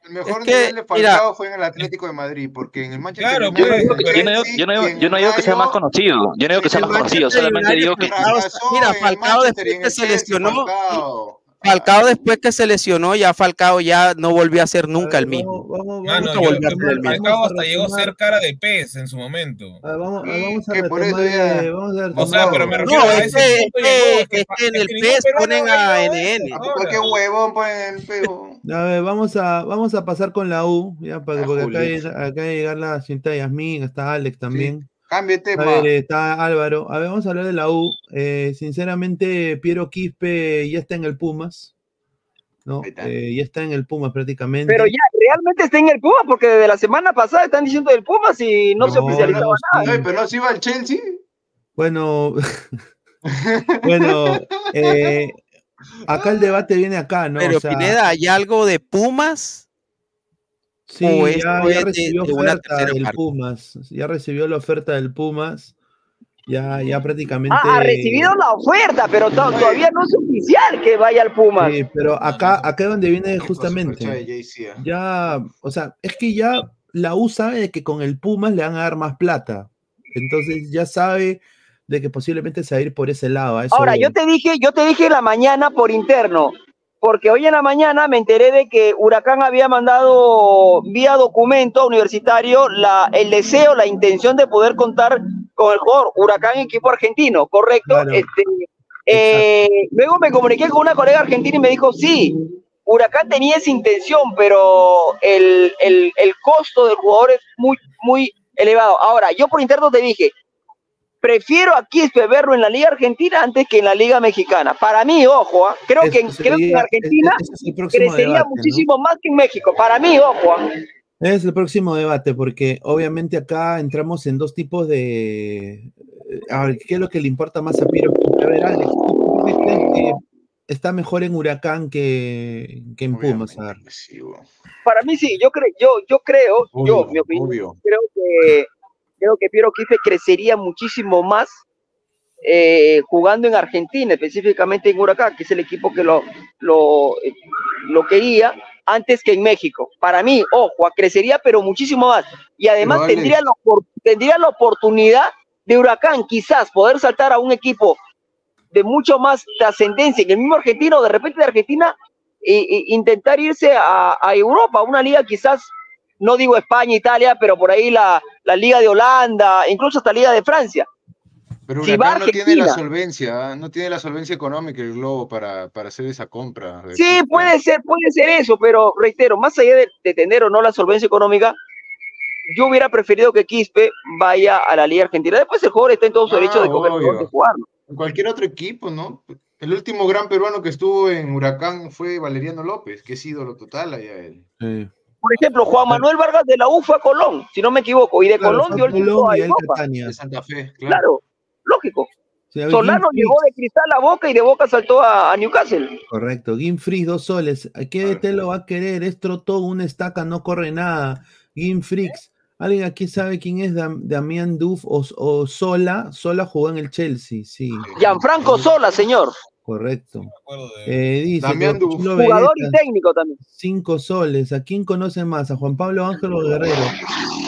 El mejor Es que, nivel de mira- Falcao fue en el Atlético de Madrid, porque en el Manchester Claro, United, Yo no digo que- yo no digo- Chelsea yo no digo- y en yo no digo que sea más conocido. Yo no digo que sea más conocido. Solamente digo que. Mira, Falcao después que se lesionó, Falcao. Falcao después que se lesionó, ya Falcao ya no volvió a ser nunca el mismo. Vamos, Mano, Nunca yo- volvió a yo- ser el mismo. Falcao hasta llegó a ser cara de pez en su momento. Ah, vamos, ah, a por eso ya- eh, vamos a O sea, pero me No, refiero a es ese que, punto es llegó, que- que es fa- que en el peruano ponen a NN. Cualquier huevón pone el pego. A ver, vamos a, vamos a pasar con la U, ya, para, Ah, porque acá, acá llega la cinta Yasmín, está Alex también. Cambie de A tema. ver, está Álvaro. A ver, vamos a hablar de la U. Eh, sinceramente, Piero Quispe ya está en el Pumas. ¿no? Eh, ya está en el Pumas prácticamente. Pero ya, realmente está en el Pumas, porque desde la semana pasada están diciendo del Pumas y no, se oficializaba no, nada. Ay, pero no se iba al Chelsea. Bueno, *laughs* bueno, *laughs* eh, acá el debate viene acá, ¿no? Pero O sea, Pineda, ¿hay algo de Pumas? Sí, ¿O ya, recibió de oferta del parte? Pumas. Ya recibió la oferta del Pumas. Ya, ya prácticamente. Ah, ha recibido la oferta, pero to- todavía no es oficial que vaya al Pumas. Sí, pero acá, acá es donde viene justamente. Ya, o sea, es que ya la U sabe de que con el Pumas le van a dar más plata. Entonces ya sabe de que posiblemente se va a ir por ese lado. a eso Ahora, voy. yo te dije, yo te dije en la mañana por interno, porque hoy en la mañana me enteré de que Huracán había mandado vía documento universitario la, el deseo, la intención de poder contar con el jugador Huracán equipo argentino, ¿correcto? Claro. Este, eh, luego me comuniqué con una colega argentina y me dijo, sí, Huracán tenía esa intención, pero el, el, el costo del jugador es muy, muy elevado. Ahora, yo por interno te dije, prefiero a Quispe verlo en la Liga Argentina antes que en la Liga Mexicana. Para mí, ojo, ¿ah? creo, Es- que, en- creo que en sería- Argentina ese es el próximo crecería debate, ¿no? muchísimo más que en México. Para mí, ojo. ¿ah? Es el próximo debate, porque obviamente acá entramos en dos tipos de. A ver, ¿qué es lo que le importa más a Piero? A ver, Alex, ¿tú por qué crees que está mejor en Huracán que, que en Pumas? A ver. Para mí sí, yo creo, yo, yo creo, yo, mi opinión, obvio. creo que creo que Piero Quispe crecería muchísimo más eh, jugando en Argentina, específicamente en Huracán, que es el equipo que lo, lo, eh, lo quería antes que en México. Para mí, ojo, crecería pero muchísimo más. Y además tendría la, tendría la oportunidad de Huracán quizás poder saltar a un equipo de mucho más trascendencia en el mismo argentino, de repente de Argentina, e, e intentar irse a, a Europa, una liga quizás, no digo España, Italia, pero por ahí la, la liga de Holanda, incluso hasta liga de Francia. Pero Si va Huracán no tiene la solvencia, ¿ah? no tiene la solvencia económica el Globo para, para hacer esa compra. Sí, puede ser, puede ser eso, pero reitero, más allá de, de tener o no la solvencia económica, yo hubiera preferido que Quispe vaya a la Liga Argentina. Después el jugador está en todo su derecho de Ah, obvio. de jugarlo. En cualquier otro equipo, ¿no? El último gran peruano que estuvo en Huracán fue Valeriano López, que es ídolo total allá él. Por ejemplo, Juan Manuel Vargas de la U fue a Colón, si no me equivoco, y de Claro, Colón dio el Colón a Europa. De Santa Fe, claro. Claro, lógico. Solano llegó de Cristal a Boca y de Boca saltó a, a Newcastle. Correcto. Gimfrix, dos soles. ¿A ¿Qué te lo va a querer? Es trotón, una estaca, no corre nada. Gimfrix. ¿Alguien aquí sabe quién es Dam- Damián Duff o, o Sola? Sola jugó en el Chelsea, sí. Gianfranco Sola, señor. Correcto. Eh, dice Jugador y técnico también. Cinco soles. ¿A quién conoce más? ¿A Juan Pablo Ángel o Guerrero?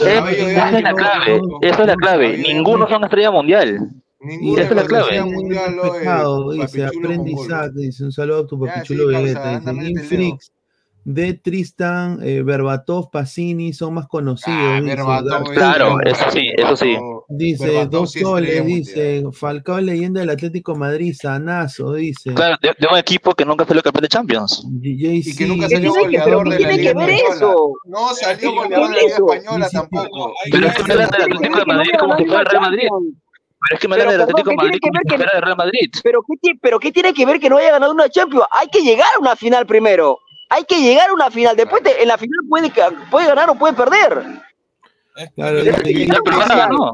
Eh, esa es la clave, esa es la clave. Ninguno son estrella mundial. Esa es la clave. Respetado, dice, aprende Isaac, dice, un saludo a tu papichulo Vegeta, dice, de Tristan, eh, Berbatov, Pacini son más conocidos. Ah, dice, Berbatov Claro, eso sí, eso sí. Dice, Berbatov dos sí es soles, estrella dice, Falcao leyenda del Atlético Madrid, Sanazo, dice. Claro, de, de un equipo que nunca salió campeón de Champions. Y que nunca JC, salió que- goleador ¿qué de la tiene Liga que ver Española. eso? No salió ¿Qué goleador de la Liga? Española tampoco. Pero es que me del Atlético de Madrid como si fuera el Real Madrid. Pero es que me hablan Pero, del Atlético de ¿qué Madrid como que si que- fuera el Real Madrid. Pero ¿qué, pero ¿qué tiene que ver que no haya ganado una Champions? Hay que llegar a una final primero. Hay que llegar a una final. Después de- en la final puede, ganar o puede perder. Claro.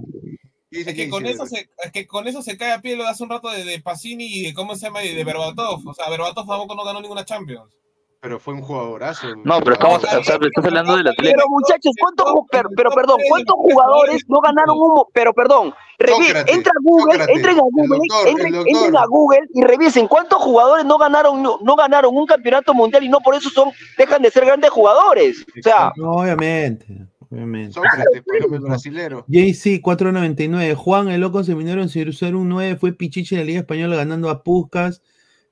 Es que, con eso se, es que con eso se cae a pie lo de hace un rato de, de Pacini y de cómo se llama y de Berbatov. O sea, Berbatov tampoco no ganó ninguna Champions. Pero fue un jugadorazo. No, pero estamos, o sea, estás hablando del Atlético. Pero muchachos, ¿cuántos pero, pero perdón, ¿cuántos jugadores no ganaron un pero perdón, revi- entra a Google, entren a Google, doctor, entren, entren a Google y revisen cuántos jugadores no ganaron no, no ganaron un campeonato mundial y no por eso son dejan de ser grandes jugadores. O sea, No, obviamente, obviamente. Sócrates, el brasilero. JC 499. Juan, el loco seminario en ser un 9 fue Pichichi en la Liga Española ganando a Puscas.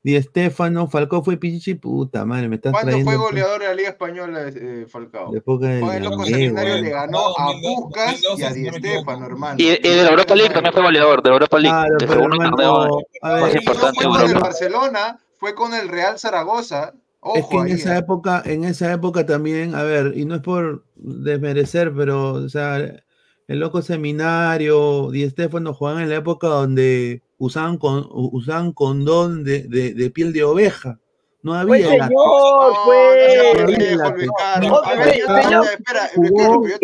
Di Estefano, Falcao fue Pichichi. Puta madre, me estás ¿Cuándo trayendo. fue goleador de la Liga Española eh, Falcao? Época del Juan el Loco. Seminario le ganó a Buscas y a Di Stefano, hermano. Y, y de la Europa League también fue goleador, de la Europa League. Claro, de pero segundo hermano, torneo a ver, más Y no importante de fue con el Europa. Barcelona, fue con el Real Zaragoza. Ojo Es que en ahí, esa eh. época, en esa época también, a ver, y no es por desmerecer, pero, o sea, el loco seminario, Di Stefano jugaban en la época donde usaban, con, usaban condón de, de piel de oveja. No pues había la- señor, pues. no había la- Ricardo. A ver, Señor, espera, espera, pero yo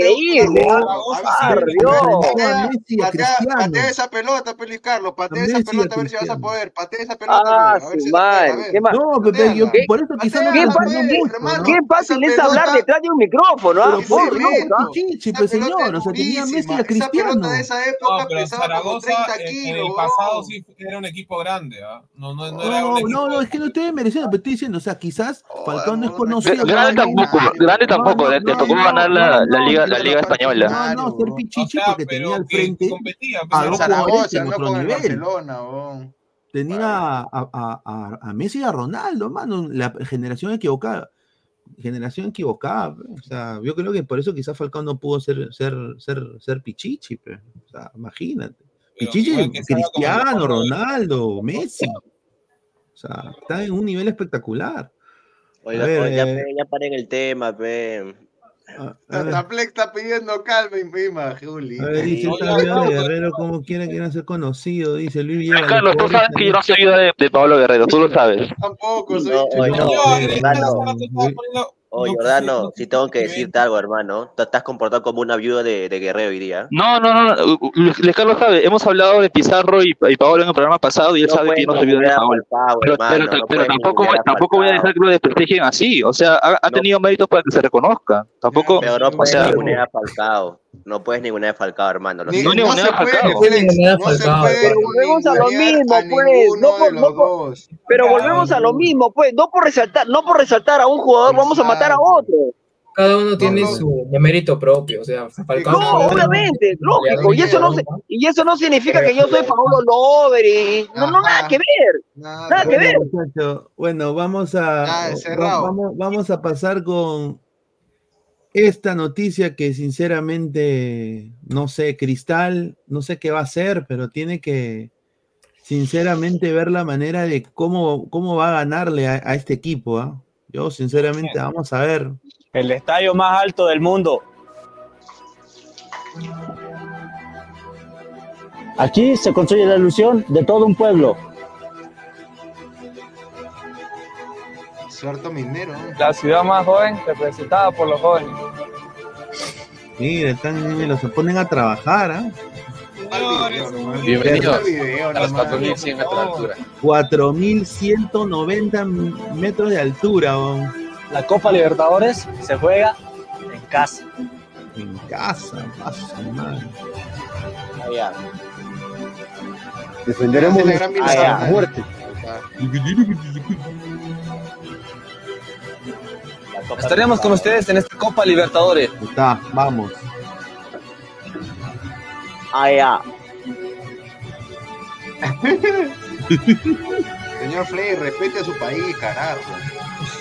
te- ¿ah? patea- esa pelota, Pelis Carlos, patea esa pelota a ver si vas a poder, patea esa pelota, Ah, pe, a ver su si vas a poder, a madre. ver. ¿Qué más? No, Pepe, yo, por eso quizás no Qué fácil. ¿no? Esa es hablar pelota- detrás de un micrófono, ¿ah? Pero Por ¿ah? Pichichi, Esa pues pelota señor, o sea, tenía Messi a Esa Cristiano. pelota de esa época No, pesaba como Zaragoza 30 en, en kilos. el pasado sí era un equipo grande. ¿ah? No, no, no No, no, no, es que no estoy mereciendo, pero diciendo, o sea, quizás Falcao no es conocido. Grande tampoco, grande tampoco, le, tocó ganar la, liga, la liga española. No, no, ser pichichi porque tenía al frente a dos jugadores Zaragoza, en no otro nivel. Tenía a, Messi y a Ronaldo, mano, la generación equivocada. Generación equivocada, o sea, yo creo que por eso quizás Falcao no pudo ser, ser, ser, ser Pichichi, o sea, imagínate. Pichichi, Cristiano, de- Ronaldo, Messi. O sea, está en un nivel espectacular. Oiga, A ver, oiga, eh, ya paren el tema, pe. está pidiendo calma y mima, Juli. A ver, dice Guerrero, ¿cómo quiere quieren ser conocido? Dice Luis Carlos, tú sabes que yo no soy de, de Pablo Guerrero, tú lo sabes. Tampoco soy No, no, Jordano, oye, Jordano, si tengo que decirte algo, hermano, te estás comportando como una viuda de, de Guerrero hoy día. No, no, no, no, Luis Luis Carlos sabe, hemos hablado de Pizarro y, y Paolo en el programa pasado y él No sabe que no soy vida de Paolo. Falcao, Pero, hermano, pero, no pero puedes tampoco, tampoco voy a dejar que lo desprestigien así, o sea, ha, ha tenido méritos para que se reconozca. Tampoco, Pero no o sea, ningunear a Falcao. No puedes ningunear a Falcao, hermano. Ni- no no se puede, Ningunea a no se Falcao. puede Pero volvemos a lo mismo, a pues. No, de por- no, pero volvemos a lo mismo, pues. No por resaltar, no por resaltar a un jugador, vamos a matar a otro. Cada uno tiene no. su de mérito propio, o sea, Falcao No, obviamente, lógico. Y eso no, se- y eso no significa que yo soy Paulo Lover y no, no, nada que ver. Nada que ver. Bueno, vamos a cerrado. vamos, vamos a pasar con esta noticia que sinceramente, no sé, Cristal, no sé qué va a hacer, pero tiene que sinceramente ver la manera de cómo, cómo va a ganarle a, a este equipo. ¿ah? Yo sinceramente, vamos a ver. El estadio más alto del mundo. Aquí se construye la ilusión de todo un pueblo. Suerto minero. La ciudad más joven representada por los jóvenes. Mira, están, los se ponen a trabajar, ¿ah? Bienvenidos video, a los nomás. 4100 metros de altura. 4190 metros de altura. La Copa Libertadores se juega en casa. En casa, pasa, madre. Allá. Defenderemos Esa es Estaremos con ustedes en esta Copa Libertadores. Está, vamos. Allá. *laughs* Señor Flay, respete a su país, carajo.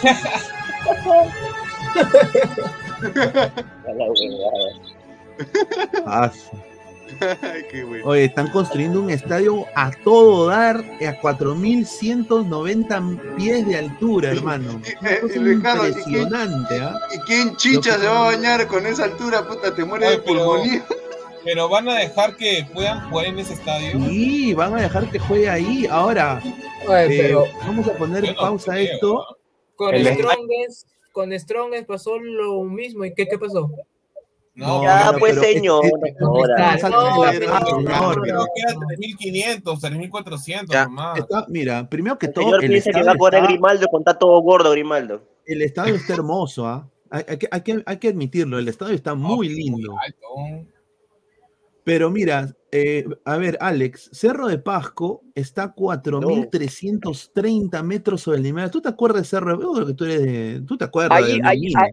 *laughs* Ah, *laughs* qué bueno. Oye, están construyendo un estadio a todo dar a 4190 pies de altura, hermano. *laughs* ¿y quién- impresionante, ¿ah? ¿Y quién chicha se va a bañar con esa altura? Puta, te mueres de pulmonía. *laughs* Pero van a dejar que puedan jugar en ese estadio. Sí, van a dejar que juegue ahí. Ahora, Oye, eh, pero- vamos a poner pausa a esto. Con Strongest, con Strongest pasó lo mismo. ¿Y qué, qué pasó? No, Ya, no, pues, señor, ahora. está- No, está- pero- ah, señor, Creo que era 3.500, 3.400 Ya, nomás. está- mira, primero que El todo, señor el piensa que estadio va a está- Grimaldo con está todo gordo Grimaldo. el estadio está hermoso, ¿ah? Hay, hay que, hay que- hay que admitirlo, el estadio está muy lindo. Pero mira, eh, a ver, Alex, Cerro de Pasco está a 4.330 no. metros sobre el nivel. ¿Tú te acuerdas de Cerro de Pasco? Tú, eres de... ¿Tú te acuerdas? Allí, de allí, a,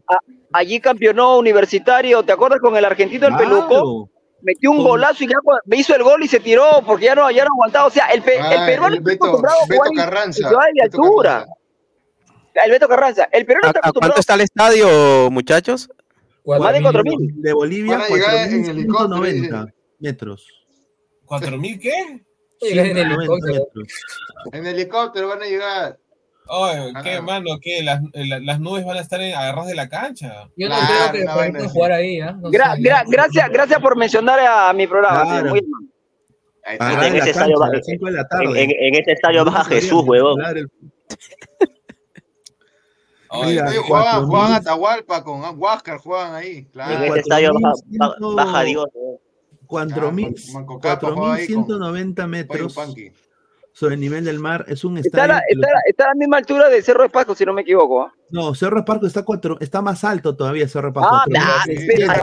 allí, campeonó universitario, ¿te acuerdas con el argentino el claro. peluco? Metió un con... golazo y ya me hizo el gol y se tiró porque ya no, ya no aguantaba. O sea, el, pe, ah, el peruano el Beto, acostumbrado a Carranza, de altura. Carranza. El Beto Carranza. El peruano está acostumbrado. ¿Cuánto está el estadio, muchachos? Más de 4.000. De Bolivia, 4.090 metros. ¿Cuatro mil qué? *laughs* Sí, en, el metros. en el helicóptero van a llegar. Oh, qué ah, mano, que las, eh, las, nubes van a estar agarradas de la cancha. Yo no claro, creo que no, puedan jugar ahí. ¿eh? No gra gra gracias, gracias por mencionar a mi programa. Claro. Muy... Ah, en, en, ese cancha, va, en, en, este estadio va Jesús, huevón. juegan, a Tahualpa con Huáscar, juegan ahí. Claro. En este estadio baja, baja Dios. Huevón. 4.000 Manco Capa jugaba ahí con 4.190 Oye, metros sobre el nivel del mar. Es un Está, estadio. la, está, a la- está a la misma altura de Cerro de Pasco, si no me equivoco. ¿ah? No, Cerro de Pasco está, cuatro, está más alto todavía, Cerro de Pasco. Ah, nah, Sí, es más.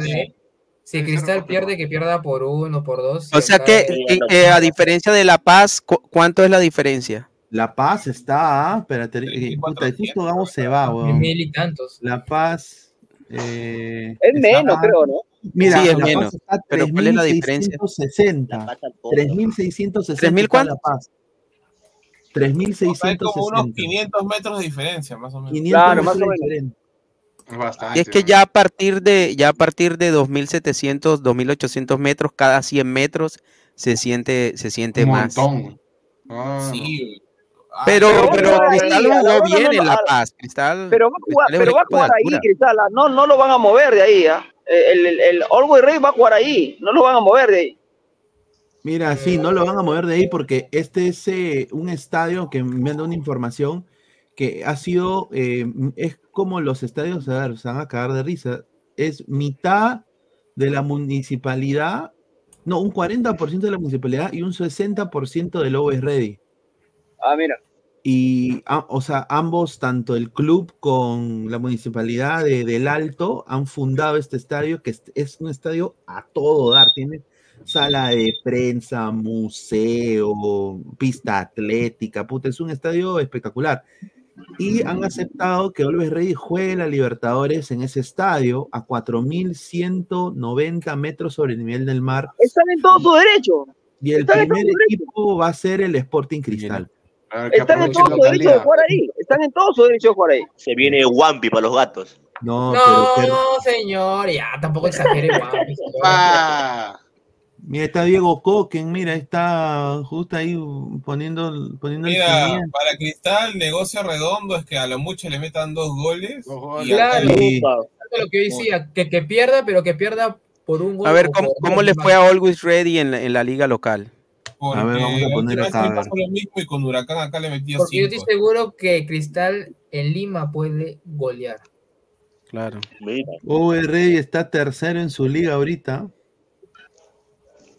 pierde. Si Cristal pierde, que pierda por uno, por dos. O sea que, lo que a diferencia de La Paz, ¿cu- ¿cuánto es la diferencia? La Paz está, ah, espérate, eh, 3.400, puta, justo vamos se va, weón. mil y tantos. La Paz. eh, Es menos, creo, ¿no? Mira, Sí, es La Paz menos. está a Pero ¿cuál es la diferencia? 3.660. La pata todo. 3.660. ¿3.000 está La cuánto? Paz. o sea, hay como unos 3.660. 500 metros de diferencia, más o menos. 500 Claro, más metros o menos. diferente. Bastante. Y es que ya a partir de ya a partir de 2700, 2800 metros cada 100 metros se siente se siente un más. montón. Ah, Sí. Ah, Pero Pero pero Cristal jugó bien no en La Paz. Cristal Pero va a jugar, pero va a jugar ahí. Cristal. ah, No, no lo van a mover de ahí. ¿ah? El, el, el Always Ready va a jugar ahí. No lo van a mover de ahí. Mira, sí, no lo van a mover de ahí porque este es eh, un estadio que me da una información que ha sido, eh, es como los estadios, a ver, se van a cagar de risa, es mitad de la municipalidad, no, un 40% de la municipalidad y un 60% del Always Ready. Ah, mira. Y, ah, o sea, ambos, tanto el club con la municipalidad de, del Alto, han fundado este estadio, que es, es un estadio a todo dar. Tiene sala de prensa, museo, pista atlética, puta, es un estadio espectacular. Y han aceptado que Always Ready juegue la Libertadores en ese estadio a 4.190 metros sobre el nivel del mar. Están en todo su derecho. Y el primer equipo va a ser el Sporting Cristal. A ver, que Están en todo su derecho de jugar ahí. Están en todo su derecho de jugar ahí. Se viene Wampi para los gatos. No, No, pero señor, ya, tampoco exagere, *laughs* guapo. Ah, Mira, está Diego Coquen, mira, está justo ahí poniendo, poniendo el Mira, para Cristal, negocio redondo es que a lo mucho le metan dos goles. y Claro, lo que yo decía, que, que pierda, pero que pierda por un gol. A ver, ¿cómo, cómo le fue a Always Ready en la, en la liga local? Porque A ver, vamos a poner acá, vez a le pasó ver. lo mismo y con Huracán acá le metía Porque yo estoy cinco. seguro que Cristal en Lima puede golear. Claro. Rey está tercero en su liga ahorita.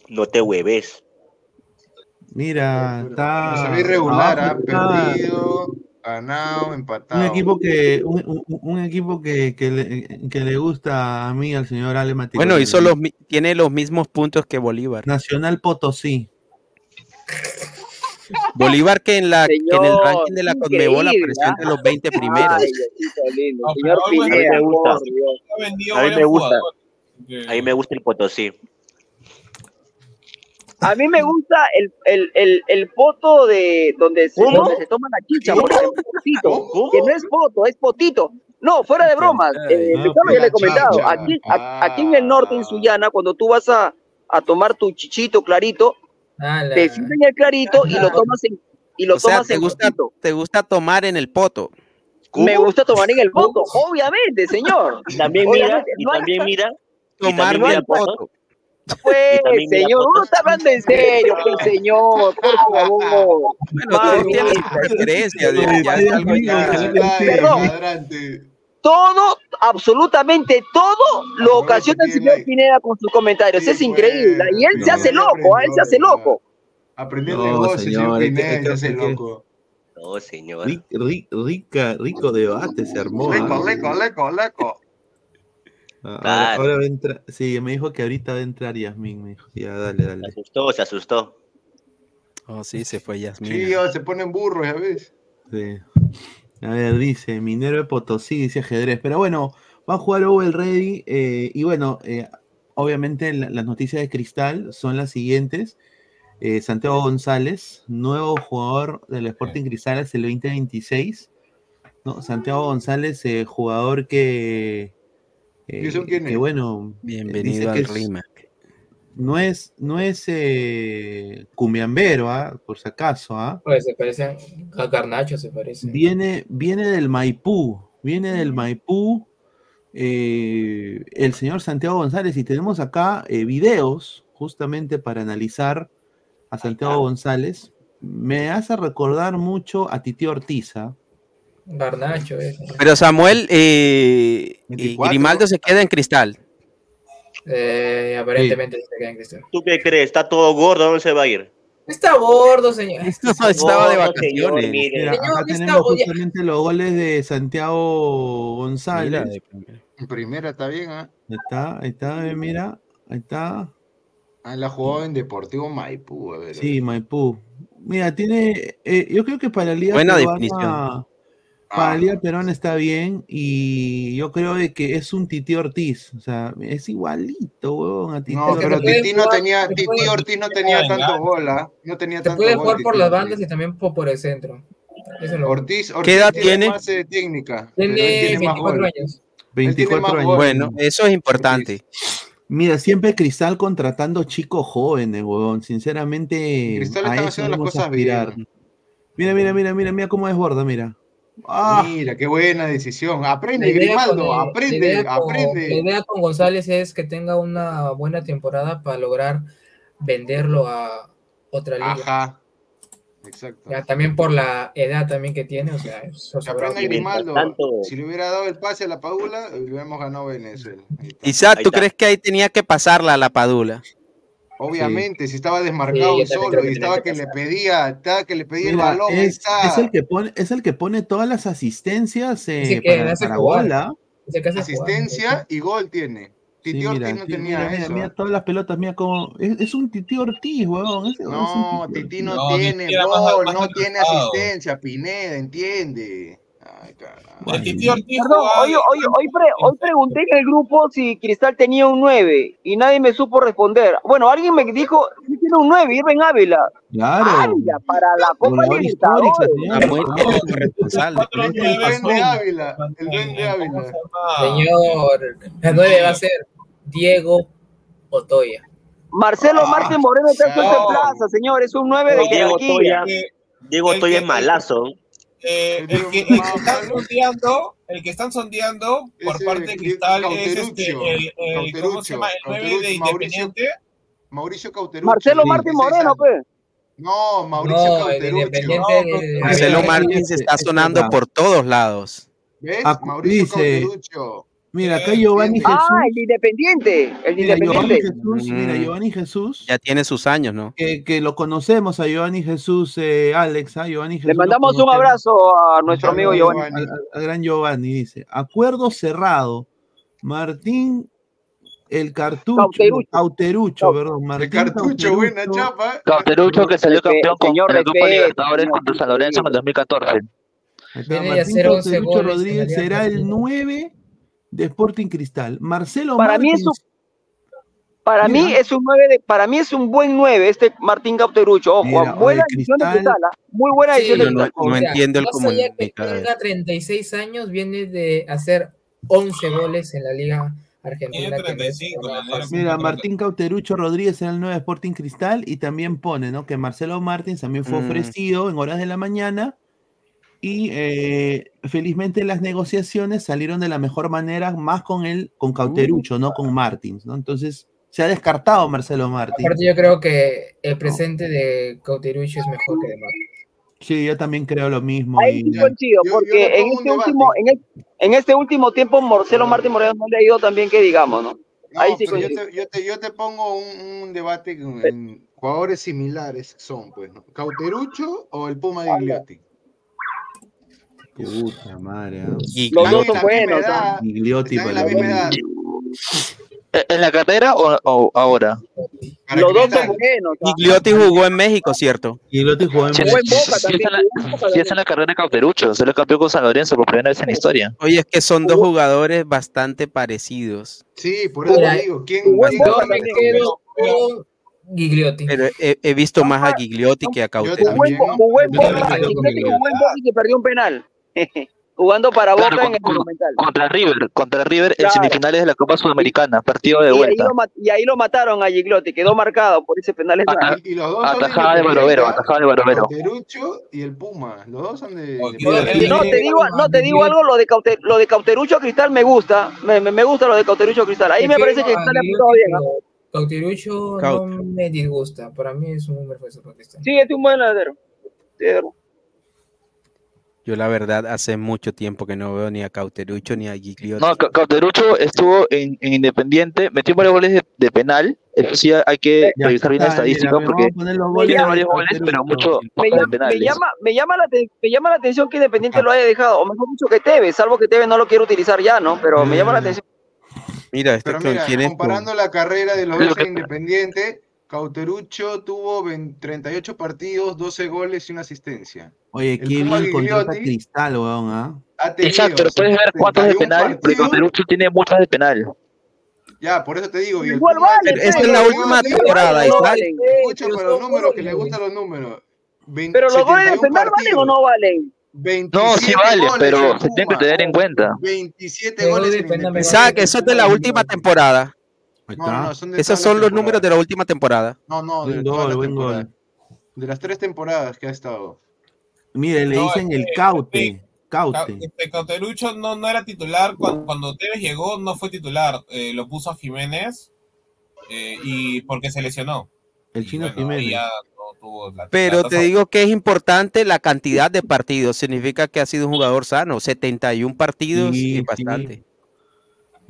No te hueves. Mira, está. se ve irregular, ha perdido, ganado, empatado. Un equipo que, un, un- un equipo que, que le, que le gusta a mí, al señor Ale. Bueno, hizo los, tiene los mismos puntos que Bolívar. Nacional Potosí. Bolívar que en, la, que en el ranking de la Conmebol increíble, apareció entre los 20 primeros. Ay, Diosito lindo. No, Señor pero algo es- Pineda, a mí me gusta. A mí me gusta. A mí me gusta el Potosí. A mí me gusta el, el, el, el poto de donde se, ¿Cómo? donde se toma la chicha, por ejemplo, potito, que no es poto, es potito. No, fuera de bromas. Eh, no, ya le he comentado. Aquí, a- Ah. aquí en el norte, en Sullana, cuando tú vas a, a tomar tu chichito clarito, Ala. te sirven el clarito y lo tomas en, y lo O sea, tomas te en gusta, te gusta tomar en el poto. Me gusta tomar en el poto, obviamente, señor. *laughs* Y también mira, y también mira, Tomar en el poto. Pues, señor, uno está hablando en serio, pues, señor, por favor. Bueno, tú tienes tus preferencias. Oye, Ya Dios es algo mío, ya- ya- Dale, Perdón. Todo, absolutamente todo, lo ocasiona el señor. Pineda con sus comentarios. Sí, es increíble. pues. Y él se hace loco, ¿ah? él se hace aprendió, loco. Aprendió No, el negocio, señor señor, es que- Pineda, se hace loco. No, señor. Rica, rico debate se armó. Leco, ¿ah? leco, leco, leco. Ahora, Claro. ahora va a entrar. Sí, me dijo que ahorita va a entrar Yasmin. Me dijo, ya, dale, Se dale. asustó, se asustó. Oh, sí, se fue Yasmina. Sí, oh, se ponen burros, ya ves. Sí. A ver, dice Minero de Potosí, dice ajedrez. Pero bueno, va a jugar Owen Ready. eh, y bueno, eh, obviamente la- las noticias de Cristal son las siguientes. Eh, Santiago González, nuevo jugador del Sporting Cristal hasta el 2026. ¿no? Santiago González, eh, jugador que, eh, ¿Y eso quién que bueno, Bienvenido dice al que es-. No es, no es eh, cumbiambero, ¿ah? por si acaso, ¿ah? Pues se parece a Garnacho, se parece. Viene, viene del Maipú, viene del Maipú eh, el señor Santiago González y tenemos acá eh, videos justamente para analizar a Santiago González. Me hace recordar mucho a Titi Ortiz. ¿ah? Garnacho, eh. Pero Samuel eh, y 24. Grimaldo se queda en cristal. Eh, aparentemente se queda en Cristal. ¿Tú qué crees? ¿Está todo gordo? ¿Dónde se va a ir? Está gordo, señor. Estaba de señor, vacaciones. mire. Mira, Señor, acá tenemos justamente los goles de Santiago González. Mira, primera. En primera está bien, ¿ah? Ahí está, ahí está, eh, mira, ahí está. Ah, la jugó en Deportivo Maipú, a ver. Sí, Maipú. Mira, tiene, eh, yo creo que para la Liga Buena definición. Ah. la Liga Peruana está bien y yo creo de que es un Titi Ortiz, o sea, es igualito, huevón, a Titi No, Ortiz. pero Titi no tenía, Titi Ortiz no tenía tanto gol, ¿ah? No tenía Se tanto puede jugar por las bandas y también por, el centro. Eso es lo Ortiz, Ortiz ¿Qué edad tiene, tiene? más eh, técnica. Tiene tiene más 24 gol. años. 24 más años. Bueno, eso es importante. Mira, siempre Cristal contratando chicos jóvenes, huevón, sinceramente Cristal eso haciendo las cosas bien. Mira, mira, mira, mira, mira cómo desborda, mira. Ah, Mira, qué buena decisión. La Aprende, Grimaldo, con- la aprende, idea con- La aprende. idea con González es que tenga una buena temporada para lograr venderlo a otra liga. Ajá. Exacto. Ya, también por la edad también que tiene, o sea, eso. Aprende Grimaldo. Si le hubiera dado el pase a la Paula, le hubiéramos ganado Venezuela. Isaac, ¿tú crees que ahí tenía que pasarla a la Padula? Obviamente, si estaba desmarcado Sí, solo y estaba que que le pedía, estaba que le pedía el balón, es, está. es el que pone, es el que pone todas las asistencias eh, para, para jugar. hace Asistencia y gol tiene. Sí, Titi mira, Ortiz no tenía mira, eso. mira todas las pelotas, mira cómo. Es, es un Titi Ortiz, un No, Titi Titi Ortiz. no, No, tiene gol, más no tiene asistencia, Pineda, entiende. Perdón, hoy, de- hoy, hoy, pre- hoy pregunté en el grupo si Cristal tenía un 9 y nadie me supo responder. Bueno, alguien me dijo, sí tiene un 9, Irving Ávila. Claro. Ávila, para la Copa Libertadores. Ah, muy responsable. El Duende Ávila. El Duende Ávila. Señor, la 9 va a ser Diego Otoya. Marcelo Martín Moreno está en plaza, señor, es un 9 de Diego jerarquía. Toya, Diego Toya es malazo. Eh, el, que, el que están sondeando, el que están sondeando por Ese parte de Cristal es este, Cauteruccio, el, el- ¿cómo se llama? El 9 de Independiente. Mauricio Cauteruccio. Marcelo Martín es Moreno, pues. No, Mauricio No, Cauteruccio. Independiente. Marcelo Martins ese- está sonando por todos lados. ¿Ves? Acu- Mauricio Cauteruccio. Mira, acá Eh, Giovanni entiende. Jesús. Ah, el de Independiente, el de Mira, Giovanni Independiente. Jesús, mira, Mm. Giovanni Jesús, Ya tiene sus años, ¿no? que, que lo conocemos a Giovanni Jesús, eh, Alex, ¿ah? Giovanni Jesús. Le mandamos un abrazo a nuestro amigo Giovanni. Al, al- al gran Giovanni, dice. Acuerdo cerrado. Martín, el cartucho. Cauterucho. Cauterucho, perdón. El Martín cartucho, buena Cauterucho. chapa. Cauterucho que salió campeón con señor, la Copa Libertadores contra San Lorenzo en el 2014. Ahí está, Viene de Martín hacer 11 Cauterucho Rodríguez será el Argentina. 9 de Sporting Cristal. Marcelo Para mí es Para Mira. mí es un 9 de, para mí es un buen 9 este Martín Cauterucho. Ojo, Mira, buena edición de Cristal- ¿ah? muy buena Sí, edición de Yo no, Cristal. no O sea, entiendo el que comunicado. tenga 36 años, viene de hacer 11 goles en la Liga Argentina. Tiene que no es 35, nada la Liga fácil. Mira, Martín Cauterucho Rodríguez era el 9 de Sporting Cristal y también pone, ¿no? Que Marcelo Martins también fue Mm. ofrecido en horas de la mañana y eh, felizmente las negociaciones salieron de la mejor manera, más con él, con Cauterucho, no con Martins, ¿no? Entonces se ha descartado Marcelo Martins. Aparte, yo creo que el presente de Cauterucho es mejor que de Martins. Sí, yo también creo lo mismo. Ahí y- sí coincido, Yo- yo porque le en este último, en, el- en este último tiempo Marcelo Martín Moreno no le ha ido tan bien que digamos, ¿no? No, Ahí sí yo te, yo, te, yo te pongo un, un debate con en jugadores similares son, pues, ¿no? ¿Cauterucho o el Puma de Gliotti? Puta madre, ¿ah? Los dos son buenos, ¿ah? Gigliotti, están en la pero- misma edad. ¿E- ¿En la carrera o, o ahora? Para Los dos son buenos. ¿ah? Gigliotti jugó en México, ¿cierto? Gigliotti jugó en en sí, está en la- carrera de Cauterucho, se lo campeón con San Lorenzo por primera vez en la historia. Oye, es que son dos jugadores bastante parecidos. Sí, por eso te digo, ¿quién, jugó Yo me también. quedo con Gigliotti. Pero he, he visto más a Gigliotti que a Cauterucho. Jugó en Boca, y se perdió un penal. *laughs* Jugando para Claro, Boca en el con- Monumental. Contra River, contra River en semifinales de la Copa Sudamericana, partido de Y ahí, vuelta. lo, y ahí lo mataron a Gigliotti, quedó marcado por ese penal. Ata- y, y los dos son Atajada de Barovero, atajada de Barovero. Cauterucho y el Puma. Los dos son de. No, te digo, no, te digo algo, lo de, Caute- lo de Cauterucho Cristal me gusta, me, me, me gusta lo de Cauterucho Cristal, ahí me parece que Cristal le ha aplicado bien. Cauterucho Caut- no me disgusta. Para mí es un Cristal. Sí, es un buen ladero. Yo la verdad hace mucho tiempo que no veo ni a Cauterucho ni a Gigliotti. No, Ca- Cauterucho estuvo en, en Independiente, metió varios goles de, de penal. Eso sí hay que Ya revisar bien la mira, estadística porque tiene varios goles, pero mucho me, de penales. llama, me, llama la, me llama la atención que Independiente lo haya dejado, o mejor dicho que Tevez, salvo que Tevez no lo quiere utilizar ya, ¿no? Pero me llama la atención. Mira, este Pero mira, comparando la carrera de los Lo dos que- en Independiente, Cauterucho tuvo 20 38 partidos, 12 goles y una asistencia. Oye, El qué bien contrata Cristal, weón, ¿ah? Tenido Exacto, pero puedes ver cuántos de 71 penal, porque partidos. Cauterucho tiene muchas de penal. Ya, por eso te digo. Y Igual vale, esta es la última temporada. Escucha pero para los números, que le gustan los números. 20 Pero los goles de 71 penal valen o no valen. 27 No, sí vale, pero se tiene que tener en cuenta. 27 Pero goles de Independiente. Isaac, eso es de la última temporada. Ahí No, no, está. no, son de Esos son los temporada. números de la última temporada. No, no, de toda la temporada. las tres temporadas que ha estado. Mire, le No, dicen el caute. Ca- Caute. este, Cauterucho no, no era titular cuando, cuando Tevez llegó, no fue titular. Eh, lo puso a Jiménez eh, y porque se lesionó. El Y chino bueno, Jiménez. ya no tuvo la- Pero te digo que es importante la cantidad de partidos. Significa que ha sido un jugador sano. 71 partidos Sí, es sí.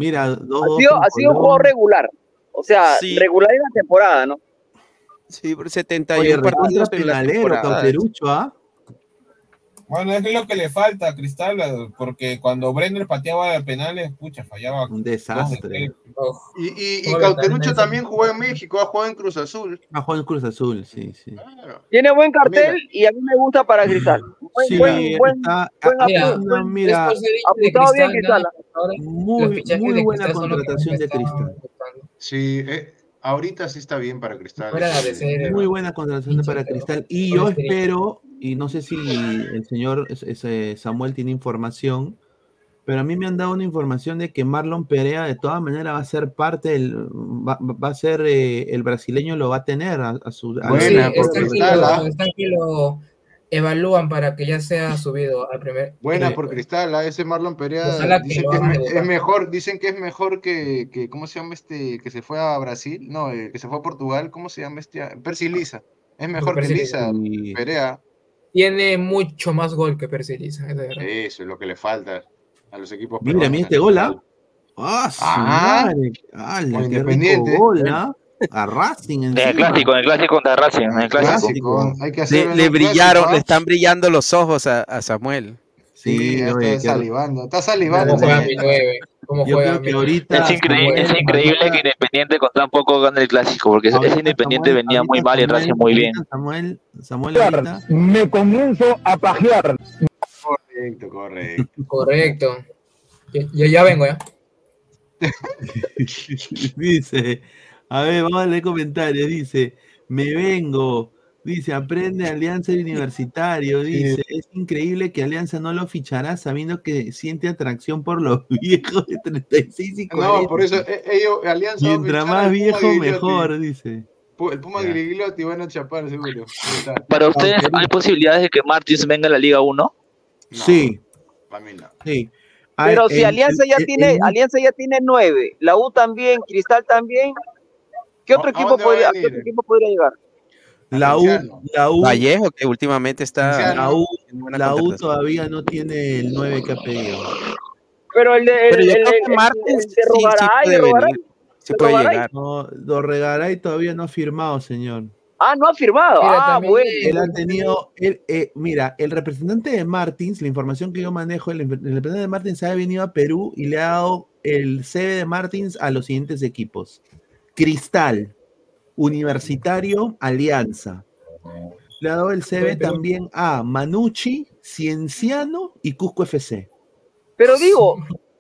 Mira, dos, Ha sido, ha un juego regular. O sea, Sí. regular en la temporada, ¿no? Sí, por Oye, 71 recontra partidos en la penalero, ¿ah? Bueno, es lo que le falta a Cristal, porque cuando Brenner pateaba penales, pucha, fallaba. Un de desastre. Oh, Y, y, Cauterucho también jugó en México, ha jugado en Cruz Azul. Ah, Juan Cruz Azul, sí, sí. Claro. Tiene buen cartel Mira. y a mí me gusta para Cristal. Buen, Sí, buen, buen, está- buen Mira, bien, Cristal, muy, muy de buena contratación de Cristal. gustando. Sí, eh, ahorita sí está bien para Cristal. Este, ser- Muy buena contratación para Cristal. Y yo espero, y no sé si el señor es- es, eh, Samuel tiene información, pero a mí me han dado una información de que Marlon Perea de todas maneras va a ser parte del, va, va a ser eh, el brasileño lo va a tener a, a su a Buena, Sí, que, Cristal, lo, ¿ah? están que lo evalúan para que ya sea subido al primer. Buena eh, por Cristal, a ese Marlon Perea que dicen que es, es mejor, dicen que es mejor que, que, ¿cómo se llama este? Que se fue a Brasil, no, el que se fue a Portugal, ¿cómo se llama este? Percy Lisa. Es mejor que Percy Lisa, Y- Perea. Tiene mucho más gol que Persiliza, es de verdad. Eso es lo que le falta a los equipos Mira, mira en este gol, ¿ah? ¡Ah, Ah, Independiente. rico gol, ¿ah? A Racing En el clásico, en el clásico contra Racing, en el clásico. Clásico, hay que Le, brillaron, clásico, le están brillando los ojos a, a Samuel. Sí, Sí, oye, está salivando, está salivando. ¿Cómo juega mi señorita. nueve? ¿Cómo Yo juega creo mi que nueve? ahorita Es, increíble, es Samuel- increíble que Independiente con tan poco gane el clásico, porque ese Independiente Samuel- venía muy mal y Racing muy bien. Samuel, Samuel ahorita, Me comienzo a pajear. Correcto, correcto. Correcto. Ya, ya vengo, ¿ya? *laughs* dice, a ver, vamos a leer comentarios, dice, me vengo, dice, aprende Alianza Universitario, *laughs* dice, es increíble que Alianza no lo fichará sabiendo que siente atracción por los *laughs* viejos de 36 y 40. No, por eso eh, ellos, Alianza. Mientras más viejo, mejor, dice. El Puma. Grigliotti van a chapar, seguro. Para ustedes, ¿hay posibilidades de que Martins venga a la Liga 1? No, Sí, para mí no. sí. Pero Ah, si Alianza el- ya el- tiene, el- Alianza ya tiene nueve, la U también, Cristal también. ¿Qué otro ¿A- a equipo podría, qué otro equipo podría llegar? la U, la U, Vallejo, que últimamente está. La U, la todavía no tiene el 9 que ha pedido. Pero el de, el, Pero yo el- creo el- que Martins sí, sí puede venir. Sí ¿De puede llegar. No, Dorregaray todavía no ha firmado, señor. Ah, no ha firmado. Mira, ah, bueno. Él ha tenido, él, eh, mira, el representante de Martins, la información que yo manejo, el, el representante de Martins ha venido a Perú y le ha dado el CV de Martins a los siguientes equipos: Cristal, Universitario, Alianza. Le ha dado el CV también a Manucci, Cienciano y Cusco FC. Pero digo,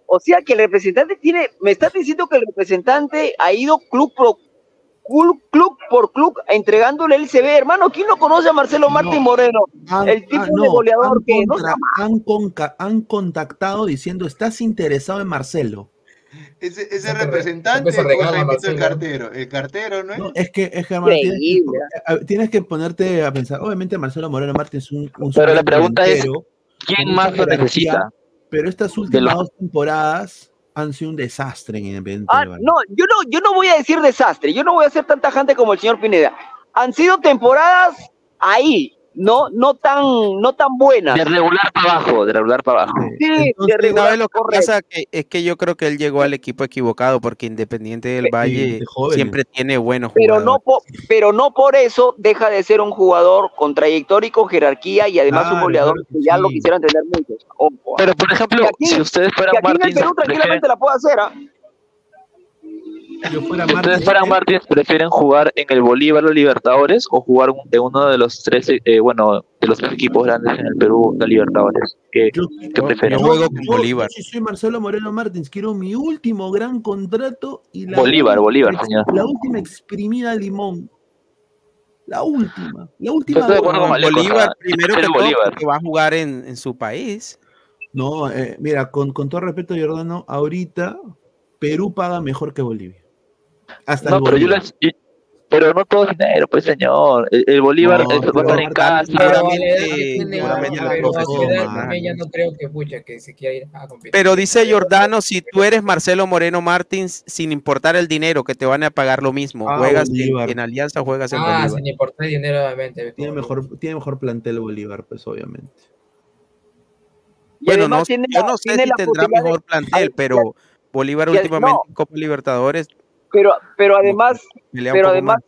o sea que el representante tiene, me estás diciendo que el representante ha ido club por club, club por club entregándole el CV, hermano. ¿Quién no conoce a Marcelo Martín Moreno? Han- El tipo ah, de goleador han que no contra- han, conca- han contactado diciendo, ¿estás interesado en Marcelo? Ese, ese representante o Jaimito el cartero. El cartero, ¿no es? No, es que, es que hermano, tienes, que, Increíble. a- tienes que ponerte a pensar. Obviamente, Marcelo Moreno Martins es un, un Pero la pregunta es, delantero, ¿Quién más lo necesita? Pero estas últimas dos temporadas han sido un desastre en Independiente. Ah, no, yo no, yo no voy a decir desastre, yo no voy a ser tan tajante como el señor Pineda. Han sido temporadas ahí, no, no tan, no tan buenas. De regular para abajo, de regular para abajo. Sí, de Entonces, regular, ¿Sabes lo que pasa? Que, es que yo creo que él llegó al equipo equivocado porque Independiente del Valle de siempre tiene buenos Pero jugadores. no, pero no por eso deja de ser un jugador con trayectoria y con jerarquía y además un Claro, goleador claro que ya lo quisieran tener muchos. Ojo, ¿ah? Pero, por ejemplo, aquí- si ustedes fueran aquí en Perú tranquilamente la puede hacer, ¿ah? Yo fuera si ustedes Martins, fueran ¿eh? Martins, ¿prefieren jugar en el Bolívar o Libertadores o jugar en uno de los tres, eh, bueno, de los tres equipos grandes en el Perú, la Libertadores? ¿Qué, Yo- qué prefieren? yo juego con yo- Bolívar. yo soy Marcelo Moreno Martins, quiero mi último gran contrato y la Bolívar, Bolívar, ex- señor. La última exprimida limón. La última. La Yo última. estoy de acuerdo gota. con Alejo, o sea, Bolívar, primero que Bolívar. porque va a jugar en, en su país. No, eh, mira, con, con todo respeto, Jordano, ahorita Perú paga mejor que Bolivia. Hasta No, el pero yo yo- pero no todo es dinero, pues señor. El, el Bolívar No, va a estar en casa. Pero dice Jordano, si tú eres Marcelo Moreno Martins, sin importar el dinero, que te van a pagar lo mismo, Ah, juegas en, en Alianza, juegas en Ah, Bolívar. sin importar dinero, obviamente. Tiene mejor, tiene mejor plantel Bolívar, pues obviamente. Y Bueno, no, tiene yo la- no sé tiene si tendrá de- mejor plantel, pero Bolívar y- últimamente no. en Copa Libertadores Pero, pero además, pero además, más.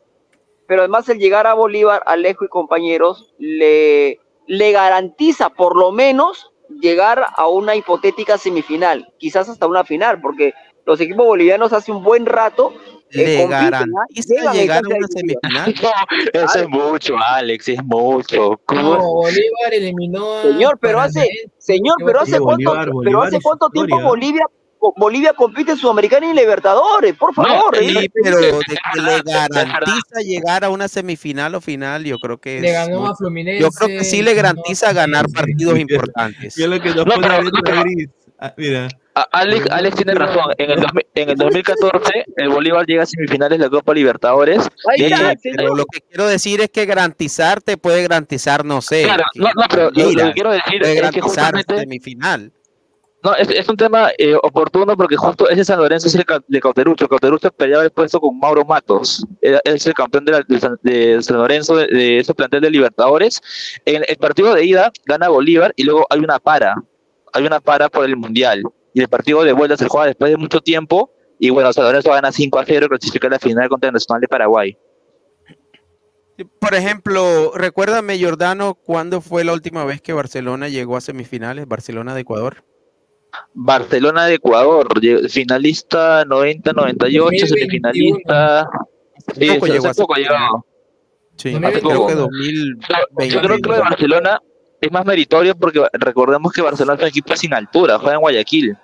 pero además el llegar a Bolívar, Alejo y compañeros, le, le garantiza por lo menos llegar a una hipotética semifinal, quizás hasta una final, porque los equipos bolivianos hace un buen rato eh, le ¿ah? garantiza Llegan llegar a una semifinal. *laughs* Eso es mucho, Alex, es mucho. ¿Cómo? No, Bolívar eliminó a Señor, pero hace, señor, pero hace cuánto, Bolívar, pero hace cuánto tiempo historia. Bolivia, Bolivia compite en Sudamericana y Libertadores, por favor. Sí, eh. pero de que le *laughs* garantiza llegar a una semifinal o final, yo creo que Le es ganó muy- a Fluminense. Yo creo que sí le garantiza ganar partidos importantes. Mira lo que No, pero- Gris. Ah, mira. Alex, Alex tiene razón. En el, 2000 en el 2014, el Bolívar llega a semifinales de la Copa Libertadores. Hecho, Pero lo que quiero decir es que garantizar te puede garantizar, no sé. Claro, que no, no, pero lo- lo que quiero decir es que justamente- semifinal. No, es, es un tema eh, oportuno porque justo ese San Lorenzo es el de Cauterucho. Cauterucho peleaba el puesto con Mauro Matos. Era- Es el campeón de, la- San, Lorenzo, de, de ese plantel de Libertadores. En el partido de ida gana Bolívar y luego hay una para. Hay una para por el Mundial. Y el partido de vuelta se juega después de mucho tiempo. Y bueno, San Lorenzo gana 5 a 0 y clasifica la final contra el Nacional de Paraguay. Por ejemplo, recuérdame, Jordano, ¿cuándo fue la última vez que Barcelona llegó a semifinales? Barcelona de Ecuador. Barcelona de Ecuador, finalista 90-98, 2021. semifinalista. Sí, Poco hace llegó a poco llegó. Sí, me creo que Yo, 2020. yo creo que lo de Barcelona es más meritorio porque recordemos que Barcelona es un equipo sin altura, juega en Guayaquil.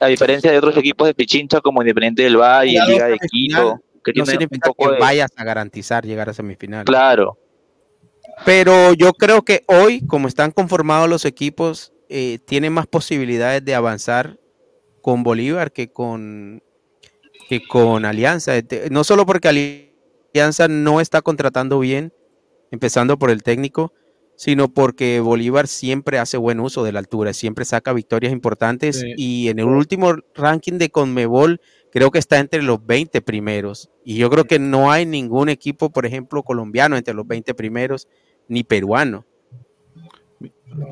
A diferencia de otros equipos de Pichincha como Independiente del Valle, Claro, Liga de semifinal Quito, que No tiene un poco que de... vayas a garantizar llegar a semifinales. Claro, Pero yo creo que hoy, como están conformados los equipos, eh, tienen más posibilidades de avanzar con Bolívar que con, que con Alianza. Este, No solo porque Alianza no está contratando bien, empezando por el técnico, sino porque Bolívar siempre hace buen uso de la altura, siempre saca victorias importantes Sí. y en el último ranking de Conmebol creo que está entre los 20 primeros. Y yo creo que no hay ningún equipo, por ejemplo, colombiano entre los 20 primeros, ni peruano.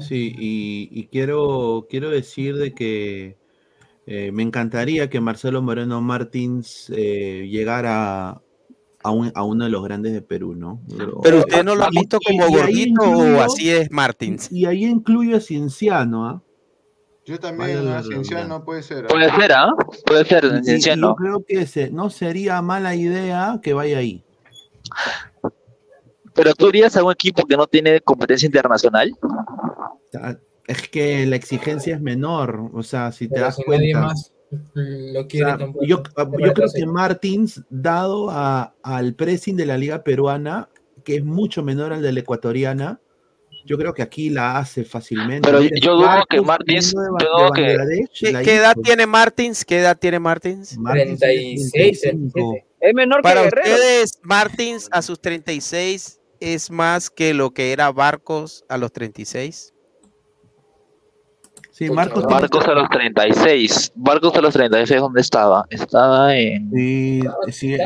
Sí, y, y quiero, quiero decir de que eh, me encantaría que Marcelo Moreno Martins eh, llegara a, un- a uno de los grandes de Perú, ¿no? Pero ustedes no lo han Y- visto como gordito incluyo- o así es Martins. Y ahí incluyo a Cienciano, ¿ah? Yo también, Cienciano puede ser. ¿ah? puede ser, ¿ah? Puede ser, y Cienciano. yo creo que se- no sería mala idea que vaya ahí. Pero tú irías a un equipo que no tiene competencia internacional. Sea, Es que la exigencia es menor, o sea, si te Pero das si nadie cuenta. más lo O quiere sea, tampoco. yo, yo creo que Martins, dado a- al pressing de la liga peruana, que es mucho menor al de la ecuatoriana, yo creo que aquí la hace fácilmente. Pero yo dudo que Martins- de yo de que- ¿Qué, edad tiene Martins? ¿Qué edad tiene Martins? Martins tiene 36, 35. 37. Es menor que Para Guerrero. ustedes, Martins a sus 36 es más que lo que era Barcos a los 36. Sí, Marcos Barcos a los 36. Barcos a los 36, ¿dónde estaba? Estaba en. Sí, sí, es,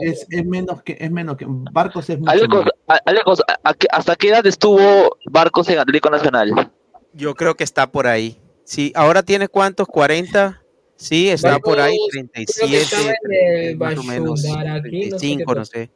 es- es- menos que es menos que Barcos es mucho Alecos, Alecos, ¿a- a qué- ¿hasta qué edad estuvo Barcos en Atlético Nacional? Yo creo que está por ahí. Sí, ahora tiene cuántos? 40. Sí, está Barcos, por ahí, creo que 37, estaba en el más o menos Bashundaraki, no sé qué 35, no sé.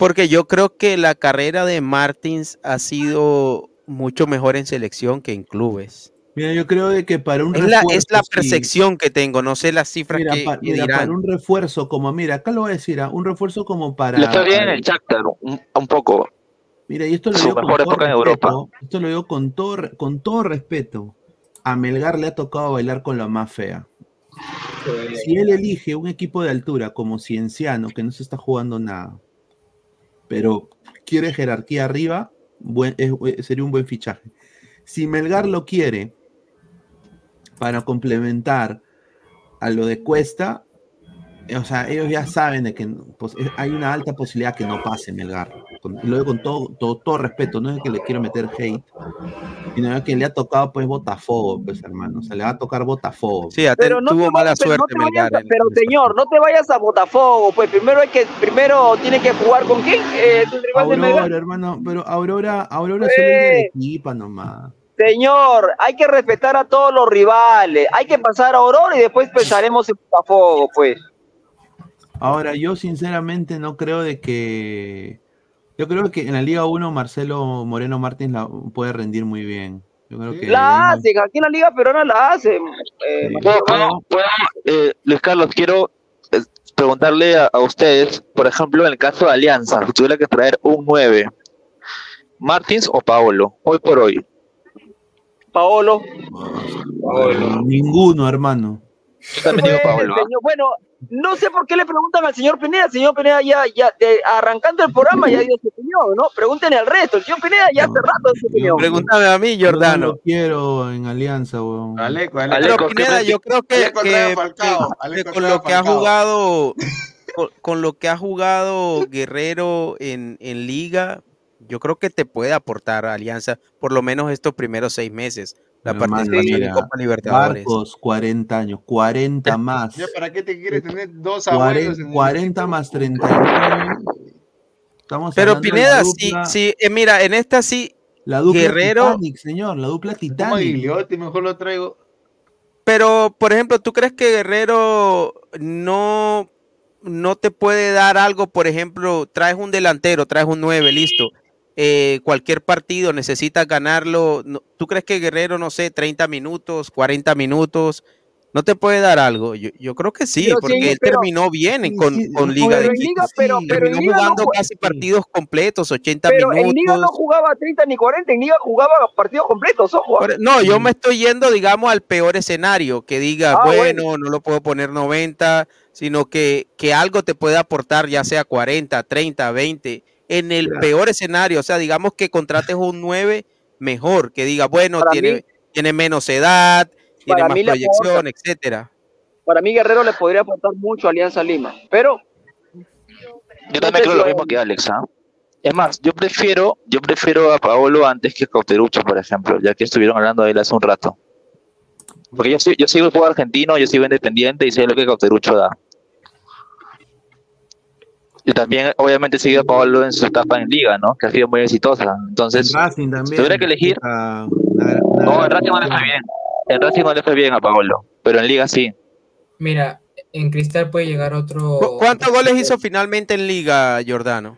Porque yo creo que la carrera de Martins ha sido mucho mejor en selección que en clubes. Mira, yo creo de que para un Es la, refuerzo, es la sí. percepción que tengo, no sé las cifras Mira, que, pa- mira, para dirán. un refuerzo como, mira, acá lo voy a decir, ah, un refuerzo como para. Le fue bien en el Shakhtar, un, un poco. Mira, y esto lo Su digo con todo respeto, Europa. Esto lo digo con todo, con todo respeto. A Melgar le ha tocado bailar con la más fea. Si él elige un equipo de altura como Cienciano, que no se está jugando nada, pero quiere jerarquía arriba, es- sería un buen fichaje. Si Melgar lo quiere para complementar a lo de Cuesta, eh, o sea, ellos ya saben de que pues, eh, hay una alta posibilidad que no pase Melgar. Con- y lo digo con todo, todo, todo respeto, no es que le quiero meter hate, sino que le ha tocado pues Botafogo, pues hermano, o sea, le va a tocar Botafogo. Sí, Pero no te tuvo mala vayas- pero no suerte vayas Melgar pero señor, no te vayas a Botafogo, pues primero hay que, primero tiene que jugar con quién, eh, el rival de Aurora, Melgar. hermano, pero Aurora, Aurora solo es de Arequipa nomás. Señor, hay que respetar a todos los rivales, hay que pasar a Aurora y después pensaremos en Botafogo, pues. Ahora, yo sinceramente no creo de que. Yo creo que en la Liga 1 Marcelo Moreno Martins la puede rendir muy bien. Yo creo que La hacen, aquí en la Liga Peruana la hacen. eh, eh, Luis Carlos, quiero eh, preguntarle a, a ustedes, por ejemplo, en el caso de Alianza, si tuviera que traer un 9, ¿Martins o Paolo? Hoy por hoy. Paolo. Ninguno, hermano. Yo también digo Paolo. ¿ah? Bueno, no sé por qué le preguntan al señor Pineda. El señor Pineda ya, ya de- arrancando el programa ya dio su opinión, ¿no? Pregúntenle al resto. El señor Pineda ya hace rato dio su opinión. Pregúntame a mí, Yo no Jordano. quiero en Alianza, weón. Aleco, Pero Pineda, yo creo que, Aleco que- Falcao, que- Aleco que con lo que ha jugado, *laughs* con, con lo que ha jugado Guerrero en, en Liga, yo creo que te puede aportar a Alianza por lo menos estos primeros seis meses. La participación en Copa Libertadores. Marcos, 40 años, 40 *laughs* más. ¿Ya para qué te quieres tener dos abuelos 40, en el 40 más 39. Estamos Pero Pineda, sí, sí, eh, mira, en esta sí, La dupla Guerrero, Titanic, señor, la dupla Titanic. Mejor lo traigo. pero por ejemplo, ¿tú crees que Guerrero no, no te puede dar algo? Por ejemplo, traes un delantero, traes un 9, listo. Eh, cualquier partido necesitas ganarlo. no- ¿Tú crees que Guerrero, no sé, 30 minutos, 40 minutos, no te puede dar algo? Yo, yo creo que sí, Pero sí, porque él pero- terminó bien en- con, sí, con sí, Liga de en Liga, Quito. pero- pero en terminó no jugando jue- casi partidos completos, 80 Pero en minutos. Liga no jugaba 30 ni 40, en Liga jugaba partidos completos, ojo. No, yo me estoy yendo, digamos, al peor escenario, que diga, Ah, bueno, no lo puedo poner 90, sino que, que algo te puede aportar, ya sea 40, 30, 20, en el peor escenario, o sea, digamos que contrates un 9 mejor, que diga, bueno, tiene, mí- tiene menos edad, tiene más proyección, etcétera. Para mí Guerrero le podría aportar mucho a Alianza Lima, pero Yo también creo lo mismo que Alex, ¿ah? Es más, yo prefiero, yo prefiero a Paolo antes que a Cauterucho, por ejemplo, ya que estuvieron hablando de él hace un rato. Porque yo, sí- yo sigo el juego argentino, yo sigo independiente y sé lo que Cauterucho da. Y también, obviamente, sigo a Paolo en su etapa en Liga, ¿no? Que ha sido muy exitosa. Entonces, Racing si tuviera que elegir, no, en Racing no le fue bien. En Racing no le fue bien a Paolo, pero en Liga sí. Mira, en Cristal puede llegar otro. ¿Cu- ¿Cuántos goles hizo finalmente en Liga, Jordano?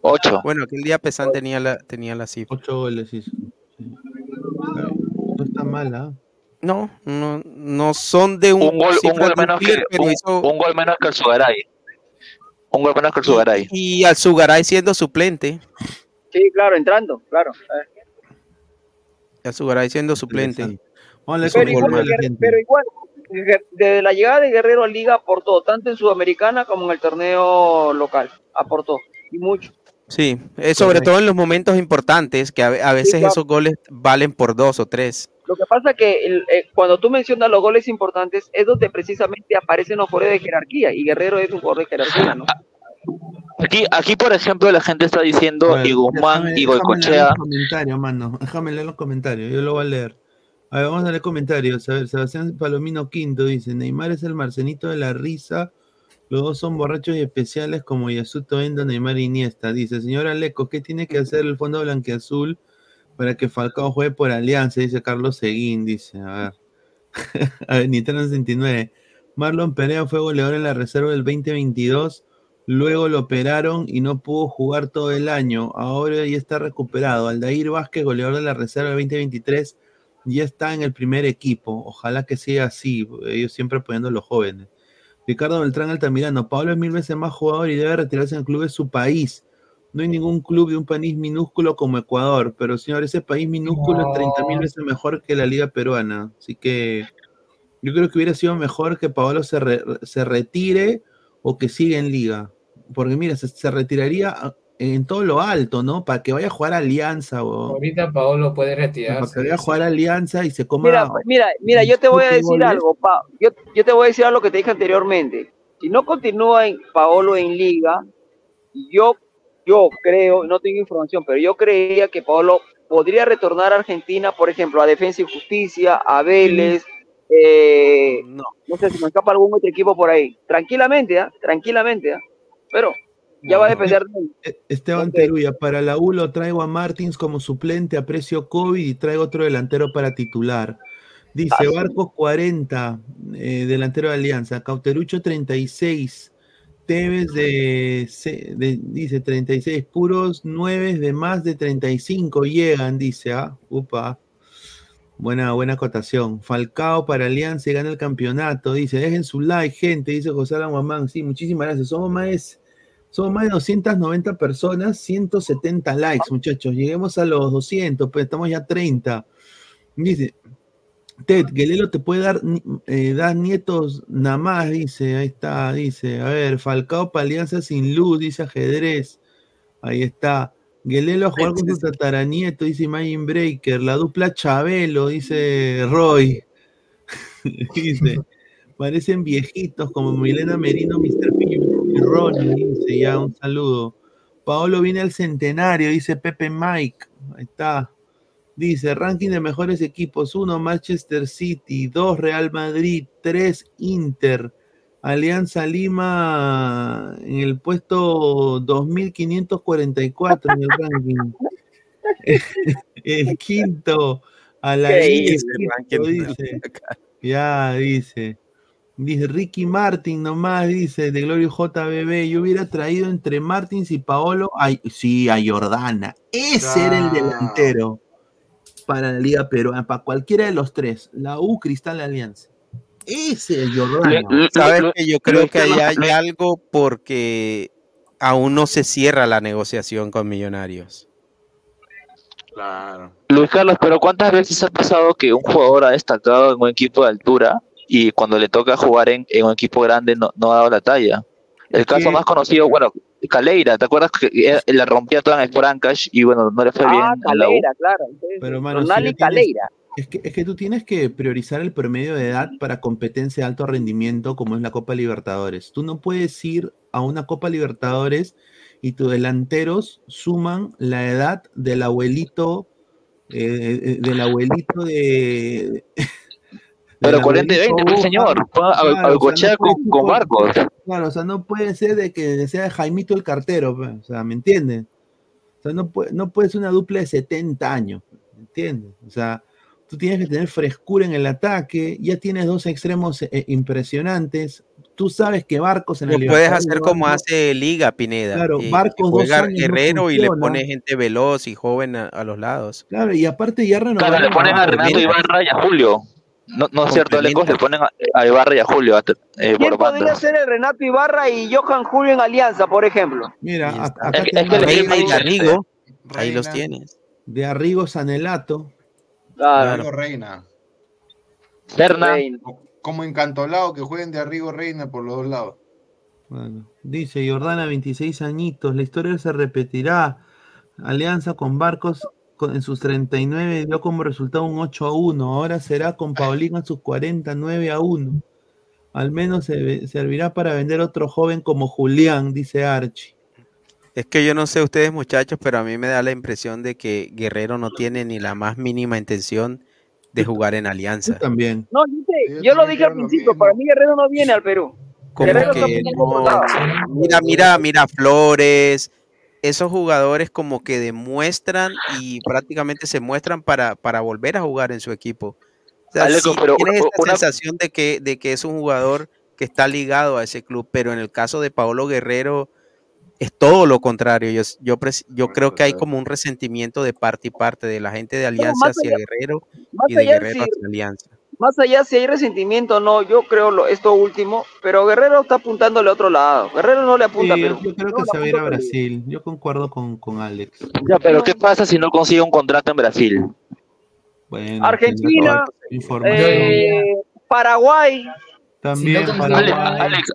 Ocho. Bueno, aquel día Pesan tenía la, tenía la cifra. Ocho goles hizo. Sí. No está mal, ¿ah? No, no, no son de un, Un gol, un gol menos que un, hizo- un gol menos que el Sugaray. Un gol menos que el Sugaray. y al Sugaray siendo suplente. sí, claro, entrando, claro. Eh, Al Sugaray siendo suplente. Pero igual, pero desde la llegada de Guerrero a Liga aportó, tanto en Sudamericana como en el torneo local, aportó, y mucho. Sí, eh, sobre todo en los momentos importantes, que a, ve- a veces claro. esos goles valen por dos o tres. Lo que pasa que el- eh, cuando tú mencionas los goles importantes es donde precisamente aparecen los jugadores de jerarquía, y Guerrero es un jugador de jerarquía, ¿no? Aquí, aquí, por ejemplo, la gente está diciendo y Guzmán déjame- y déjame leer Goicochea. los comentarios, mano. Déjame leer los comentarios, yo lo voy a leer. A ver, vamos a leer comentarios. A ver, Sebastián Palomino Quinto dice: Neymar es el marcenito de la risa. Los dos son borrachos y especiales como Yasuto Endo, Neymar y Iniesta. Dice: Señor Aleco, ¿qué tiene que hacer el Fondo Blanqueazul para que Falcao juegue por Alianza? Dice Carlos Seguín. Dice: A ver. *laughs* a Nitran 69. Marlon Perea fue goleador en la reserva del 2022. Luego lo operaron y no pudo jugar todo el año. Ahora ya está recuperado. Aldair Vázquez, goleador de la reserva del 2023, ya está en el primer equipo. Ojalá que siga así. Ellos siempre apoyando a los jóvenes. Ricardo Beltrán Altamirano. Pablo es mil veces más jugador y debe retirarse en el club de su país. No hay ningún club de un país minúsculo como Ecuador, pero señor, ese país minúsculo es 30 mil veces mejor que la liga peruana. Así que yo creo que hubiera sido mejor que Paolo se, re- se retire o que siga en liga. Porque mira, se, se retiraría en todo lo alto, ¿no? Para que vaya a jugar a Alianza o Ahorita Paolo puede para que retirarse. vaya a jugar a Alianza y se coma. Mira, mira, mira, yo te voy a decir algo, Pa- yo, yo te voy a decir algo que te dije anteriormente. Si no continúa en Paolo en liga, yo, yo creo, no tengo información, pero yo creía que Paolo podría retornar a Argentina, por ejemplo, a Defensa y Justicia, a Vélez, eh, no. sé si me escapa algún otro equipo por ahí. Tranquilamente, ¿ah? Tranquilamente, ¿ah? Pero ya va a depender de él. E- Esteban Teruya, para la U lo traigo a Martins como suplente a precio COVID y traigo otro delantero para titular. Dice Ah. Barcos 40, eh, delantero de Alianza, Cauterucho 36, Tevez de, de- dice 36, puros 9 de más de 35 llegan, dice, ah, upa. Buena, buena acotación. Falcao para Alianza y gana el campeonato. Dice, dejen su like, gente, dice José Alan Guamán. Sí, muchísimas gracias. Somos más, somos más de 290 personas, 170 likes, muchachos. Lleguemos a los 200, pues estamos ya 30. Dice, Ted, Guelelo te puede dar, eh, dar nietos nada más, dice. Ahí está, dice. A ver, Falcao para Alianza sin luz, dice ajedrez. Ahí está. Guelelo a jugar con su tataranieto, dice Imagine Breaker. La dupla Chabelo, dice Roy. *laughs* dice, parecen viejitos como Milena Merino, Mr. P y Ronnie, dice ya, un saludo. Paolo viene al centenario, dice Pepe Mike. Ahí está. Dice, ranking de mejores equipos. Uno, Manchester City. Dos, Real Madrid. Tres, Inter. Alianza Lima en el puesto 2544 en el ranking. *laughs* el quinto, a la dice. Ya, dice. Dice Ricky Martin nomás, dice, de Glorio JBB. Yo hubiera traído entre Martins y Paolo, ay, sí, a Jordana. Ese era el delantero para la Liga Peruana, para cualquiera de los tres. La U, Cristal Alianza. Ese es Jordana. Sabes que yo creo que ahí hay algo porque aún no se cierra la negociación con Millonarios. Claro. Luis Carlos, pero ¿cuántas veces ha pasado que un jugador ha destacado en un equipo de altura y cuando le toca jugar en, en un equipo grande no, no ha dado la talla? El caso más conocido, bueno, Caleira, ¿te acuerdas que la rompía toda en el y bueno, no le fue bien Ah, a la claro. Pero, mano, Ronaldo y tienes- Calera. Es que, es que tú tienes que priorizar el promedio de edad para competencia de alto rendimiento como es la Copa Libertadores. Tú no puedes ir a una Copa Libertadores y tus delanteros suman la edad del abuelito, eh, eh, del abuelito de... Pero del 40 y 20, abuelito pues, Boca. señor. Claro, a o sea, Gochea no con, con Marcos. Claro, o sea, no puede ser de que sea Jaimito el cartero, pe, o sea, ¿me entiendes? O sea, no puede, no puede ser una dupla de 70 años, ¿me entiendes? O sea, tú tienes que tener frescura en el ataque, ya tienes dos extremos eh, impresionantes, tú sabes que Barcos en el Lo puedes hacer como hace Liga Pineda. Claro, que Barcos dos juega años no Guerrero y le pone gente veloz y joven a, a los lados. Claro, y aparte ya Claro, renovaron le ponen a a- Renato Ibarra y a Julio. No, no es cierto, Alecos, le ponen a, a Ibarra y a Julio eh, ¿Quién por podría banda. ser el Renato Ibarra y Johan Julio en Alianza, por ejemplo? Mira, acá Es que- es que Reina es diferente. Arrigo, ahí los tienes. de Arrigo Sanelato. Arrigo Reina. Serna. Como encantolado que jueguen de Arrigo Reina por los dos lados. Bueno, dice Jordana, 26 añitos, la historia se repetirá. Alianza con Barcos en sus 39 dio como resultado un 8 a 1. Ahora será con Paulino en sus 49 a 1. Al menos se servirá para vender otro joven como Julián, dice Archie. Es que yo no sé ustedes muchachos, pero a mí me da la impresión de que Guerrero no tiene ni la más mínima intención de jugar en Alianza. También. No, yo, sé, yo lo dije al principio, para mí Guerrero no viene al Perú. Como Guerrero que no-. Mira, mira, mira Flores, esos jugadores como que demuestran y prácticamente se muestran para, para volver a jugar en su equipo. O sea, Aleco, sí pero tienes una- esta una- sensación de que, de que es un jugador que está ligado a ese club, pero en el caso de Paolo Guerrero es todo lo contrario. Yo, yo, pres- yo creo que hay como un resentimiento de parte y parte de la gente de Alianza hacia allá- Guerrero y de Guerrero hacia Alianza. Más allá si hay resentimiento o no, yo creo lo, esto último, pero Guerrero está apuntándole a otro lado. Guerrero no le apunta Sí, a yo, Perú. yo creo No, que se va a ir a Perú. Brasil. Yo concuerdo con, con Alex. Ya, pero ¿qué pasa si no consigue un contrato en Brasil? Bueno, Argentina, eh, Paraguay. También si no para Alex, Alex,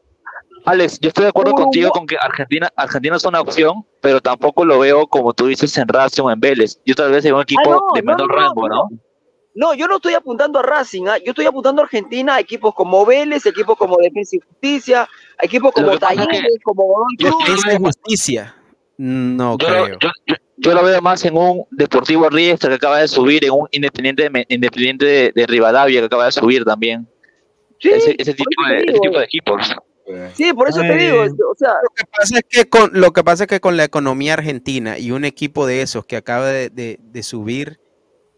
Alex, yo estoy de acuerdo contigo con que Argentina, Argentina es una opción, pero tampoco lo veo como tú dices en Racing o en Vélez. Yo tal vez en un equipo Ah, no, de no, menor no, rango, no. ¿No? Yo no estoy apuntando a Racing, ¿ah? yo estoy apuntando a Argentina, a equipos como Vélez, equipos como Defensa y Justicia, a equipos como es que Talleres, como Esa es justicia. No Yo, creo. yo- yo- yo lo veo más en un Deportivo Riestra que acaba de subir, en un Independiente de, Independiente de, de Rivadavia que acaba de subir también. ese, ese tipo, de, ese digo. tipo de equipos. Sí, por eso te digo, Eh, o sea, Lo que pasa es que con, lo que pasa es que con la economía argentina y un equipo de esos que acaba de, de- de subir,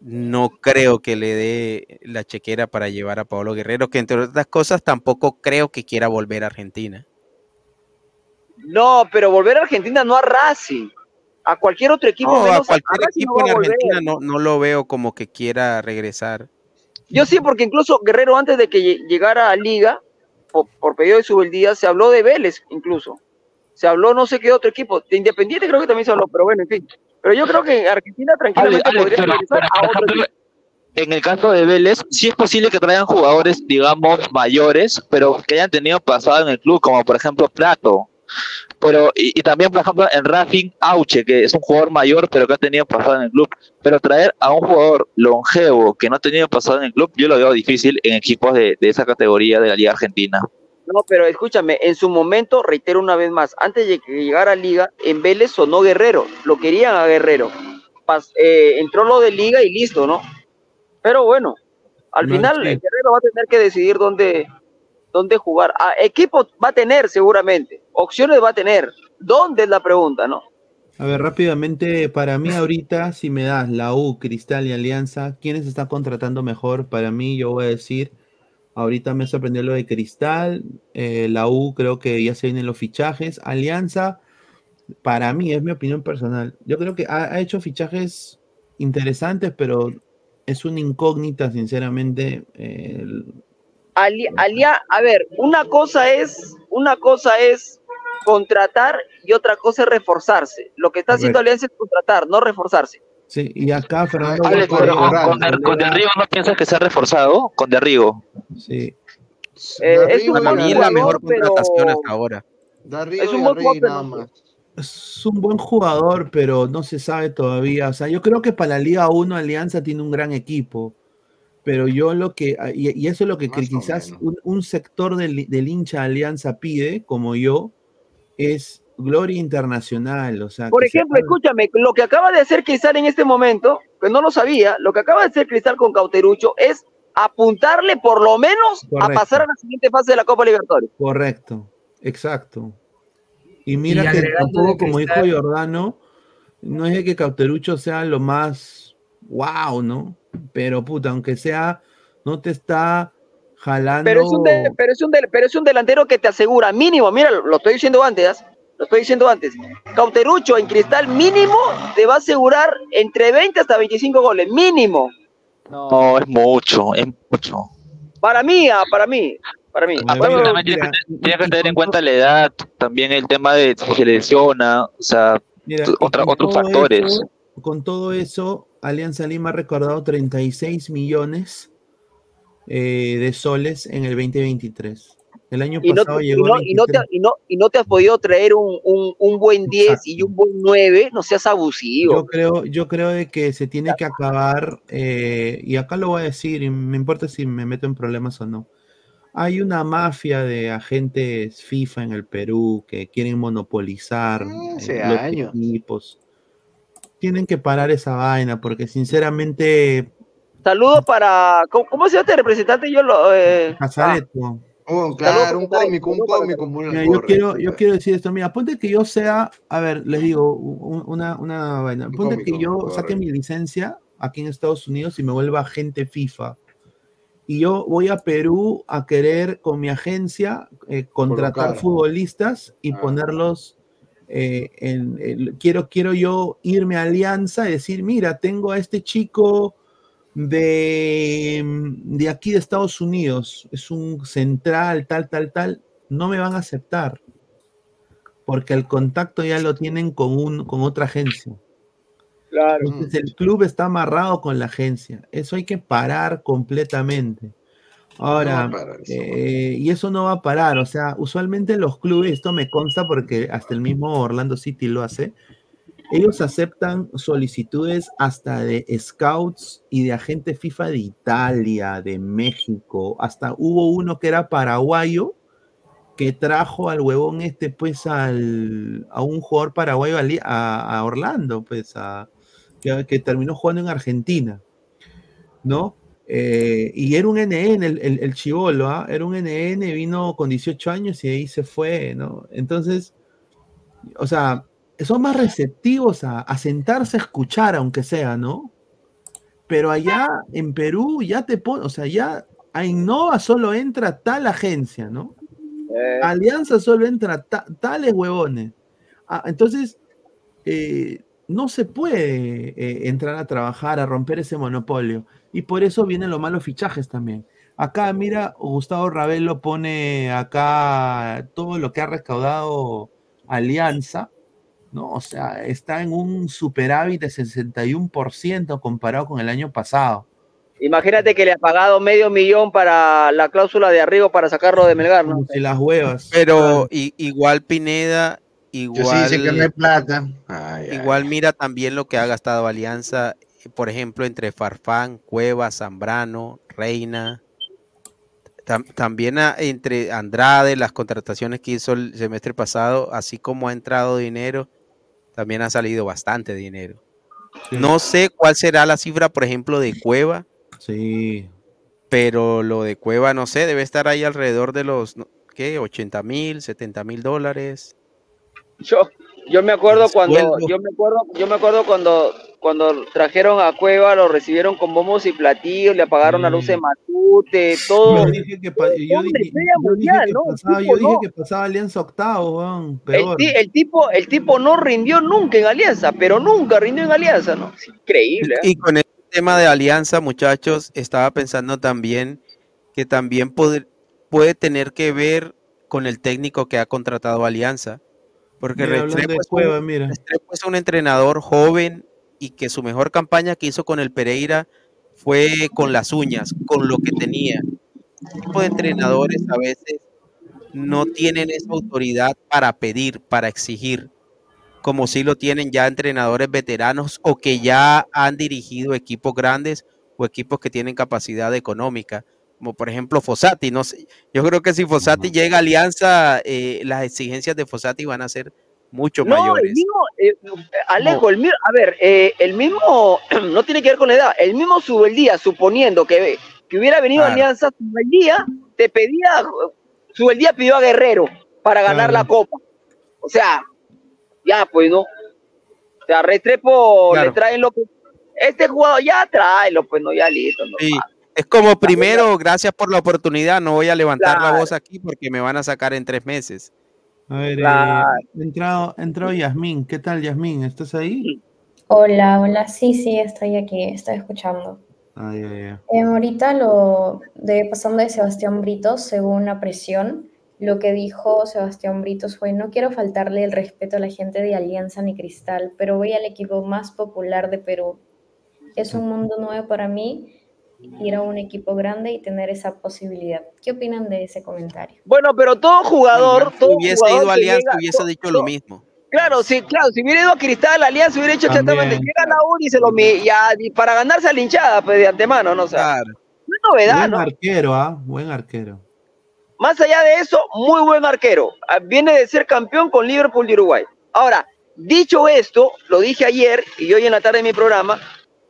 no creo que le dé la chequera para llevar a Pablo Guerrero, que entre otras cosas tampoco creo que quiera volver a Argentina. no, pero volver a Argentina no a Racing, a cualquier otro equipo No, a menos cualquier Racing no equipo va en a. Argentina no, no lo veo como que quiera regresar. Yo sí, porque incluso Guerrero antes de que lle- llegara a Liga, por, por pedido de Subeldía, se habló de Vélez incluso. Se habló no sé qué otro equipo. De Independiente creo que también se habló, pero bueno, en fin. Pero yo creo que Argentina tranquilamente podría pero, a otro ejemplo, en el caso de Vélez, sí es posible que traigan jugadores, digamos, mayores, pero que hayan tenido pasado en el club, como por ejemplo Prato. Pero, y, y también, por ejemplo, en Racing, Auche, que es un jugador mayor, pero que ha tenido pasado en el club. Pero traer a un jugador longevo que no ha tenido pasado en el club, yo lo veo difícil en equipos de, de esa categoría de la Liga Argentina. No, pero escúchame, en su momento, reitero una vez más, antes de que llegara a Liga, en Vélez sonó Guerrero, lo querían a Guerrero. Pas- eh, entró lo de Liga y listo, ¿no? Pero bueno, al No, final sí. Guerrero va a tener que decidir dónde, dónde jugar. Ah, equipo va a tener seguramente, opciones va a tener. ¿Dónde es la pregunta, no? A ver, rápidamente, para mí ahorita, si me das la U, Cristal y Alianza, ¿quiénes están contratando mejor? Para mí, yo voy a decir, ahorita me sorprendió lo de Cristal, eh, la U creo que ya se vienen los fichajes, Alianza, para mí, es mi opinión personal, yo creo que ha, ha hecho fichajes interesantes, pero es una incógnita, sinceramente. eh, el- Ali- alia- a ver, una cosa es, una cosa es contratar y otra cosa es reforzarse. Lo que está haciendo. Alianza es contratar, no reforzarse. Sí, y acá Fernando... Alex, Guapo- pero con, con, Der- con Derrigo no piensas que se ha reforzado, con Derrigo. Sí. Eh, es un Para buen mí es la mejor pero contratación hasta ahora. es un buen jugador, pero no- Es un buen jugador, pero no se sabe todavía. O sea, yo creo que para la Liga 1 Alianza tiene un gran equipo. Pero yo lo que, ah, y, y eso es lo que que quizás un, un sector del, del hincha de Alianza pide, como yo, es gloria internacional. O sea, Por ejemplo, escúchame, lo que acaba de hacer Cristal en este momento, que no lo sabía, lo que acaba de hacer Cristal con Cauterucho es apuntarle por lo menos a pasar a la siguiente fase de la Copa Libertadores. Correcto, exacto. Y mira Y que tampoco, de como dijo Giordano, no es de que Cauterucho sea lo más wow, ¿no? Pero puta, aunque sea, no te está jalando. Pero es, un de- pero, es un del- pero es un delantero que te asegura mínimo, mira, lo estoy diciendo antes. Lo estoy diciendo antes. Cauterucho en Cristal mínimo te va a asegurar entre 20 hasta 25 goles, mínimo. No, es mucho, es mucho. Para mí, ah, para mí, para mí. Aparte Bueno, también tienes que, tienes que tener en cuenta la edad, también el tema de si se lesiona, o sea, Mira, otra- otros factores. eso- con todo eso, Alianza Lima ha recordado 36 millones eh, de soles en el 2023. El año y no, pasado te- y llegó no- y no te, 23. y no- y no te has podido traer un, un- un buen 10 y un buen 9, no seas abusivo. Yo creo, yo creo de que se tiene que acabar, eh, y acá lo voy a decir, y me importa si me meto en problemas o no. Hay una mafia de agentes FIFA en el Perú que quieren monopolizar eh, los años. equipos. Tienen que parar esa vaina, porque sinceramente, Saludos para. ¿Cómo, se llama este representante? Yo lo. Eh, Casareto. Oh, claro, un cómico, un cómico muy Mira, yo quiero, yo quiero decir esto, mira, ponte que yo sea, a ver, les digo un- una, una vaina, ponte que yo saque mi licencia aquí en Estados Unidos y me vuelva agente FIFA. Y yo voy a Perú a querer con mi agencia eh, contratar Colocar. futbolistas y ponerlos eh, en, quiero, quiero yo irme a Alianza y decir, mira, tengo a este chico de, de aquí de Estados Unidos, es un central, tal, tal, tal, no me van a aceptar. Porque el contacto ya lo tienen con, un, con otra agencia. Claro. Entonces el club está amarrado con la agencia. Eso hay que parar completamente. Ahora, No eso, eh, y eso no va a parar. O sea, usualmente los clubes, esto me consta porque hasta el mismo Orlando City lo hace, ellos aceptan solicitudes hasta de scouts y de agente FIFA de Italia, de México, hasta hubo uno que era paraguayo que trajo al huevón este pues al, a un jugador paraguayo a, Orlando, pues que, terminó jugando en Argentina, ¿no? Eh, y era un NN el, el, el chivolo, ¿ah? Era un NN, vino con 18 años y ahí se fue, ¿no? Entonces, o sea, son más receptivos a, a sentarse a escuchar, aunque sea, ¿no? Pero allá en Perú ya te pone, o sea, ya a Innova solo entra tal agencia, ¿no? Alianza solo entra ta- tales huevones. Ah, entonces, eh, no se puede eh, entrar a trabajar, a romper ese monopolio. Y por eso vienen los malos fichajes también. Acá, mira, Gustavo Ravelo pone acá todo lo que ha recaudado Alianza, ¿no? O sea, está en un superávit de 61% comparado con el año pasado. Imagínate que le ha pagado medio millón para la cláusula de arriba para sacarlo de Melgar, ¿no? De las huevas. Pero i- igual Pineda, igual. sí que no hay plata. igual mira también lo que ha gastado Alianza, por ejemplo, entre Farfán, Cueva, Zambrano, Reina. Tam- también a- entre Andrade, las contrataciones que hizo el semestre pasado, así como ha entrado dinero, también ha salido bastante dinero. No sé cuál será la cifra, por ejemplo, de Cueva. Sí. Pero lo de Cueva, no sé, debe estar ahí alrededor de los, ¿qué? 80 mil, 70 mil dólares. Yo, yo me acuerdo cuando, yo me acuerdo, yo me acuerdo cuando, cuando trajeron a Cueva, lo recibieron con bombos y platillos, le apagaron la luz de Matute, todo. Yo dije que, pa- yo Hombre, dije- estrella yo dije mundial, que ¿no? El pasaba, yo dije no. que pasaba Alianza octavo, El, peor. el tipo, el tipo no rindió nunca en Alianza, pero nunca rindió en Alianza, ¿no? Es increíble. ¿eh? Y con el tema de alianza, muchachos, estaba pensando también que también puede, puede tener que ver con el técnico que ha contratado Alianza. Porque Mira, hablando Restrepo de es, Cueva, un, mira. Restrepo es un entrenador joven y que su mejor campaña que hizo con el Pereira fue con las uñas, con lo que tenía. Este tipo de entrenadores a veces no tienen esa autoridad para pedir, para exigir, como si lo tienen ya entrenadores veteranos o que ya han dirigido equipos grandes o equipos que tienen capacidad económica, como por ejemplo Fossati. No sé, yo creo que si Fossati llega a Alianza, eh, las exigencias de Fossati van a ser mucho No, el mayores. mismo, eh, Alejo, el mismo, a ver, eh, el mismo, *clears throat* no tiene que ver con la edad, el mismo Subeldía, suponiendo que, que hubiera venido a Claro. Alianza, Subeldía te pedía, Subeldía pidió a Guerrero para ganar la copa. O sea, ya pues, ¿no? O sea, Restrepo le traen lo que, este jugador ya tráelo, pues, no, ya listo, no. Sí, es como primero, gracias por la oportunidad, no voy a levantar la voz aquí porque me van a sacar en tres meses. A ver, eh, Claro. entrado, ha entrado Yasmín. ¿Qué tal, Yasmín? ¿Estás ahí? Hola, hola, sí, sí, estoy aquí, estoy escuchando. Ay, ay, ay. Em, ahorita lo de pasando de Sebastián Britos, según la presión, lo que dijo Sebastián Britos fue, no quiero faltarle el respeto a la gente de Alianza ni Cristal, pero voy al equipo más popular de Perú. Es un mundo nuevo para mí ir a un equipo grande y tener esa posibilidad. ¿Qué opinan de ese comentario? Bueno, pero todo jugador, todo hubiese jugador ido a Alianza, llega- hubiese dicho lo mismo. Claro, sí, claro, si hubiera ido a Cristal, Alianza hubiera hecho exactamente, llega a la U y se lo ya, y para ganarse a la hinchada, pues de antemano, ¿no? O sea, Claro. no es novedad, Buen ¿no? arquero, ¿ah? Buen arquero. Más allá de eso, muy buen arquero. Ah, Viene de ser campeón con Liverpool de Uruguay. Ahora, dicho esto, lo dije ayer y hoy en la tarde en mi programa,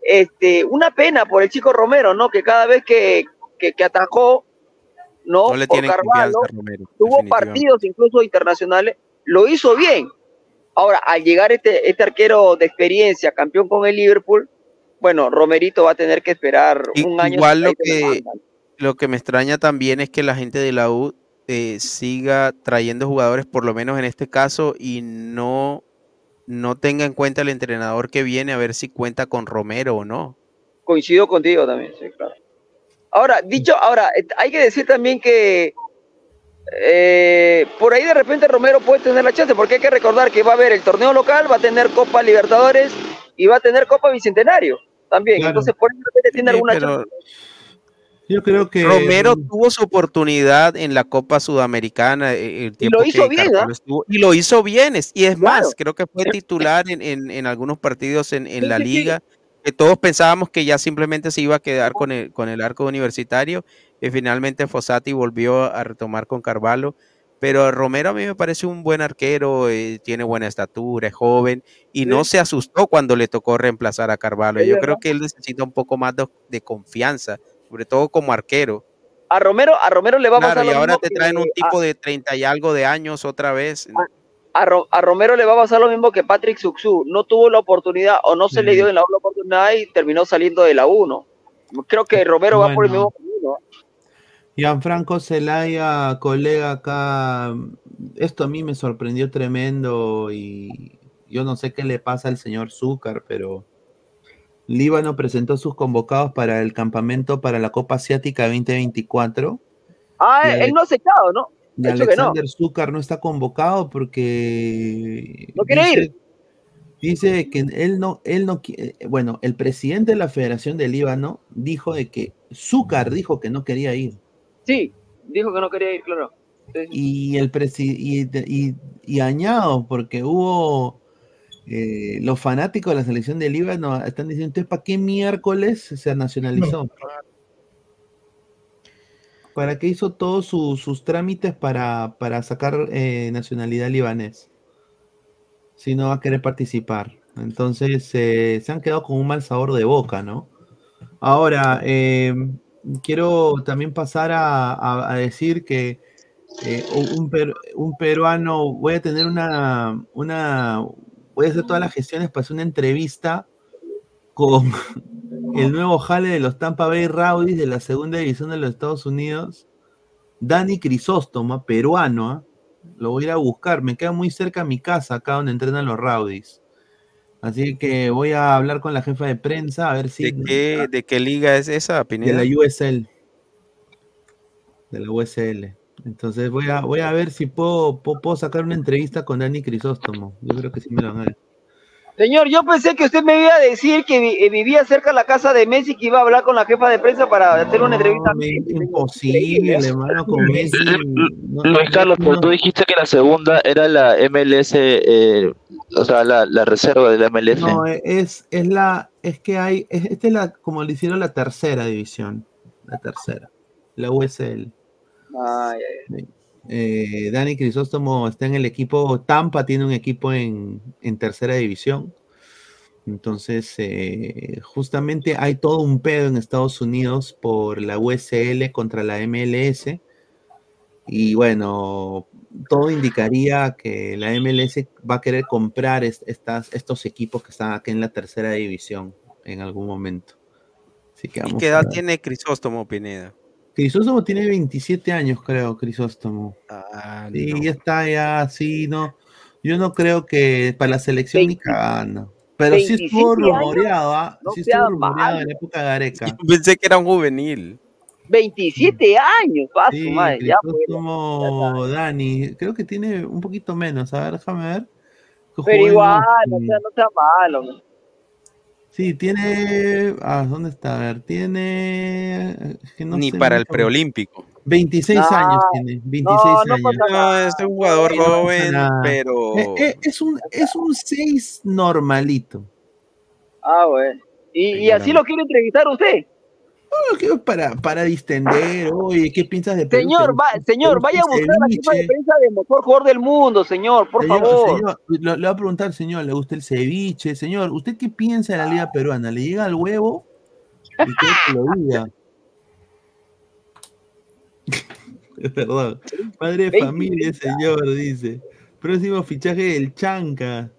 este, una pena por el chico Romero, ¿no? Que cada vez que, que, que atajó, ¿no? No le por Carvalho, Romero. tuvo partidos incluso internacionales, lo hizo bien. Ahora, al llegar este, este arquero de experiencia, campeón con el Liverpool, bueno, Romerito va a tener que esperar un año. Igual lo que, lo que me extraña también es que la gente de la U eh, siga trayendo jugadores, por lo menos en este caso, y no, no tenga en cuenta el entrenador que viene a ver si cuenta con Romero o no. Coincido contigo también, sí, claro. Ahora, dicho, ahora, eh, hay que decir también que eh, por ahí de repente Romero puede tener la chance, porque hay que recordar que va a haber el torneo local, va a tener Copa Libertadores y va a tener Copa Bicentenario también. Claro. Entonces, por ahí de repente tiene Sí, alguna pero chance. Yo creo que. Romero tuvo su oportunidad en la Copa Sudamericana eh, el tiempo lo hizo que bien, ¿ah? estuvo, y lo hizo bien, es- y es Claro. más, creo que fue titular en, en- en algunos partidos en, en la liga, que todos pensábamos que ya simplemente se iba a quedar con el, con el arco universitario, y finalmente Fossati volvió a retomar con Carvalho, pero Romero a mí me parece un buen arquero, eh, tiene buena estatura, es joven, y no se asustó cuando le tocó reemplazar a Carvalho, yo verdad. creo que él necesita un poco más de, de confianza, sobre todo como arquero. A Romero, a Romero le va a Claro, pasar y lo ahora mismo te traen que un tipo de 30 y algo de años otra vez. a, Ro- a Romero le va a pasar lo mismo que Patrick Suxu. No tuvo la oportunidad o no se le dio en la oportunidad y terminó saliendo de la 1. Creo que Romero va por el mismo camino. Gianfranco Zelaya, colega acá, esto a mí me sorprendió tremendo y, yo no sé qué le pasa al señor Zúcar, pero Líbano presentó sus convocados para el campamento para la Copa Asiática 2024. Ah, él no ha aceptado, ¿no? Y que no. Alexander Zúcar no está convocado porque No quiere dice, ir. dice que él no, él no qui- eh, bueno, el presidente de la Federación de Líbano dijo de que Zúcar dijo que no quería ir. Sí, dijo que no quería ir, claro. Y el presi- y, y, y añado, porque hubo eh, los fanáticos de la selección de Líbano están diciendo, entonces, ¿para qué miércoles se nacionalizó? ¿Para qué hizo todos su- sus trámites para, para sacar eh, nacionalidad libanés? Si no va a querer participar. Entonces, eh, se han quedado con un mal sabor de boca, ¿no? Ahora, eh, quiero también pasar a, a- a decir que un, per- un peruano, voy a tener una, una, voy a hacer todas las gestiones para hacer una entrevista con el nuevo jale de los Tampa Bay Rowdies de la segunda división de los Estados Unidos, Dani Crisóstomo, peruano, ¿ah? lo voy a ir a buscar, me queda muy cerca a mi casa, acá donde entrenan los Rowdies. Así que voy a hablar con la jefa de prensa a ver si... ¿De qué, ¿De qué liga es esa, De Pineda? la USL. De la USL. Entonces voy a, voy a ver si puedo, puedo, puedo sacar una entrevista con Dani Crisóstomo. Yo creo que sí me lo van a dar. Señor, yo pensé que usted me iba a decir que vi- eh, vivía cerca de la casa de Messi que iba a hablar con la jefa de prensa para hacer una entrevista. Imposible, hermano, con Messi. *laughs* no- Luis Carlos, pero no. tú dijiste que la segunda era la MLS, eh, o sea, la, la reserva de la MLS. No, es, es la, es que hay, es, esta es la, como le hicieron la tercera división, la tercera, la USL. Ay, ay, ay. Eh, Dani Crisóstomo está en el equipo, Tampa tiene un equipo en, en tercera división. Entonces, eh, justamente hay todo un pedo en Estados Unidos por la USL contra la MLS. Y bueno, todo indicaría que la MLS va a querer comprar es- estas, estos equipos que están aquí en la tercera división en algún momento. Así que ¿Y vamos qué a edad tiene Crisóstomo Pineda? Crisóstomo tiene 27 años, creo, Crisóstomo. Ah, Sí, no. ya está, ya, sí, no. Yo no creo que para la selección ni cagando. Pero sí 27 estuvo rumoreado, ¿ah? no sí estuvo rumoreado en la época de Gareca. Yo pensé que era un juvenil. 27 años, paso, Sí, madre. Ya, pues, Crisóstomo Dani, creo que tiene un poquito menos, a ver, déjame ver. Pero igual, los- o sea, no sea malo. Sí, tiene. Ah, ¿dónde está? A ver, tiene. que no Ni sé para el preolímpico. 26 No, años tiene. 26 no, no años. es un jugador joven, pero Eh, eh, es un es un 6 normalito. Ah, bueno. Y, así lo quiere entrevistar usted. Que para, para distender, oye, ¿qué piensas de Perú? Señor, va, señor, vaya a buscar la jefa de prensa del mejor jugador del mundo, señor, por Señor, favor. señor, lo- le voy a preguntar, señor, ¿le gusta el ceviche? Señor, ¿usted qué piensa de la liga peruana? ¿Le llega al huevo? Y que lo diga. *laughs* *laughs* Perdón. Padre de 20, familia, señor, dice. Próximo fichaje del Chanca.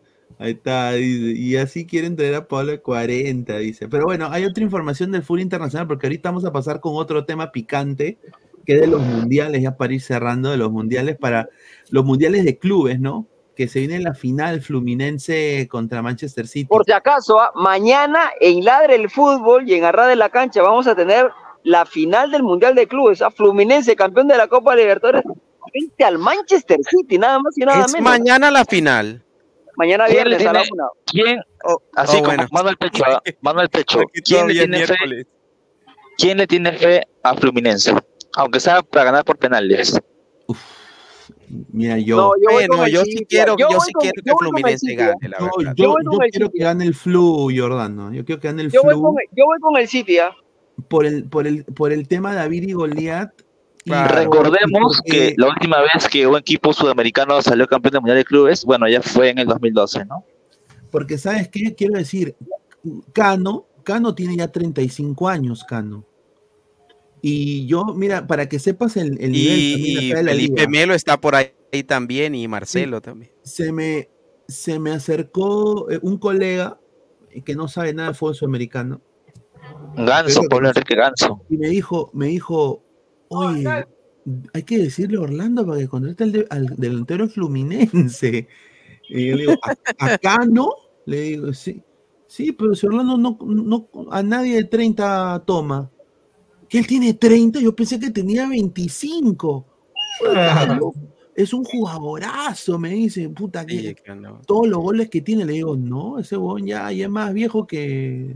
Ahí está, dice. Y así quieren traer a Pablo de 40, dice. Pero bueno, hay otra información del fútbol internacional, porque ahorita vamos a pasar con otro tema picante, que es de los mundiales, ya para ir cerrando de los mundiales, para los mundiales de clubes, ¿no? Que se viene la final Fluminense contra Manchester City. Por si acaso, ah, mañana en Ladre el Fútbol y en Arra de la Cancha vamos a tener la final del Mundial de Clubes. a Fluminense, campeón de la Copa Libertadores, frente al Manchester City, nada más y nada es menos. mañana la final. Mañana ¿Quién le viernes a la tiene- una. ¿Quién? Así oh, como bueno. mano al pecho, ah, mano al pecho. *laughs* ¿Quién le, tiene fe, miércoles. ¿Quién le tiene fe a Fluminense? Aunque sea para ganar por penales. Mira, yo. No, yo Bueno, el yo sí quiero, yo yo sí con- quiero que Fluminense City, gane, la yo, verdad. yo- Yo quiero City. que gane el flu, Jordano. Yo quiero que gane el Yo voy, flu con, yo voy con el City, ¿ah? por el, por el, por el tema de David y Goliat. Y Claro. Recordemos y que la última vez que un equipo sudamericano salió campeón del Mundial de Clubes, bueno, ya fue en el 2012, ¿no? Porque, ¿sabes qué? Quiero decir, Cano, Cano tiene ya 35 años, Cano. Y yo, mira, para que sepas el, el nivel también Y la Felipe liga, Melo está por ahí también y Marcelo también. se me, se me acercó eh, un colega que no sabe nada de fútbol sudamericano Ganso, Pablo Enrique Ganso. y me dijo, me dijo, oye, hay que decirle a Orlando para que contrate al, de- al delantero Fluminense. Y yo le digo, "¿A- acá no, le digo, sí. Sí, pero si Orlando no, no, a nadie de 30 toma. Que él tiene 30, yo pensé que tenía 25. Puta, loco, Es un jugadorazo, me dice, puta, que Sí, que no. todos los goles que tiene, le digo, no, ese bon ya, ya es más viejo que.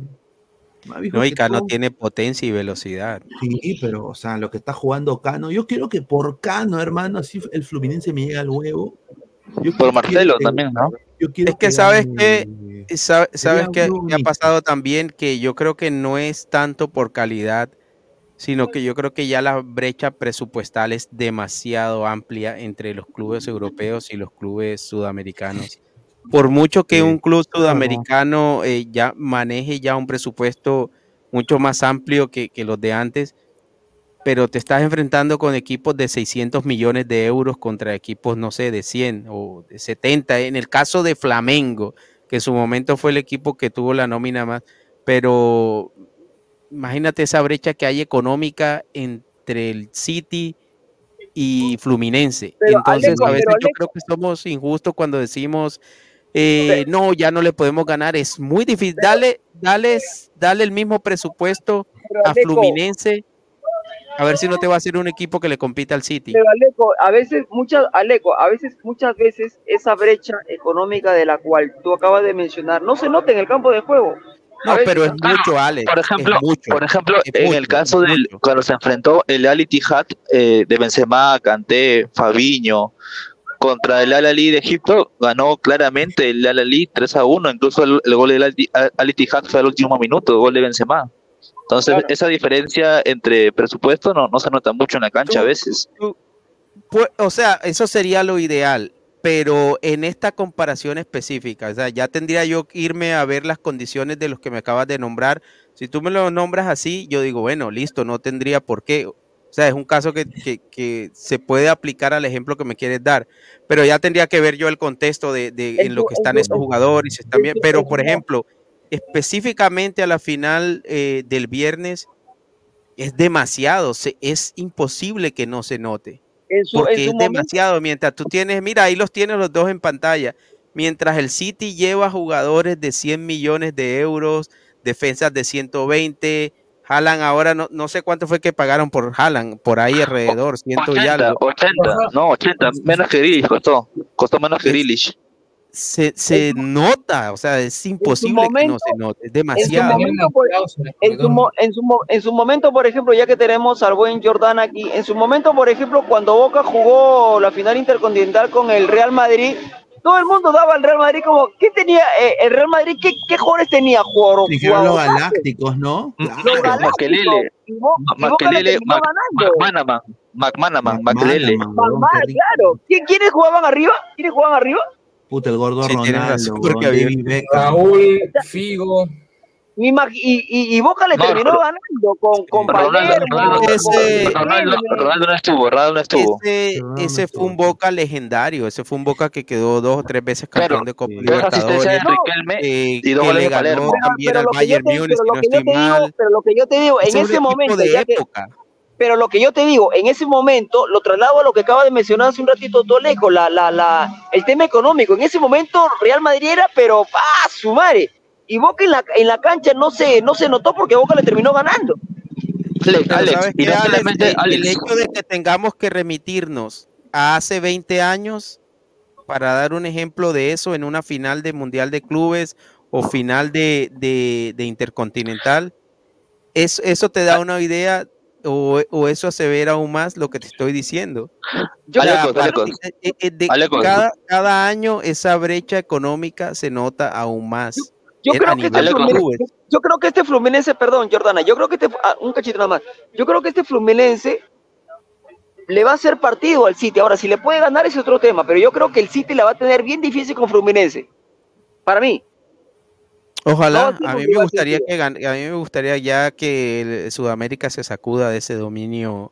Viejo No, y Cano todo". tiene potencia y velocidad. Sí, pero, o sea, lo que está jugando Cano, yo quiero que por Cano, hermano, así el Fluminense me llega al huevo. Yo Por Marcelo que- también, ¿no? Yo quiero Es que sabes que sa- sabes que, algo que ha pasado también que yo creo que no es tanto por calidad, sino que yo creo que ya la brecha presupuestal es demasiado amplia entre los clubes europeos y los clubes sudamericanos. Por mucho que un club sudamericano eh, ya maneje ya un presupuesto mucho más amplio que, que los de antes, pero te estás enfrentando con equipos de 600 millones de euros contra equipos, no sé, de 100 o de 70. En el caso de Flamengo, que en su momento fue el equipo que tuvo la nómina más, pero imagínate esa brecha que hay económica entre el City y Fluminense. Pero, Entonces, a veces yo creo que somos injustos cuando decimos, eh, no, ya no le podemos ganar. Es muy difícil. Dale, dale, dale el mismo presupuesto a Fluminense. A ver si no te va a hacer un equipo que le compita al City. Pero Aleco, a veces, muchas, Aleco, a veces, muchas veces esa brecha económica de la cual tú acabas de mencionar no se nota en el campo de juego. No, veces- pero es mucho, Alex. Por ejemplo, mucho. por ejemplo en el caso del mucho. cuando se enfrentó el Al Ittihad eh, de Benzema, Kanté, Fabiño contra el Al Ahly de Egipto, ganó claramente el Al Ahly 3 a 1, incluso el, el gol del Al Ittihad fue al último minuto, el gol de Benzema. Entonces, esa diferencia entre presupuesto no, no se nota mucho en la cancha a veces. Pues, o sea, eso sería lo ideal, pero en esta comparación específica, o sea, ya tendría yo que irme a ver las condiciones de los que me acabas de nombrar. Si tú me lo nombras así, yo digo, bueno, listo, no tendría por qué. O sea, es un caso que, que- que se puede aplicar al ejemplo que me quieres dar, pero ya tendría que ver yo el contexto de, de en lo que están esos jugadores, si están bien. Pero, por ejemplo, específicamente a la final eh, del viernes, es demasiado, se- es imposible que no se note porque es demasiado. Mientras tú tienes, mira, ahí los tienes los dos en pantalla. Mientras el City lleva jugadores de 100 millones de euros, defensas de 120, Haaland ahora no, no sé cuánto fue que pagaron por Haaland, por ahí alrededor, ciento y 80, algo. 80, no, 80, menos que Grealish costó, costó menos que Grealish. Se, se nota, o sea, es imposible que no se note, es En su, demasiado. momento, por, en, su, mo- en, su, mo- en su momento, por ejemplo, ya que tenemos al buen Jordan aquí, en su momento, por ejemplo, cuando Boca jugó la final intercontinental con el Real Madrid, todo el mundo daba al Real Madrid como, ¿qué tenía eh, el Real Madrid? ¿Qué, qué jugadores tenía? Jugador, Dijeron los galácticos, ¿no? Los galácticos. Makelele. McManaman, McManaman, Makelele. Claro. ¿Qui- ¿Quiénes jugaban arriba? ¿Quiénes jugaban arriba? Puta, el gordo Sí, Ronaldo. Raúl, Figo. Y, Boca le No, terminó ganando con, con Ronaldo, Palermo, Ronaldo, Ese- Ronaldo, Ronaldo no estuvo, Ronaldo no estuvo. Ese, ese fue un Boca legendario, ese fue un Boca que quedó dos o tres veces campeón de Copa de Libertadores. Riquelme eh, y dos que goles le de también al Bayern Múnich, pero si lo no digo, pero lo que yo te digo, en ese momento, de que- pero lo que yo te digo, en ese momento, lo traslado a lo que acaba de mencionar hace un ratito Toleco, la, la, la, el tema económico. En ese momento, Real Madrid era, pero ¡ah, su madre! Y Boca en la, en la cancha no se, no se notó porque Boca le terminó ganando. Alex, Alex, ¿sabes y qué, no Alex? solamente El- Alex. El hecho de que tengamos que remitirnos a hace 20 años para dar un ejemplo de eso en una final de Mundial de Clubes o final de, de- de Intercontinental, es- eso te da una idea o, o eso asevera aún más lo que te estoy diciendo. Yo- Alecos, Alecos. partir de- eh, de Alecos. cada, cada año esa brecha económica se nota aún más. Yo creo, que este Fluminense, yo creo que este Fluminense, perdón, Jordana, yo creo que este, ah, un cachito nada más, yo creo que este Fluminense le va a hacer partido al City. Ahora, si le puede ganar es otro tema, pero yo creo que el City la va a tener bien difícil con Fluminense. Para mí. Ojalá, a mí me gustaría que a mí me gustaría ya que Sudamérica se sacuda de ese dominio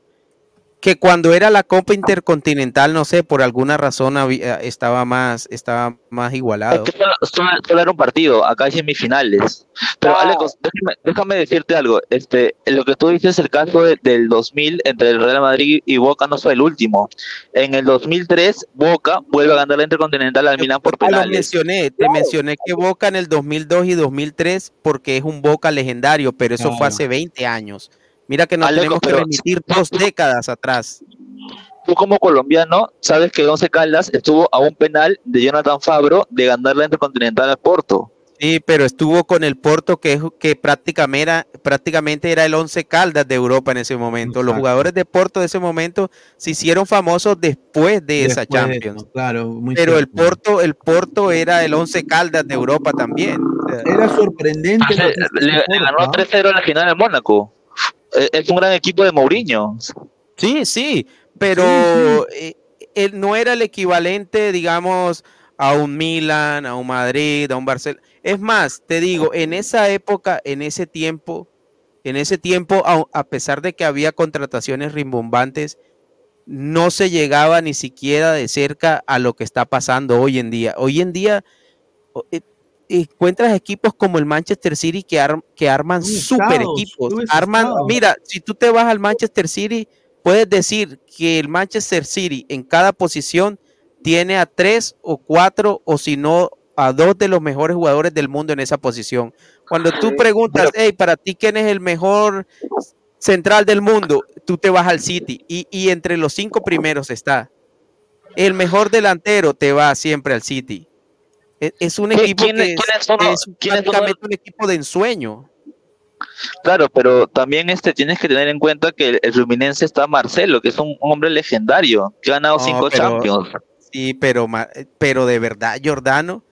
que cuando era la Copa Intercontinental, no sé, por alguna razón había- estaba más, estaba más igualado. Es que solo, solo- solo era un partido, acá hay semifinales. Pero Alecos, déjame, déjame decirte algo. Este, lo que tú dices, el caso de- del 2000 entre el Real Madrid y Boca no fue el último. En el 2003, Boca vuelve a ganar la Intercontinental al Milan por Ah, lo penales. mencioné, te mencioné que Boca en el 2002 y 2003 porque es un Boca legendario, pero eso fue Claro. hace 20 años. Mira que nos Alejo, tenemos que pero- remitir dos décadas atrás. Tú como colombiano sabes que Once Caldas estuvo a un penal de Jonathan Fabro de ganar la Intercontinental al Porto. Sí, pero estuvo con el Porto que, que prácticamente, era, prácticamente era el once Caldas de Europa en ese momento. Los Exacto. jugadores de Porto de ese momento se hicieron famosos después de esa Después de Champions. eso, claro, muy pero el cierto. Porto, el Porto era el once Caldas de Europa también. Era sorprendente. hizo Le, le ganó ¿ah? 3-0 en la final en Mónaco. Eh, Es un gran equipo de Mourinho. Sí, sí, pero eh, él no era el equivalente, digamos, a un Milan, a un Madrid, a un Barcelona. Es más, te digo, en esa época, en ese tiempo, en ese tiempo, a, a pesar de que había contrataciones rimbombantes, no se llegaba ni siquiera de cerca a lo que está pasando hoy en día. Hoy en día eh, encuentras equipos como el Manchester City que, ar- que arman Muy super equipos. Arman, mira, si tú te vas al Manchester City, puedes decir que el Manchester City en cada posición tiene a tres o cuatro o si no a dos de los mejores jugadores del mundo en esa posición. Cuando tú preguntas, hey, para ti quién es el mejor central del mundo, tú te vas al City y, y entre los cinco primeros está. El mejor delantero te va siempre al City. E- Es un ¿Qui- equipo que es, son es son un equipo de ensueño. Claro, pero también este tienes que tener en cuenta que el, Fluminense está Marcelo, que es un hombre legendario, que ha ganado No, cinco pero- Champions. Sí, pero, pero de verdad, Jordano,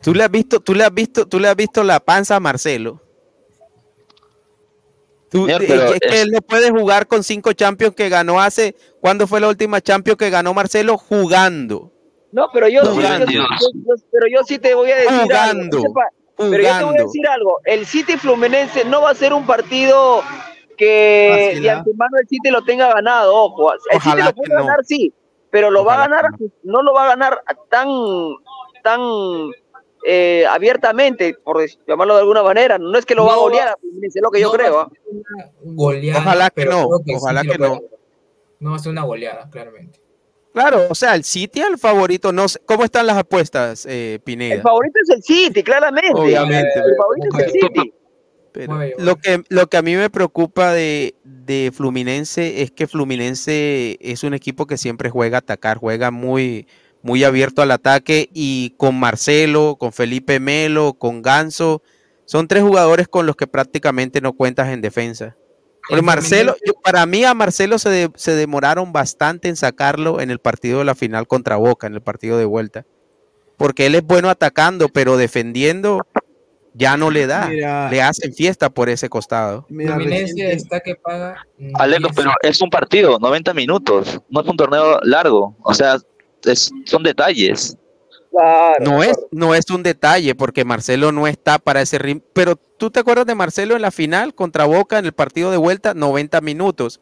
tú le has visto, tú le has visto, tú le has visto la panza a Marcelo. Tú- Señor, pero es que es- él no puede jugar con cinco Champions que ganó hace. ¿Cuándo fue la última Champions que ganó Marcelo? Jugando. No, pero yo, sí- yo- Jugando. yo- yo- pero yo sí te voy a decir algo. Jugando, Sepa- Pero yo te voy a jugando. decir algo. El City Fluminense no va a ser un partido que Fácil, de ¿ah? antemano el City lo tenga ganado. Ojo, el City lo puede no. ganar, sí, pero lo va a ganar, no lo va a ganar tan, tan eh, abiertamente, por llamarlo de alguna manera. No es que lo va a No, golear a Fluminense, es lo que yo creo. ¿ah? Goleada, Ojalá que no, ojalá que no. No va a ser una goleada, claramente. Claro, o sea, el City es el favorito. No sé, ¿Cómo están las apuestas, eh, Pineda? El favorito es el City, claramente. Obviamente. El favorito es el City. Pero lo que, lo que a mí me preocupa de, de Fluminense es que Fluminense es un equipo que siempre juega a atacar, juega muy, muy abierto al ataque y con Marcelo, con Felipe Melo, con Ganso, son tres jugadores con los que prácticamente no cuentas en defensa. Pero Marcelo, yo- para mí a Marcelo se, de- se demoraron bastante en sacarlo en el partido de la final contra Boca, en el partido de vuelta. Porque él es bueno atacando, pero defendiendo ya no le da. Mira, le hacen fiesta por ese costado. Fluminense está que paga. Alejo, pero es un partido, 90 minutos, no es un torneo largo, o sea, es- son detalles. No es, no es un detalle porque Marcelo no está para ese ritmo. Pero tú te acuerdas de Marcelo en la final contra Boca en el partido de vuelta, 90 minutos.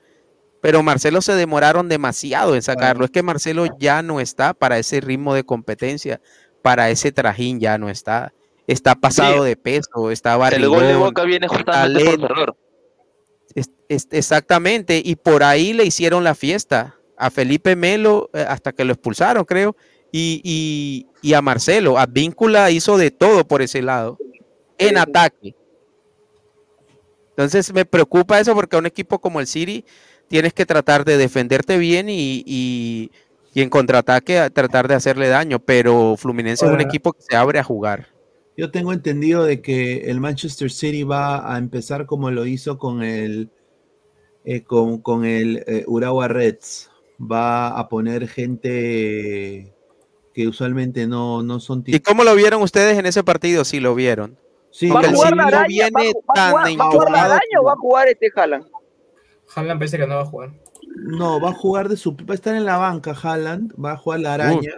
Pero Marcelo se demoraron demasiado en sacarlo. Es que Marcelo ya no está para ese ritmo de competencia, para ese trajín ya no está. Está pasado Sí. de peso, está El gol de barrigón, Boca viene justamente por error. Es- es- exactamente, y por ahí le hicieron la fiesta a Felipe Melo eh, hasta que lo expulsaron, creo, y, y- y a Marcelo. A Víncula hizo de todo por ese lado, en ataque. Entonces me preocupa eso porque a un equipo como el City tienes que tratar de defenderte bien y, y- y en contraataque a tratar de hacerle daño, pero Fluminense es un equipo que se abre a jugar. Yo tengo entendido de que el Manchester City va a empezar como lo hizo con el eh, con, con el eh, Urawa Reds. Va a poner gente que usualmente no, no son ¿Y cómo lo vieron ustedes en ese partido? Si lo vieron. Sí, ¿Va a el jugar la no araña? ¿Va, viene va a tan jugar, ¿Va a jugar la araña o va a jugar este Haaland? Haaland parece que no va a jugar. No, va a jugar de su. Va a estar en la banca, Haaland. Va a jugar la araña.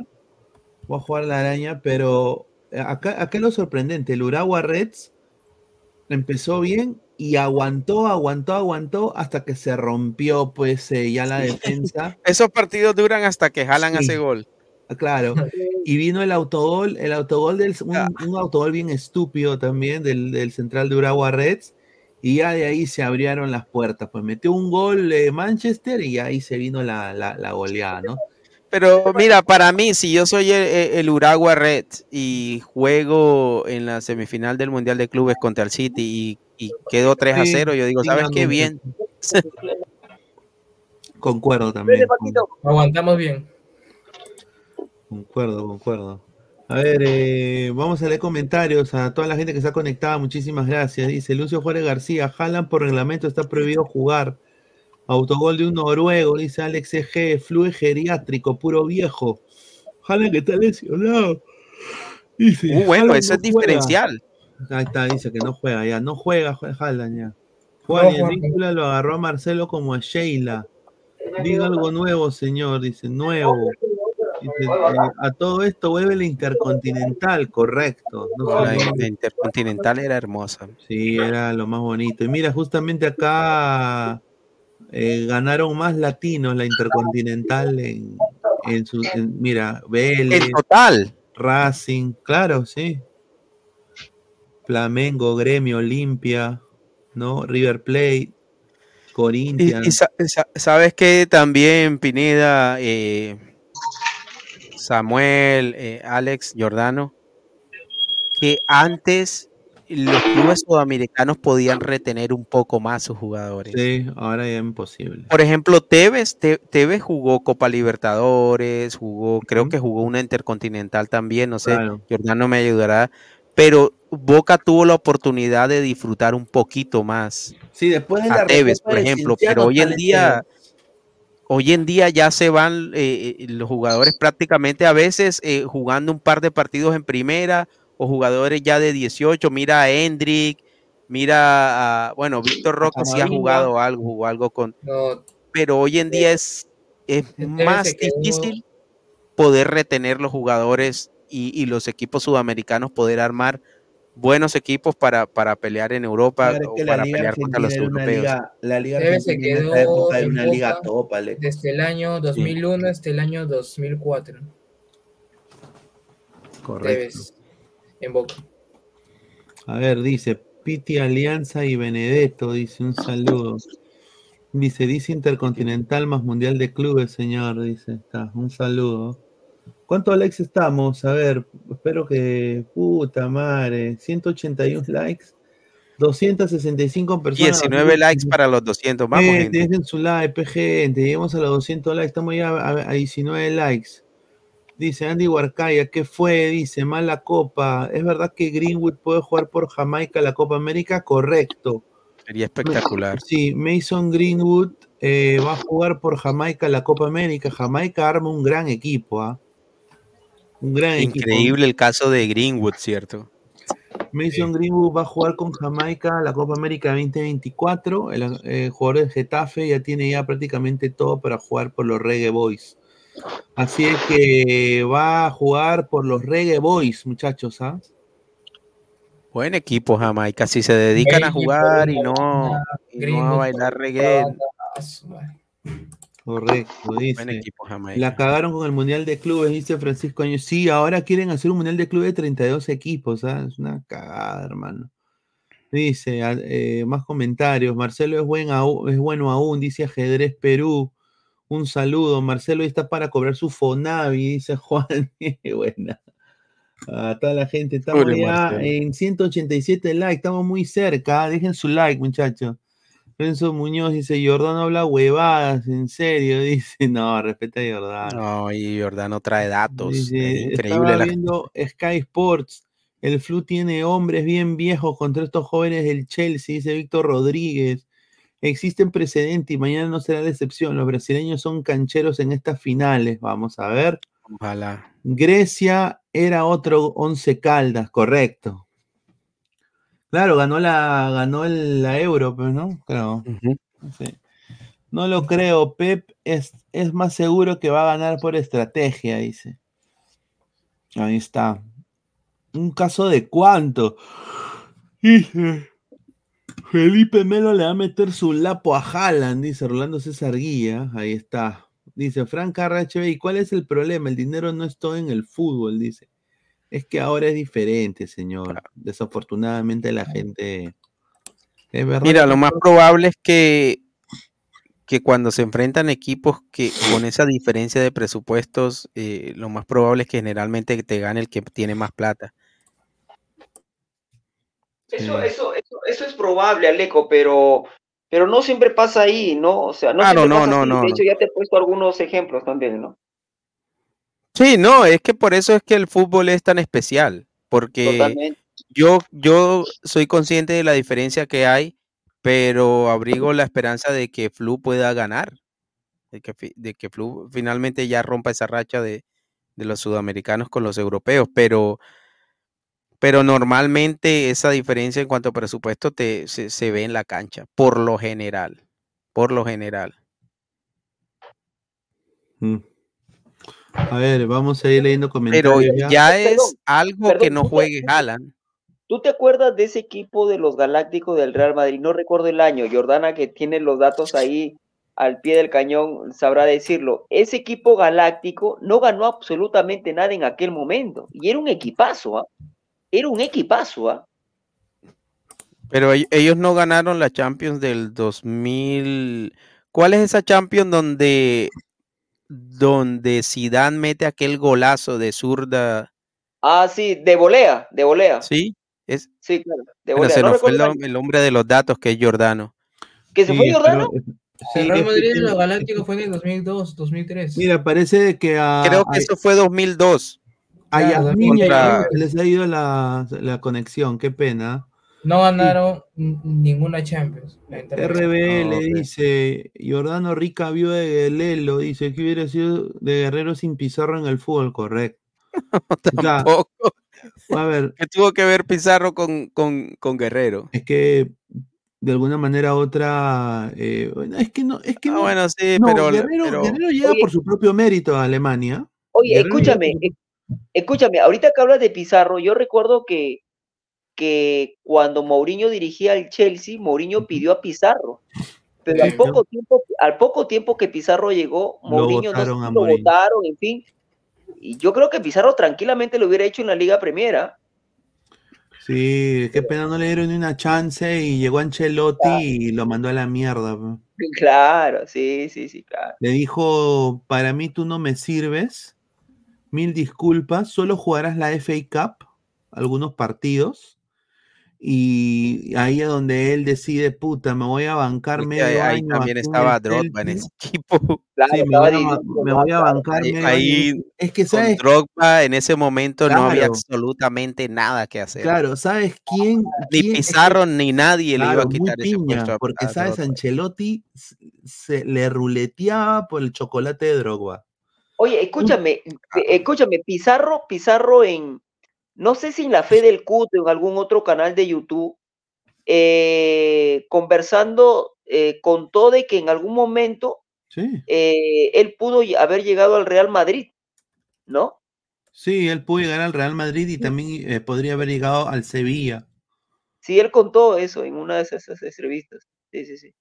Va a jugar la araña, pero eh, acá, acá es lo sorprendente. El Urawa Reds empezó bien y aguantó, aguantó, aguantó hasta que se rompió pues eh, ya la *laughs* defensa. Esos partidos duran hasta que Sí. ese gol. Ah, Claro, *laughs* y vino el autogol, el autogol del un, un autogol bien estúpido también del, del central de Urawa Reds, y ya de ahí se abrieron las puertas. Pues metió un gol eh, Manchester y ahí se vino la, la, la goleada, ¿no? Pero mira, para mí, si yo soy el, el- Uragua Red y juego en la semifinal del Mundial de Clubes contra el City y, y quedo 3 a Sí, 0, yo digo, ¿sabes qué? Bien. Concuerdo también. Aguantamos bien. Concuerdo, concuerdo. A ver, eh, vamos a leer comentarios a toda la gente que está conectada. Muchísimas gracias. Dice Lucio Juárez García, Jalan por reglamento está prohibido jugar. Autogol de un noruego, dice Alex EG, flue geriátrico, puro viejo. Jalan que está lesionado. Dice, Uh, bueno, eso es no diferencial. Ahí está, dice que no juega ya. No juega, Haaland ya. Juan. Advíncula lo agarró a Marcelo como a Sheila. Diga algo nuevo, señor. Dice, nuevo. Eh, a todo esto vuelve la Intercontinental, correcto. No La, Intercontinental era hermosa. Sí, era lo más bonito. Y mira, justamente acá eh, ganaron más latinos la Intercontinental en, en su. en- mira, Vélez. En total. Racing, claro, sí. Flamengo, Gremio, Olimpia, ¿no? River Plate, Corinthians. y sabes que también Pineda, eh, Samuel, eh, Alex, Giordano, que antes los clubes sudamericanos podían retener un poco más sus jugadores. Sí, ahora ya es imposible. Por ejemplo, Tevez, Te- Tevez jugó Copa Libertadores, jugó, creo que jugó una Intercontinental también, no sé, Claro. Giordano me ayudará, pero Boca tuvo la oportunidad de disfrutar un poquito más Sí, después de a la Tevez, por ejemplo, pero hoy en día, hoy en día ya se van eh, eh, los jugadores prácticamente a veces eh, jugando un par de partidos en primera o jugadores ya de 18, mira a Hendrick, mira a, bueno, Víctor Roque sí ha jugado algo, jugó algo con, No, pero hoy en día es, es más difícil poder retener los jugadores y, y los equipos sudamericanos poder armar buenos equipos para, para pelear en Europa Claro, o para Liga pelear contra los europeos. liga, la Liga se quedó época era en una liga top, desde el año 2001 hasta el año 2004. Correcto. Tevez en Boca. A ver, dice Piti Alianza y Benedetto, dice un saludo. Dice, dice Intercontinental más Mundial de Clubes, señor, dice, está, un saludo. ¿Cuántos likes estamos? A ver, espero que, puta madre, 181 likes, 265 personas. 19 likes para los 200. Vamos, Eh, gente. dejen su like, gente, lleguemos a los 200 likes, estamos ya a, a 19 likes. Dice Andy Huarcaya, ¿qué fue? Dice, mala copa. ¿Es verdad que Greenwood puede jugar por Jamaica la Copa América? Correcto. Sería espectacular. Sí, Mason Greenwood eh, va a jugar por Jamaica la Copa América. Jamaica arma un gran equipo, ¿ah? Un gran equipo. Increíble el caso de Greenwood, ¿cierto? Mason Greenwood va a jugar con Jamaica la Copa América 2024. El eh, jugador de Getafe ya tiene ya prácticamente todo para jugar por los Reggae Boys. Así es que va a jugar por los Reggae Boys, muchachos. ¿ah? Buen equipo Jamaica. Si se dedican a jugar y no, y no a bailar reggae. Correcto, dice. Buen equipo. La cagaron con el Mundial de Clubes, dice Francisco Año. Sí, ahora quieren hacer un Mundial de Clubes de 32 equipos, ¿ah? Es una cagada, hermano. Dice, eh, más comentarios. Marcelo es, buen es bueno aún, dice Ajedrez Perú. Un saludo. Marcelo está para cobrar su Fonavi, dice *laughs* Juan. Buena. A toda la gente, estamos Pobre ya Marcelo. en 187 likes, estamos muy cerca. Dejen su like, muchachos. Renzo Muñoz dice, Jordano habla huevadas, en serio, *laughs* dice, no, respeta a Jordano. No, y Jordano trae datos. Dice, es increíble. estaba la- viendo Sky Sports, el Flu tiene hombres bien viejos contra estos jóvenes del Chelsea, dice Víctor Rodríguez. Existen precedentes y mañana no será la excepción. Los brasileños son cancheros en estas finales. Vamos a ver. Ojalá. Grecia era otro once caldas, correcto. Claro, ganó la, ganó el- la Euro, pero no, creo. Sí. No lo creo. Pep es, es más seguro que va a ganar por estrategia, dice. Ahí está. Un caso de cuánto. Dice. Felipe Melo le va a meter su lapo a Haaland, dice Rolando César Guía. Ahí está. Dice Frank RHB, ¿y cuál es el problema? El dinero no es todo en el fútbol, dice. Es que ahora es diferente, señor. Desafortunadamente la gente... Es verdad Mira, que lo más probable es que, que cuando se enfrentan equipos que con esa diferencia de presupuestos, eh, lo más probable es que generalmente te gane el que tiene más plata. Eso, eso, eso, eso es probable, Aleco, pero, pero no siempre pasa ahí, ¿no? O sea, no Claro, siempre no, pasa no, así. no, De hecho, ya te he puesto algunos ejemplos también, ¿no? Sí, no, es que por eso es que el fútbol es tan especial, porque Totalmente. yo, yo soy consciente de la diferencia que hay, pero abrigo la esperanza de que Flu pueda ganar, de que, de que Flu finalmente ya rompa esa racha de, de los sudamericanos con los europeos, pero, pero normalmente esa diferencia en cuanto a presupuesto te, se, se ve en la cancha, por lo general, por lo general. Mm. A ver, vamos a ir leyendo Pero comentarios. ya es algo que no ¿tú te- juegue Haaland. ¿Tú te acuerdas de ese equipo de los Galácticos del Real Madrid? No recuerdo el año. Jordana, que tiene los datos ahí al pie del cañón, sabrá decirlo. Ese equipo galáctico no ganó absolutamente nada en aquel momento. Y era un equipazo, ¿ah? Era un equipazo, ¿ah? Pero ell- ellos no ganaron la Champions del 2000. ¿Cuál es esa Champions donde donde Zidane mete aquel golazo de zurda? Ah, sí, de volea, de volea. Sí, es Sí, claro, de bueno, se No nos fue el, hombre de los datos que es Giordano. ¿Que se fue Jordano? El Real Madrid tiene- los Galácticos fue en el 2002, 2003. Mira, parece que a, Creo que a- eso fue 2002. a Claro, Yasmín y a contra- les ha ido la, la conexión, qué pena. No ganaron ninguna Champions. RBL Ah, ok. dice, Jordano Rica vio de Lelo, dice que hubiera sido de Guerrero sin Pizarro en el fútbol, correcto. *laughs* O sea, Tampoco. a ver, *laughs* ¿Qué tuvo que ver Pizarro con, con, con Guerrero? es que de alguna manera u otra, eh, bueno, es que no, es que Ah, no, bueno, sí, no, pero, Guerrero, pero Guerrero llega Oye. por su propio mérito a Alemania. Oye, Guerrero escúchame, por su- e- escúchame, ahorita que hablas de Pizarro, yo recuerdo que, que cuando Mourinho dirigía al Chelsea, Mourinho pidió a Pizarro. Pero al poco tiempo, al poco tiempo que Pizarro llegó, Mourinho votaron lo Mourinho. votaron, en fin. Y yo creo que Pizarro tranquilamente lo hubiera hecho en la Liga Primera. Sí, qué pena no le dieron ni una chance y llegó Ancelotti y lo mandó a la mierda. *laughs* Claro, sí, sí, sí, claro. Le dijo, para mí tú no me sirves, mil disculpas, solo jugarás la FA Cup, algunos partidos, y ahí es donde él decide, puta, me voy a bancar medio ahí, también estaba Drogba en ese *laughs* equipo. Claro, Sí, me voy a, me voy a claro. bancar Ahí, medio ahí año. Es que, con ¿sabes? Drogba en ese momento no había absolutamente nada que hacer. Claro, ¿sabes quién? Ni quién- es que- Pizarro ni nadie le iba a quitar ese piña, puesto a, porque a sabes, Drogba. Ancelotti se le ruleteaba por el chocolate de Drogba. Oye, escúchame, eh, escúchame, Pizarro, Pizarro en, no sé si en la fe del CUT o en algún otro canal de YouTube, eh, conversando, eh, contó de que en algún momento Sí, eh, él pudo haber llegado al Real Madrid, ¿no? sí, él pudo llegar al Real Madrid y también eh, podría haber llegado al Sevilla. Sí, él contó eso en una de esas, esas entrevistas. Sí, sí, sí.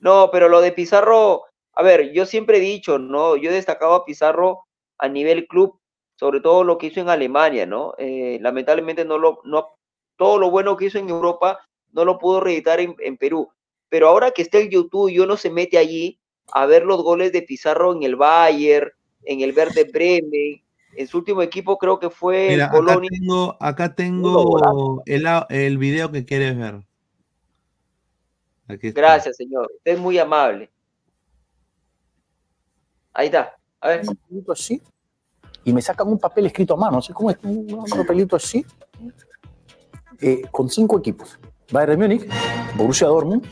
No, pero lo de Pizarro, a ver, yo siempre he dicho, ¿no? Yo he destacado a Pizarro a nivel club, sobre todo lo que hizo en Alemania, ¿no? Eh, lamentablemente no lo, no, todo lo bueno que hizo en Europa no lo pudo reeditar en, en Perú. Pero ahora que está el YouTube y uno se mete allí a ver los goles de Pizarro en el Bayern, en el Verde Bremen, en su último equipo creo que fue Mira, el acá Colonia. tengo, acá tengo el, video que quieres ver. Aquí está. Gracias, señor. Usted es muy amable. Ahí está. A ver. así y me sacan un papel escrito a mano, así como es un papelito así, eh, con cinco equipos: Bayern Múnich, Borussia Dortmund,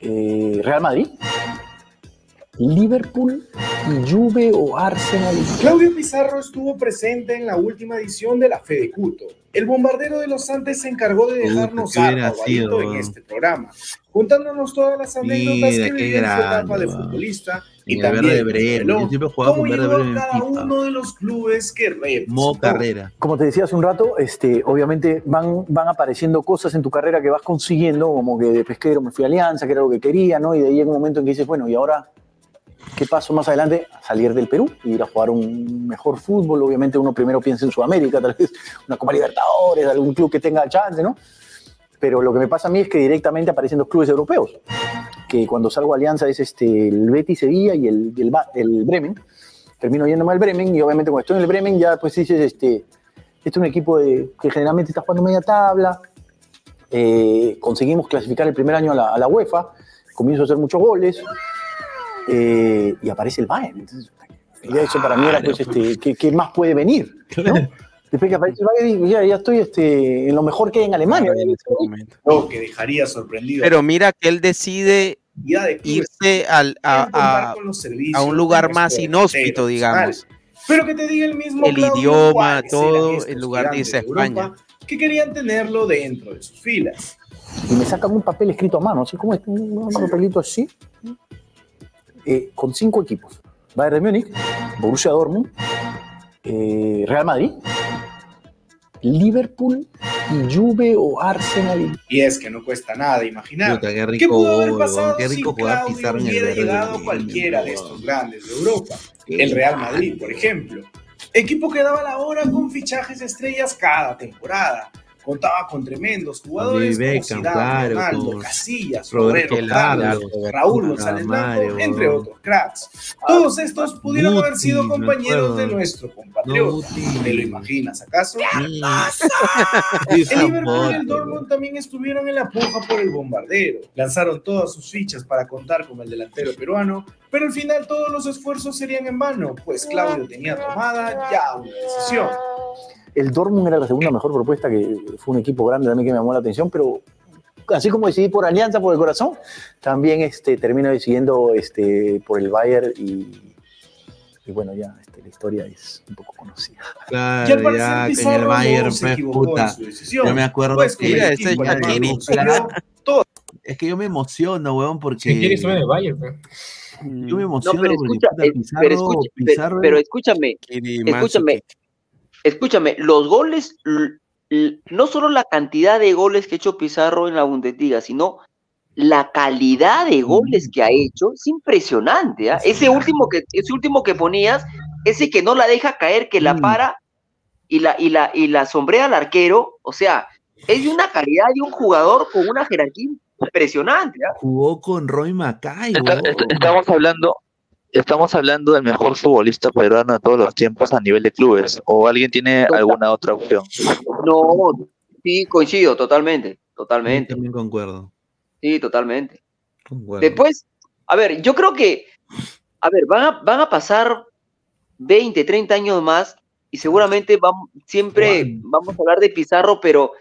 eh, Real Madrid, Liverpool y Juve o Arsenal. Claudio Pizarro estuvo presente en la última edición de la Fede Cuto. El bombardero de los Andes se encargó de dejarnos harto en este programa, contándonos todas las anécdotas Mira, que vivió en su etapa de futbolista y el también Bremen, reveló yo siempre jugaba con Verde en cada uno de los clubes que representó. Carrera. Como te decía hace un rato, este, obviamente van, van apareciendo cosas en tu carrera que vas consiguiendo, como que de pesquero me fui a Alianza, que era lo que quería, ¿no? Y de ahí llega un momento en que dices, bueno, ¿y ahora qué paso más adelante? Salir del Perú, ir a jugar un mejor fútbol. Obviamente uno primero piensa en Sudamérica, tal vez una Copa Libertadores, algún club que tenga chance, ¿no? Pero lo que me pasa a mí es que directamente aparecen los clubes europeos, que cuando salgo a Alianza es este, el Betis Sevilla y el, el, el Bremen. Termino yéndome al Bremen y obviamente cuando estoy en el Bremen ya pues dices, este, este es un equipo que generalmente está jugando media tabla, eh, conseguimos clasificar el primer año a la UEFA, comienzo a hacer muchos goles eh, y aparece el Bayern. Entonces, ya eso para mí era, pues, este, ¿qué, qué más puede venir? ¿no? Después que aparece el Bayern, digo, ya, ya estoy este, en lo mejor que hay en Alemania. Lo que dejaría sorprendido. Pero mira que él decide irse al, a, un lugar más nuestro inhóspito, digamos. Pero que te diga el mismo El Claudio idioma, todo, en lugar de gigantes irse a Europa España. que querían tenerlo dentro de sus filas. y me sacan un papel escrito a mano, así como este, un papelito así, eh, con cinco equipos. Bayern de Múnich, Borussia Dortmund, eh, Real Madrid, Liverpool y Juve o Arsenal. Y es que no cuesta nada imaginar Puta, qué qué rico pudo haber pasado qué rico si jugar Claudio Pizarro en el hubiera Verde llegado Bremen, cualquiera de estos grandes de Europa. El Real Madrid, por ejemplo. Equipo que daba la hora con fichajes estrellas cada temporada. Contaba con tremendos jugadores David como Beckham, Zidane, claro, Ronaldo, Casillas, Roberto Carlos, Raúl González Blanco, entre otros cracks. Todos estos pudieron haber sido compañeros de nuestro compatriota. ¿Te lo imaginas acaso? Sí, El Liverpool y el Dortmund también estuvieron en la puja por el bombardero. Lanzaron todas sus fichas para contar con el delantero peruano, pero al final todos los esfuerzos serían en vano, pues Claudio tenía tomada ya una decisión. El Dortmund era la segunda mejor propuesta, que fue un equipo grande también que me llamó la atención, pero así como decidí por Alianza, por el corazón, también este, termino decidiendo este, por el Bayern y, y bueno, ya este, la historia es un poco conocida. Claro, ya, Pizarro el no Bayern, se pues, puta. Yo me acuerdo pues, que... Es que yo me emociono, weón, porque... Si quieres, en el Bayern. Yo me No, emociono pero porque escucha, puta, eh, Pizarro, pero, escucha- pe- Pizarro pero es- escúchame, escúchame, escúchame, los goles, no solo la cantidad de goles que ha hecho Pizarro en la Bundesliga, sino la calidad de goles que ha hecho es impresionante. ¿ah? Ese último que, ese último que ponías, ese que no la deja caer, que la para y la, y la, y la sombrea al arquero, o sea, es de una calidad de un jugador con una jerarquía impresionante. ¿ah? jugó con Roy Macay, Está- estamos hablando estamos hablando del mejor futbolista peruano de todos los tiempos a nivel de clubes o alguien tiene alguna otra opción No, sí, coincido, totalmente, totalmente. También concuerdo. Sí, totalmente. concuerdo. Después, a ver, yo creo que, a ver, van a, van a pasar 20, 30 años más y seguramente vamos, siempre vamos a hablar de Pizarro, pero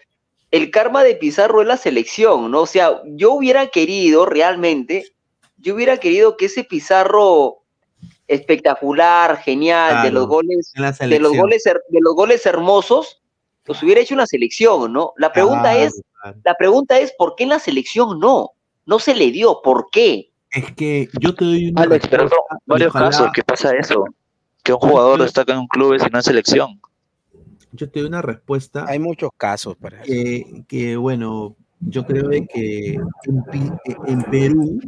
el karma de Pizarro es la selección, ¿no? O sea, yo hubiera querido realmente, yo hubiera querido que ese Pizarro espectacular, genial, de los goles, de los goles, de los goles hermosos, los hubiera hecho una selección, ¿no? La pregunta Claro, es, la pregunta es, ¿por qué en la selección no? No se le dio, ¿por qué? Es que yo te doy una Alex pero son varios ojalá- casos que pasa eso que un jugador destaca en un club y no en selección Yo te doy una respuesta. Hay muchos casos para eso. que, que, bueno, yo creo de que en Perú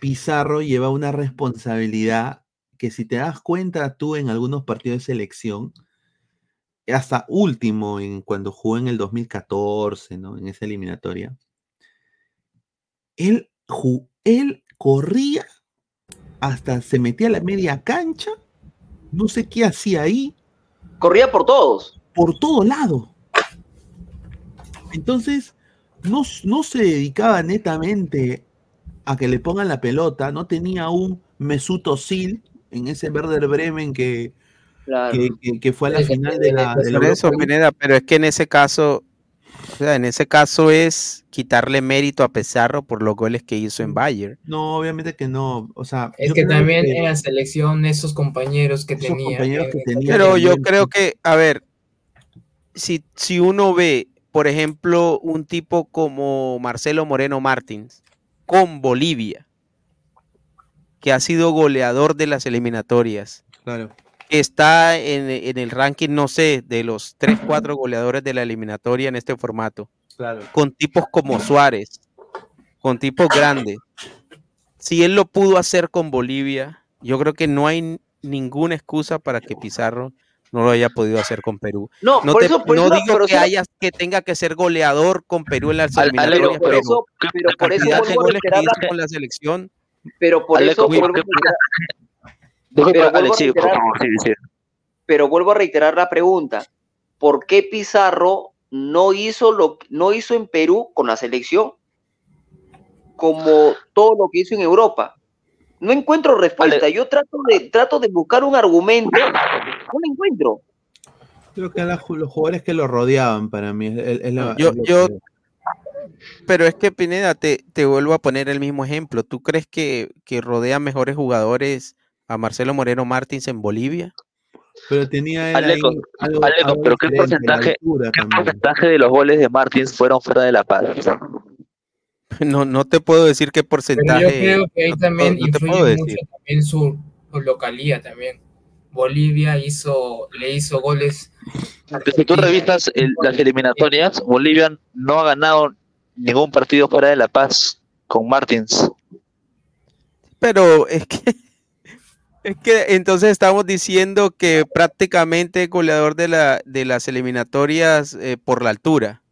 Pizarro lleva una responsabilidad que si te das cuenta tú en algunos partidos de selección, hasta último en cuando jugó en el 2014, ¿no? En esa eliminatoria, él, ju- él corría hasta se metía a la media cancha, no sé qué hacía ahí. Corría por todos. Por todo lado. Entonces, no, no se dedicaba netamente a que le pongan la pelota, no tenía un Mesut Özil en ese Werder Bremen que, que, que- que fue a la final de la, de la Por eso. Pineda, pero es que en ese caso sea, en ese caso es quitarle mérito a Pizarro por los goles que hizo en Bayern. No, obviamente que no. O sea, Es que también que- en la selección esos compañeros que Esos tenía. compañeros que tenía Pero yo creo que, a ver, si, si uno ve, por ejemplo, un tipo como Marcelo Moreno Martins con Bolivia, que ha sido goleador de las eliminatorias, Claro. que está en, en el ranking, no sé, de los 3, 4 goleadores de la eliminatoria en este formato, Claro. con tipos como Suárez, con tipos grandes. Si él lo pudo hacer con Bolivia, yo creo que no hay ninguna excusa para que Pizarro no lo haya podido hacer con Perú. No, por te- eso- por no eso- digo que eso- haya que tenga que ser goleador con Perú en por pero eso- pero la por eso cantidad de vuelvo a goles que reiterar hizo la- con la selección. Pero por eso ¿qué- vuelvo a reiterar- sí, sí. pero vuelvo a reiterar la pregunta. ¿Por qué Pizarro no hizo lo no hizo en Perú con la selección como todo lo que hizo en Europa? No encuentro respuesta. Yo trato de trato de buscar un argumento, lo encuentro. Creo que a la- los jugadores que lo rodeaban para mí es, es- es la- Yo, es lo yo, que- pero es que Pineda, te, te vuelvo a poner el mismo ejemplo. ¿Tú crees que, que rodea mejores jugadores a Marcelo Moreno Martins en Bolivia? Pero tenía él Aleco, ahí algo, Aleco, algo pero ¿qué porcentaje, qué porcentaje de los goles de Martins fueron fuera de La Paz? No, no te puedo decir qué Pero porcentaje. yo creo que ahí también no influye mucho también su, su localía también. Bolivia hizo, le hizo goles. Si tú revisas el- las eliminatorias, Bolivia no ha ganado ningún partido fuera de La Paz con Martins. Pero es que, *laughs* es que entonces estamos diciendo que prácticamente es goleador de, la, de las eliminatorias eh, por la altura.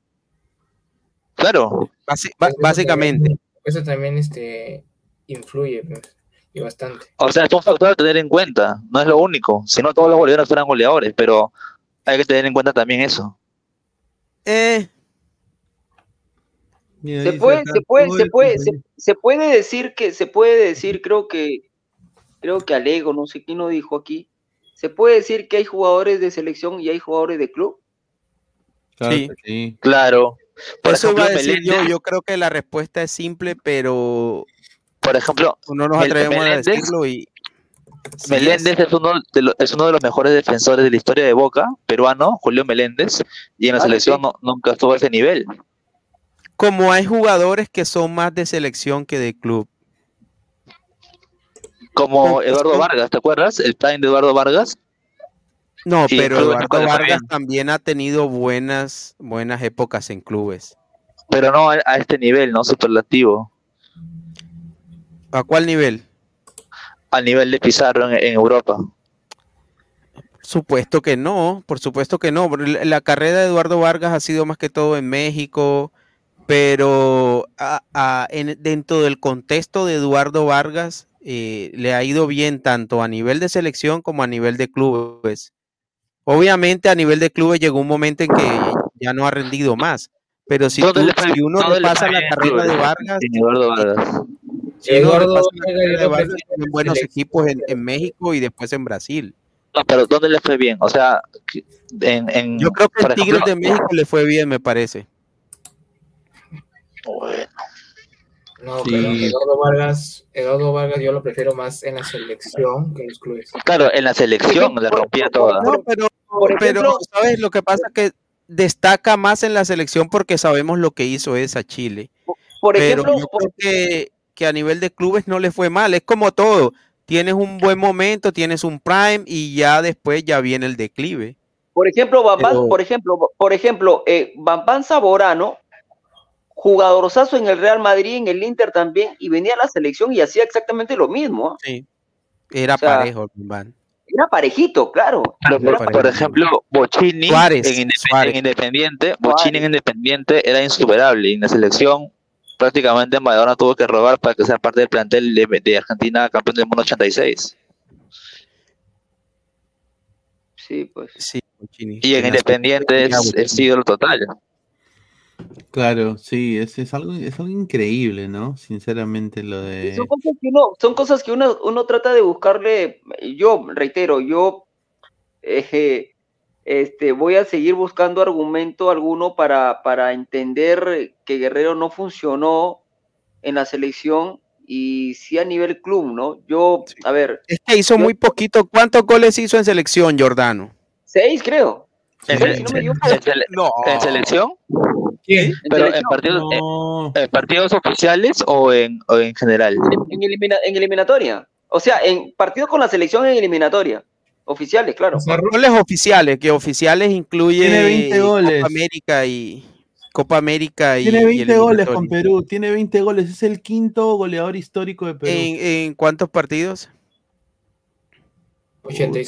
Claro. Basi- ba- básicamente. Eso también este, influye pues, y bastante. O sea, es un factor a tener en cuenta, no es lo único. Si no, todos los goleadores fueran goleadores, pero hay que tener en cuenta también eso. Eh, Se puede, se puede, se puede, se, puede decir que, se puede decir, creo que, creo que Alego, no sé quién lo dijo aquí, se puede decir que hay jugadores de selección y hay jugadores de club. Claro Sí. sí. Claro. Por eso iba a ejemplo, decir yo. Yo creo que la respuesta es simple, pero Por ejemplo, no nos Mel- atrevemos a Meléndez- decirlo y sí Meléndez es uno, de lo- es uno de los mejores defensores de la historia de Boca, peruano, Julio Meléndez, y en la Ah, selección sí. no- nunca estuvo a ese nivel. como hay jugadores que son más de selección que de club. Como Eduardo Vargas, ¿te acuerdas? El prime de Eduardo Vargas. No, pero Eduardo Vargas también ha tenido buenas, buenas épocas en clubes. Pero no a, a este nivel, ¿no? Superlativo. ¿A cuál nivel? Al nivel de Pizarro en, en Europa. Supuesto que no, por supuesto que no. La carrera de Eduardo Vargas ha sido más que todo en México, pero a- a- en- dentro del contexto de Eduardo Vargas eh, le ha ido bien tanto a nivel de selección como a nivel de clubes. Obviamente a nivel de clubes llegó un momento en que ya no ha rendido más, pero si, ¿Dónde tú- le fue- si uno le fue la carrera de? Vargas, Eduardo Vargas. Yo Vargas, prefiero tiene en buenos equipos en, en México y después en Brasil. No, pero ¿dónde le fue bien? O sea, en, en Yo creo que en Tigres ejemplo, de México le fue bien, me parece. No, Sí. pero Eduardo Vargas, Eduardo Vargas yo lo prefiero más en la selección que en los clubes. Claro, en la selección la rompía toda. No, pero, pero, ¿sabes? Lo que pasa es que destaca más en la selección porque sabemos lo que hizo esa Chile. Por Pero ejemplo, yo por- creo que, que a nivel de clubes no le fue mal. Es como todo. Tienes un buen momento, tienes un prime y ya después ya viene el declive. Por ejemplo, Bambán, Pero- por ejemplo, por ejemplo, eh, Bambán Saborano, jugadorzazo en el Real Madrid, en el Inter también, y venía a la selección y hacía exactamente lo mismo. ¿ah? Sí. Era O sea, parejo, Bambán. Era parejito, claro. Por, ejemplo, Bochini Suárez, en, Indep- Suárez. en Independiente, Bochini en Independiente era insuperable y en la selección prácticamente Maradona tuvo que robar para que sea parte del plantel de, de Argentina campeón del mundo 86. Sí, pues. Sí. Y en Independiente es ídolo total. Claro, sí, es, es algo, es algo increíble, ¿no? Sinceramente, lo de. Son cosas que uno, son cosas que uno, uno trata de buscarle, yo reitero, yo eh, este, voy a seguir buscando argumento alguno para, para entender que Guerrero no funcionó en la selección y sí a nivel club, ¿no? Yo, a ver, Es que hizo muy poquito. ¿Cuántos goles hizo en selección, Jordano? seis creo. ¿En, no en sele- en selección? Pero en partidos, en- en partidos oficiales o en, o en general. En, elimina- en eliminatoria. O sea, en partidos con la selección en eliminatoria. Oficiales, claro. Goles oficiales, que oficiales incluye Tiene 20 goles. Copa América y Copa América y Tiene y 20 goles con. Perú, tiene 20 goles, es el quinto goleador histórico de Perú. ¿En, en cuántos partidos? 80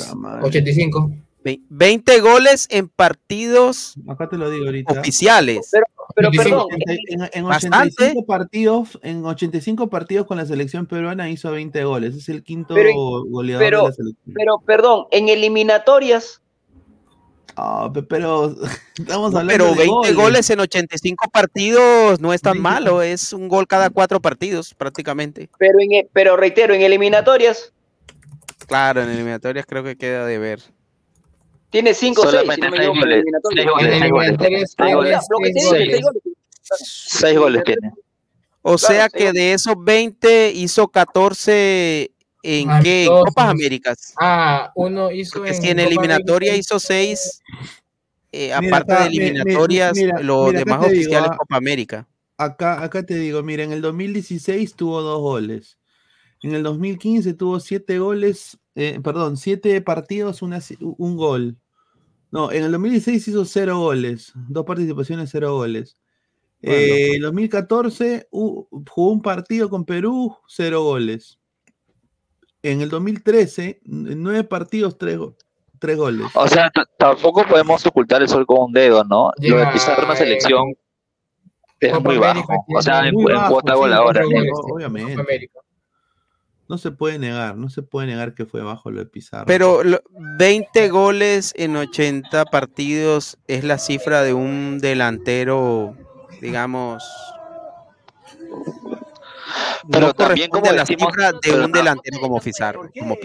85. Ve- 20 goles en partidos Acá te lo digo ahorita. oficiales. Pero, pero perdón, En, en Bastante. 85 partidos, en 85 partidos con la selección peruana hizo 20 goles. Es el quinto Pero- goleador pero, de la selección. pero perdón, en eliminatorias, Ah, pe- pero *laughs* estamos hablando pero de 20 goles. en 85 partidos no es tan malo, es un gol cada cuatro partidos prácticamente. pero, en, e- pero reitero, en eliminatorias Claro, en eliminatorias creo que queda de ver. Tiene 5 o 6, si Solamente no me seis equivoco, en goles, eliminatorias. seis goles, En seis goles. eliminatorias, Ah, seis goles, seis tiene seis. Seis. O sea que de esos 20 hizo 14 en Ah, qué? En Copas Américas. Ah, uno hizo Porque en si en Copa eliminatoria América. hizo 6, Mira aparte acá, de mi- eliminatorias, mira, los mira, demás te digo, oficiales ah, Copa América. Acá, acá te digo, mira, en el 2016 tuvo dos goles. En el 2015 tuvo siete goles, eh, perdón, siete partidos, una, un gol. No, en el 2016 hizo cero goles, dos participaciones, cero goles. Eh, en 2014 hu- jugó un partido con Perú, cero goles. En el 2013, n- nueve partidos, tres, go- tres goles. O sea, tampoco podemos ocultar el sol con un dedo, ¿no? Lo de la eh, selección es muy América bajo. O sea, en, Muy en bajo, cuota Copa obviamente. No se puede negar, no se puede negar que fue bajo lo de Pizarro. Pero lo- 20 goles en 80 partidos es la cifra de un delantero, digamos. Pero no también, como la decimos- cifra de un delantero como Pizarro, como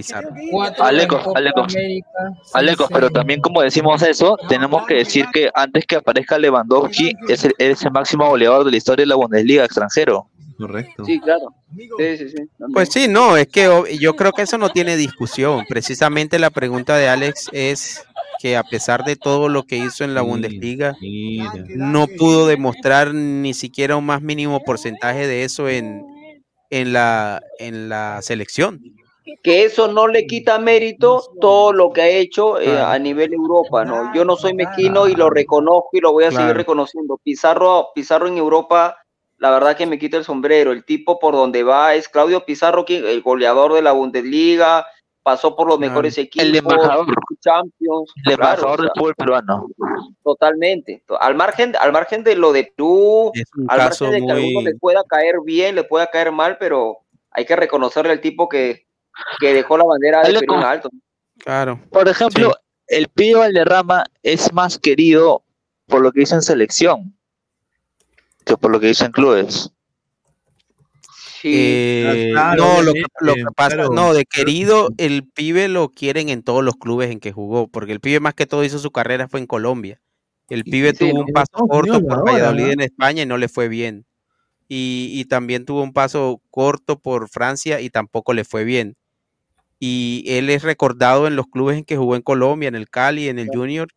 Alecos, Alecos. América, Alecos, pero también como decimos eso, tenemos que decir que antes que aparezca Lewandowski es el, es el máximo goleador de la historia de la Bundesliga extranjero. Correcto. Sí, claro. Sí, sí, sí. también. Pues sí, no, es que yo creo que eso no tiene discusión. Precisamente la pregunta de Alex es que a pesar de todo lo que hizo en la Bundesliga, mira. no pudo demostrar ni siquiera un más mínimo porcentaje de eso en, en, la, en la selección. que eso no le quita mérito todo lo que ha hecho eh, Claro. a nivel Europa, ¿no? Yo no soy mezquino y lo reconozco y lo voy a seguir reconociendo. Pizarro, Pizarro en Europa, la verdad que me quita el sombrero. El tipo por donde va es Claudio Pizarro, el goleador de la Bundesliga, pasó por los mejores equipos, El embajador. Champions, El claro, embajador o del sea, fútbol peruano. totalmente. Al margen, al margen de lo de un al margen de que a alguno le pueda caer bien, le pueda caer mal, pero hay que reconocerle al tipo que, que dejó la bandera de Perú en alto. Claro. Por ejemplo, el Pío Valderrama es más querido por lo que hizo en selección que por lo que hizo en clubes. Eh, claro, no, lo que, lo que pasa, claro. no, de querido, el pibe lo quieren en todos los clubes en que jugó, porque el pibe más que todo hizo su carrera fue en Colombia. El pibe sí, tuvo un paso corto por ahora, Valladolid ¿no? en España y no le fue bien. Y, y también tuvo un paso corto por Francia y tampoco le fue bien. Y él es recordado en los clubes en que jugó en Colombia, en el Cali, en el Junior.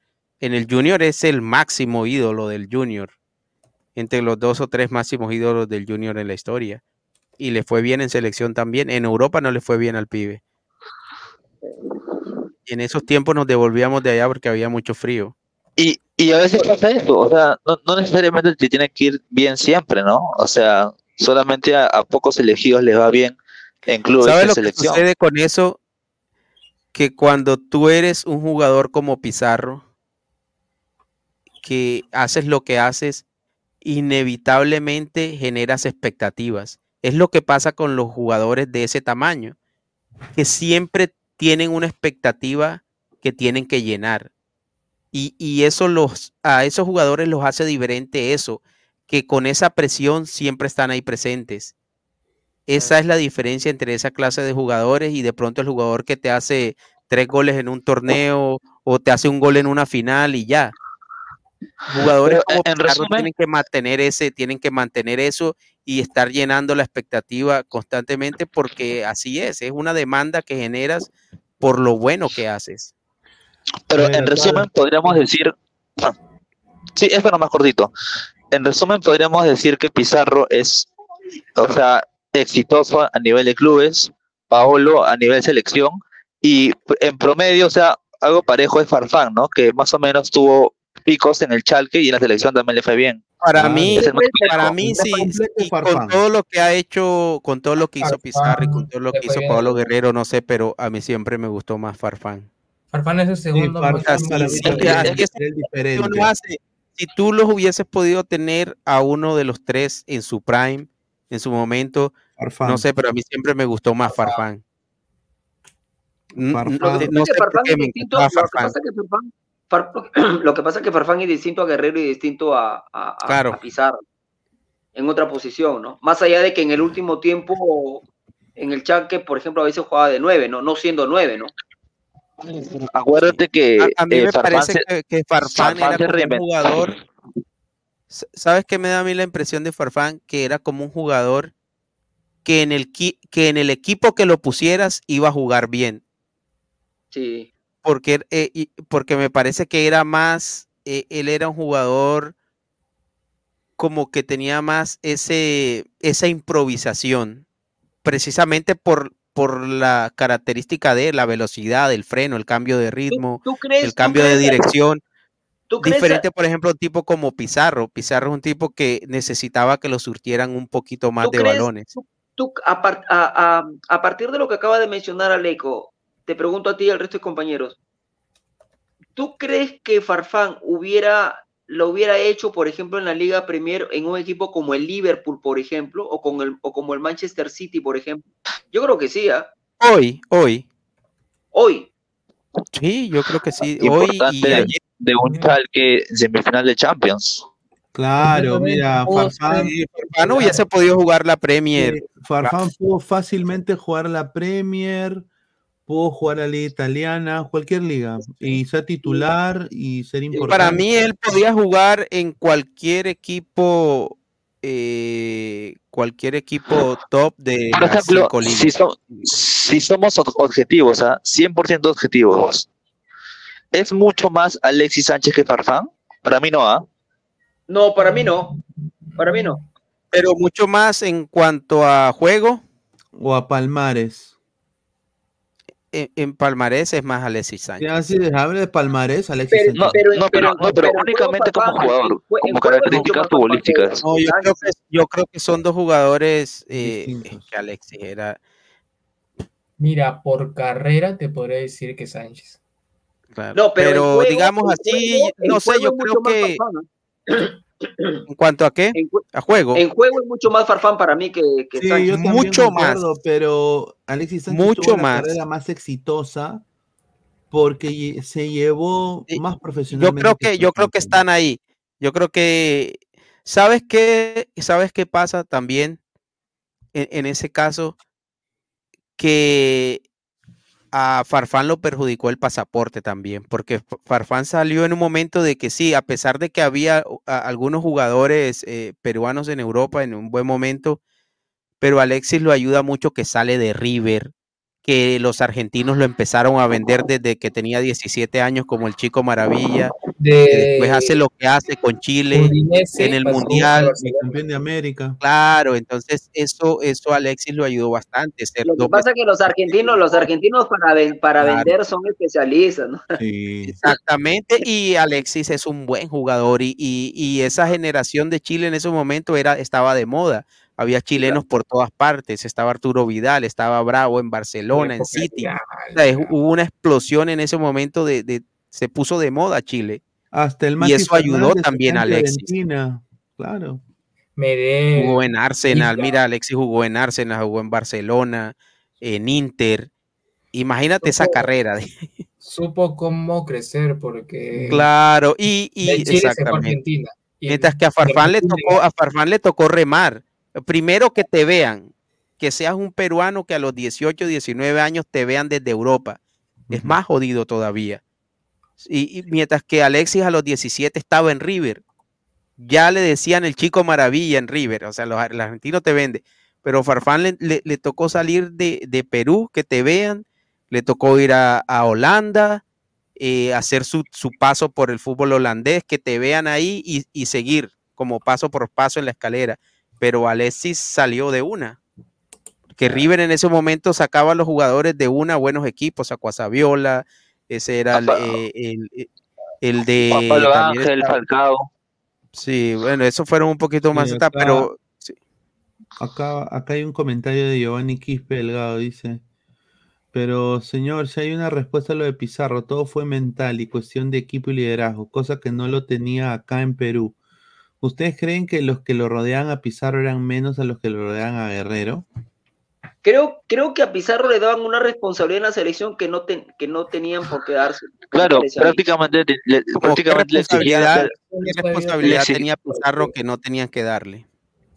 En el Junior es el máximo ídolo del Junior, entre los dos o tres máximos ídolos del Junior en la historia y le fue bien en selección también. En Europa no le fue bien al pibe. Y en esos tiempos nos devolvíamos de allá porque había mucho frío. Y, y a veces pasa eso, o sea, no, no necesariamente te tiene que ir bien siempre, ¿no? O sea, solamente a, a pocos elegidos les va bien en clubes ¿Sabes de lo que sucede con eso? Que cuando tú eres un jugador como Pizarro, que haces lo que haces, inevitablemente generas expectativas. Es lo que pasa con los jugadores de ese tamaño, que siempre tienen una expectativa que tienen que llenar. Y, y eso los, a esos jugadores los hace diferente eso, que con esa presión siempre están ahí presentes. Esa es la diferencia entre esa clase de jugadores y de pronto el jugador que te hace tres goles en un torneo o te hace un gol en una final y ya. Jugadores Pero, como en resumen- tienen que mantener ese, tienen que mantener eso y estar llenando la expectativa constantemente porque así es, es una demanda que generas por lo bueno que haces. Pero Bueno, en resumen podríamos decir, ah, sí, esto no más cortito. En resumen podríamos decir que Pizarro es, o sea, exitoso a nivel de clubes, Paolo a nivel selección y en promedio, o sea, algo parejo es Farfán, ¿no? Que más o menos tuvo picos en el Chalque y en la selección también le fue bien. Para mí, el más para mí sí, y con todo lo que ha hecho, con todo lo que hizo Pizarro y con todo lo que hizo Pablo Guerrero, no sé, pero a mí siempre me gustó más Farfán. Farfán es el segundo Farfán mí no si tú los hubieses podido tener a uno de los tres en su prime, en su momento, Farfán. no sé, pero a mí siempre me gustó más Farfán. Farfán. No, no pasa sé es que por Farfán qué es me Farfán. Far- *clears throat* lo que pasa es que Farfán es distinto a Guerrero y distinto a, a, a- Claro. a Pizarro en otra posición, ¿no? Más allá de que en el último tiempo, en el Chalque, por ejemplo, a veces jugaba de nueve, ¿no? No siendo nueve, ¿no? Acuérdate que A, a mí eh, me Farfán parece se- que, que Farfán Farfán era como un jugador. ¿Sabes qué me da a mí la impresión de Farfán? Que era como un jugador que en el, que en el equipo que lo pusieras iba a jugar bien. Sí. Porque, eh, y- porque me parece que era más, eh, él era un jugador como que tenía más ese, esa improvisación, precisamente por, por la característica de la velocidad, el freno, el cambio de ritmo, tú crees- el cambio de dirección. ¿Tú crees- Diferente, por ejemplo, un tipo como Pizarro. Pizarro es un tipo que necesitaba que lo surtieran un poquito más ¿Tú de balones. Tú, a- a partir de lo que acaba de mencionar Aleco, te pregunto a ti y al resto de compañeros, ¿tú crees que Farfán hubiera, lo hubiera hecho, por ejemplo, en la Liga Premier en un equipo como el Liverpool, por ejemplo, o, con el, o como el Manchester City, por ejemplo? Yo creo que sí, ¿ah? Hoy, hoy. Hoy. Sí, yo creo que sí. Hoy y ayer. de un Chalque semifinal de Champions. Claro, mira, Farfán. Sí, Farfán hubiese podido jugar la Premier. Eh, Farfán pudo fácilmente jugar la Premier, pudo jugar la Liga Italiana, cualquier liga, y ser titular y ser importante. Para mí, él podía jugar en cualquier equipo, eh, cualquier equipo top de Por ejemplo, cinco ligas. si, so- si somos ob- objetivos, ¿ah? 100% objetivos, ¿es mucho más Alexis Sánchez que Farfán? Para mí no, ¿ah? No, para mí no. Para mí no. Pero mucho más en cuanto a juego. O a Palmares. En, en Palmarés es más Alexis Sánchez. Ya si habla de Palmares, Alexis Pero- Sánchez. pero- No, pero, no, pero pero únicamente como jugador, como características futbolísticas. No, yo creo que, yo creo que son dos jugadores eh, que Alexis era. Mira, por carrera te podría decir que Sánchez. claro. No, pero, en pero juego- digamos así, juego- no sé, yo creo que. En cuanto a qué, a juego, En juego es mucho más Farfán para mí que, que Sí, Sánchez. yo Mucho más. Pero Alexis Sánchez Mucho tuvo más. carrera más exitosa porque se llevó más yo profesionalmente. creo que, yo creo que están ahí. Yo creo que, ¿sabes qué? ¿Sabes qué pasa también en, en ese caso? Que a Farfán lo perjudicó el pasaporte también, porque Farfán salió en un momento de que sí, a pesar de que había algunos jugadores eh, peruanos en Europa en un buen momento, pero Alexis lo ayuda mucho que sale de River, que los argentinos lo empezaron a vender desde que tenía 17 años como el chico maravilla, que después hace lo que hace con Chile Udinese en el mundial. campeón de América. Claro, entonces eso, eso Alexis lo ayudó bastante. ser Lo que pasa es que los argentinos, los argentinos para, ven- para Claro. vender son especialistas, ¿no? Exactamente, y Alexis es un buen jugador y, y- y esa generación de Chile en ese momento era, estaba de moda. Había chilenos por todas partes, estaba Arturo Vidal, estaba Bravo en Barcelona, en City. O sea, es- hubo una explosión en ese momento de, de- se puso de moda Chile. Hasta el y eso ayudó Fernández también a en Alexis. Fiorentina, Claro. Jugó en Arsenal, mira, Alexis jugó en Arsenal, jugó en Barcelona, en Inter. Imagínate esa carrera. de- Supo cómo crecer porque Claro, y, y de Chile se fue a exactamente. Argentina. Y Mientras que a Farfán le Argentina- tocó, a Farfán le tocó remar. Primero que te vean, que seas un peruano que a los 18, 19 años te vean desde Europa. es más jodido todavía. Y, y mientras que Alexis a los 17 estaba en River, ya le decían el chico maravilla en River, o sea, los, el argentino te vende, pero Farfán le, le- le tocó salir de, de Perú, que te vean, le tocó ir a, a Holanda, eh, hacer su, su paso por el fútbol holandés, que te vean ahí y, y seguir como paso por paso en la escalera, pero Alexis salió de una. Que River en ese momento sacaba a los jugadores de una buenos equipos, a Cuasaviola, ese era el, eh, el- el de Pablo Ángel, estaba- Falcao. Sí, bueno, esos fueron un poquito más Sí, pero Acá, acá hay un comentario de Giovanni Quispe Delgado, dice. Pero, señor, si hay una respuesta a lo de Pizarro, todo fue mental y cuestión de equipo y liderazgo, cosa que no lo tenía acá en Perú. ¿Ustedes creen que los que lo rodeaban a Pizarro eran menos a los que lo rodeaban a Guerrero? Creo, creo que a Pizarro le daban una responsabilidad en la selección que no, ten- que no tenían por qué darse. *laughs* Claro, prácticamente, le- ¿qué prácticamente le exigían responsabilidad, qué responsabilidad tenía Pizarro que no tenían que darle?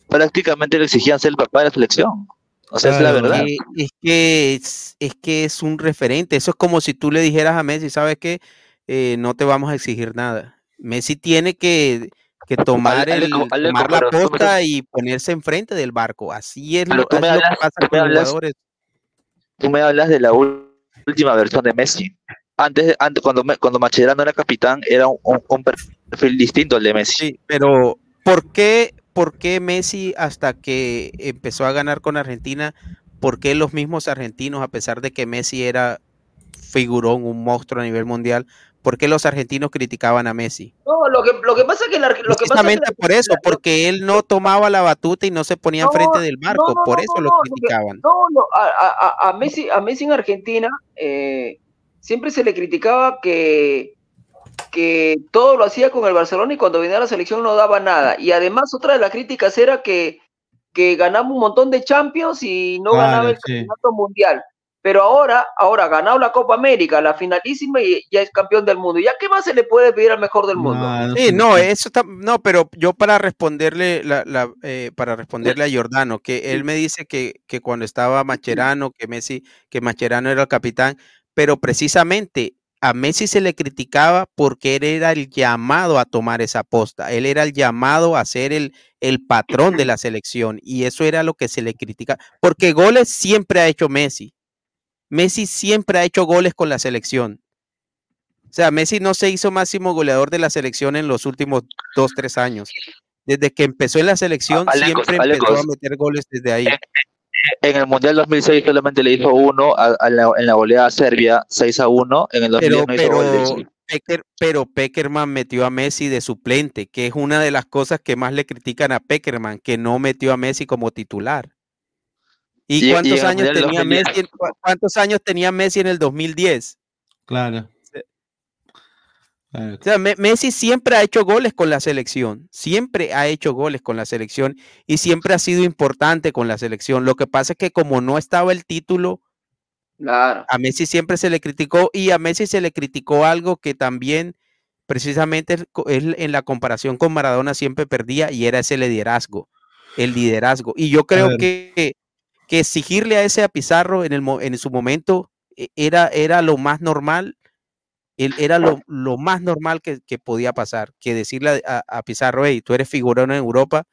prácticamente le exigían ser el papá de la selección. O sea, es la verdad. Es, que es, es que es un referente. Eso es como si tú le dijeras a Messi, ¿sabes qué? Eh, no te vamos a exigir nada. Messi tiene que, que tomar, el, tomar la me posta y ponerse enfrente del barco. Así es, lo, que pasa con los hablas- jugadores. Tú me hablas de la última versión de Messi. Antes, antes cuando, cuando Mascherano era capitán, era un perfil distinto al de Messi. Sí, pero ¿por qué, ¿por qué Messi hasta que empezó a ganar con Argentina, por qué los mismos argentinos, a pesar de que Messi era figurón, un monstruo a nivel mundial, por qué los argentinos criticaban a Messi? No, lo que, lo que pasa es que la, lo que pasa es que Precisamente la- por eso, porque él no tomaba la batuta y no se ponía enfrente del barco, no, no, por no, eso no, lo no, criticaban. No, no, a, a- a- a Messi, a Messi en Argentina eh, siempre se le criticaba que, que todo lo hacía con el Barcelona y cuando venía a la selección no daba nada. Y además otra de las críticas era que, que ganamos un montón de Champions y no Claro, ganaba el sí. campeonato mundial. Pero ahora, ahora ha ganado la Copa América, la finalísima y ya es campeón del mundo. ¿Ya qué más se le puede pedir al mejor del mundo? Sí, no, eso está, no, pero yo para responderle, la, la, eh, para responderle a Giordano, que él me dice que, que cuando estaba Macherano, que Messi, que Macherano era el capitán, pero precisamente a Messi se le criticaba porque él era el llamado a tomar esa posta, él era el llamado a ser el, el patrón de la *clears throat* selección y eso era lo que se le critica, porque goles siempre ha hecho Messi. Messi siempre ha hecho goles con la selección. O sea, Messi no se hizo máximo goleador de la selección en los últimos dos, tres años. Desde que empezó en la selección, siempre empezó a meter goles desde ahí. En el Mundial 2006 solamente le hizo uno a- a la- en la goleada a Serbia, 6 a 1. En el 2010 Pero, no hizo pero. Pecker- pero Peckerman metió a Messi de suplente, que es una de las cosas que más le critican a Peckerman, que no metió a Messi como titular. ¿Y, cuántos años tenía 2010. Messi? ¿Cuántos años tenía Messi en el 2010? Claro. O sea, Me- Messi siempre ha hecho goles con la selección, siempre ha hecho goles con la selección y siempre ha sido importante con la selección. Lo que pasa es que como no estaba el título, Claro. a Messi siempre se le criticó y a Messi se le criticó algo que también precisamente es en la comparación con Maradona siempre perdía y era ese liderazgo, el liderazgo. Y yo creo que, que exigirle a ese a Pizarro en, el, en su momento eh, era, era lo más normal, era lo, lo más normal que, que podía pasar, que decirle a, Pizarro, hey, tú eres figurón en Europa,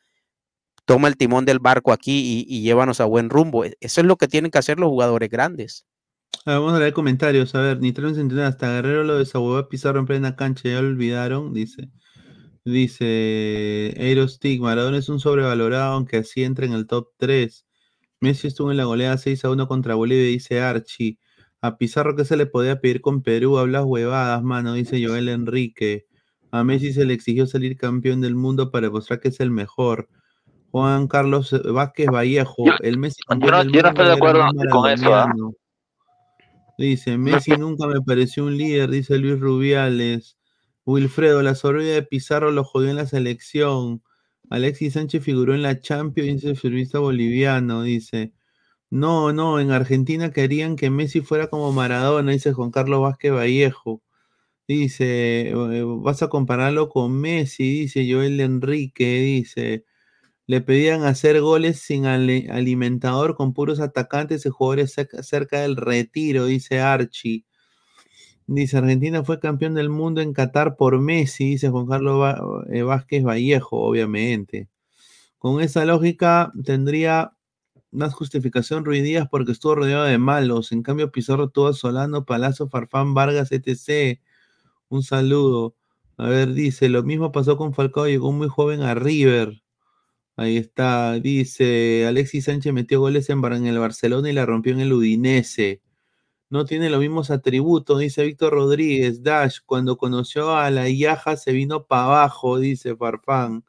toma el timón del barco aquí y, y llévanos a buen rumbo. E- Eso es lo que tienen que hacer los jugadores grandes. Vamos a leer comentarios. A ver, Nitrano Centinela, hasta Guerrero lo desahuevó a Pizarro en plena cancha, ya olvidaron, dice. Dice Aerostick, Maradona es un sobrevalorado, aunque así entra en el top 3. Messi estuvo en la goleada 6 a 1 contra Bolivia, dice Archie. A Pizarro, ¿qué se le podía pedir con Perú? Hablas huevadas, mano, dice Joel Enrique. A Messi se le exigió salir campeón del mundo para demostrar que es el mejor. Juan Carlos Vázquez Vallejo, el Messi campeón no- yo no estoy de acuerdo con eso, ¿ah? Dice, Messi nunca me pareció un líder, dice Luis Rubiales. Wilfredo, la soberbia de Pizarro lo jodió en la selección. Alexis Sánchez figuró en la Champions, dice el futbolista boliviano, dice. No, no, en Argentina querían que Messi fuera como Maradona, dice Juan Carlos Vázquez Vallejo. Dice, eh, vas a compararlo con Messi, dice Joel Enrique, dice. Le pedían hacer goles sin alimentador con puros atacantes y jugadores cerca del retiro, dice Archie. Dice, Argentina fue campeón del mundo en Qatar por Messi, dice Juan Carlos eh, Vázquez Vallejo, obviamente. Con esa lógica tendría más justificación Ruiz Díaz porque estuvo rodeado de malos. En cambio, Pizarro tuvo Solano, Palazzo, Farfán, Vargas, etc. Un saludo. A ver, dice, lo mismo pasó con Falcao, llegó muy joven a River. Ahí está, dice, Alexis Sánchez metió goles en, en el Barcelona y la rompió en el Udinese. No tiene los mismos atributos, dice Víctor Rodríguez. Dash, cuando conoció a la Yaja se vino para abajo, dice Farfán.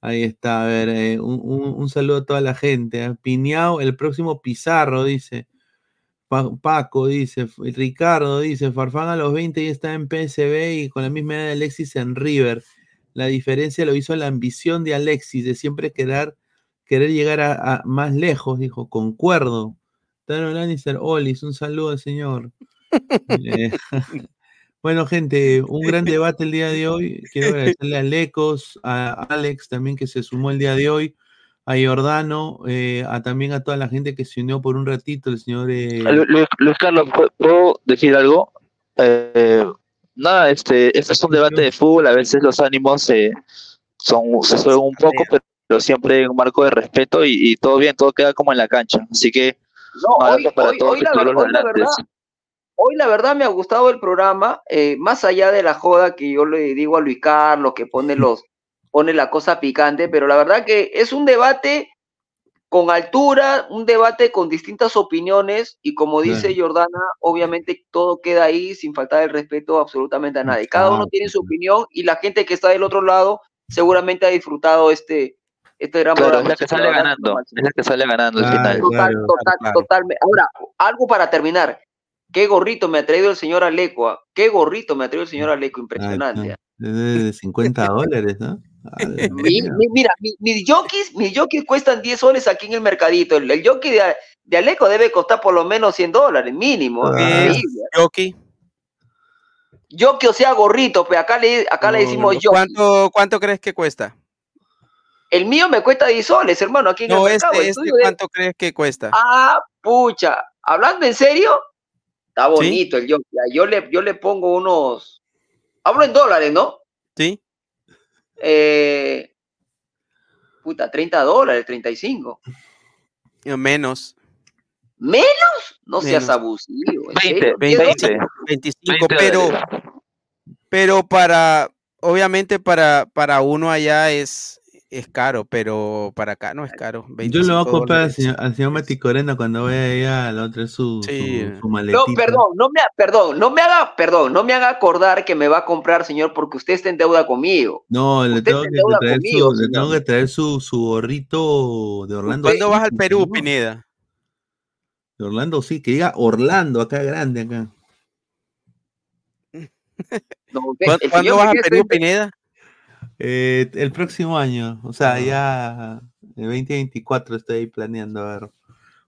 Ahí está, a ver, eh, un, un- saludo a toda la gente. ¿eh? Piñao, el próximo Pizarro, dice. Pa- Paco dice, Ricardo dice, Farfán a los 20 ya está en PSB y con la misma edad de Alexis en River. La diferencia lo hizo la ambición de Alexis de siempre querer, querer llegar a, a más lejos, dijo, concuerdo. Tano Lannister, Olis, un saludo al señor. *laughs* Eh, *laughs* bueno, gente, un gran debate el día de hoy. Quiero agradecerle a Lecos, a Alex también que se sumó el día de hoy, a Jordano, eh, a también a toda la gente que se unió por un ratito, el señor... eh, Lu- Luis, Luis Carlos, ¿pu- ¿puedo decir algo? Eh, nada, este, este es un debate de fútbol, a veces los ánimos eh, son, se suben un poco, pero, pero siempre en un marco de respeto y, y todo bien, todo queda como en la cancha. Así que, No, hoy, para hoy- todos hoy la, ver- hoy la verdad, hoy la verdad me ha gustado el programa, eh, más allá de la joda que yo le digo a Luis Carlos, que pone los, pone la cosa picante, pero la verdad que es un debate con altura, un debate con distintas opiniones, y como dice Jordana, obviamente todo queda ahí sin faltar el respeto absolutamente a nadie. Cada uno tiene su opinión y la gente que está del otro lado seguramente ha disfrutado este, este gran Claro, es la que sale ganando, es la que sale ganando al final. Total, total, totalmente. Ahora, algo para terminar. ¿Qué gorrito me ha traído el señor Aleco? ¿Qué gorrito me ha traído el señor Aleco? Impresionante. ¿ah? es de 50 *laughs* dólares, ¿no? Mi- mi- mira, mi- mis jockeys, mis jockeys cuestan 10 soles aquí en el mercadito. El, el jockey de, de Aleco debe costar por lo menos 100 dólares, mínimo. Ah. Jockey. Jockey, o sea, gorrito, pero acá le, acá le decimos jockey. ¿Cuánto, ¿Cuánto crees que cuesta? El mío me cuesta 10 soles, hermano, aquí en No, el mercado. este, El este, ¿cuánto crees que cuesta? Ah, pucha. Hablando en serio, está bonito el jockey. Ah, Yo le, yo le pongo unos. Hablo en dólares, ¿no? Sí. Eh, puta, 30 dólares, 35. Eh, Menos. ¿Menos? No seas Menos. abusivo. ¿en 20, serio? 20, 10 dólares. 25, 20 pero, dólares. pero para, obviamente para, para uno allá es, es caro, pero para acá no es caro. Yo 25 lo voy a comprar al señor, al señor Mati Corena cuando vaya allá a la otra su, Sí. su, su maletita. No, perdón, no me, perdón, no me haga, perdón, no me haga acordar que me va a comprar, señor, porque usted está en deuda conmigo. No, le tengo se que traer, conmigo, su, le tengo que traer su, su gorrito de Orlando. ¿Cuándo vas al Perú, ¿no? Pineda? De Orlando sí, que diga Orlando acá grande acá. No, ¿Cuándo, vas al Perú, Pineda? Eh, el próximo año, o sea, ya el 2024 estoy ahí planeando a ver.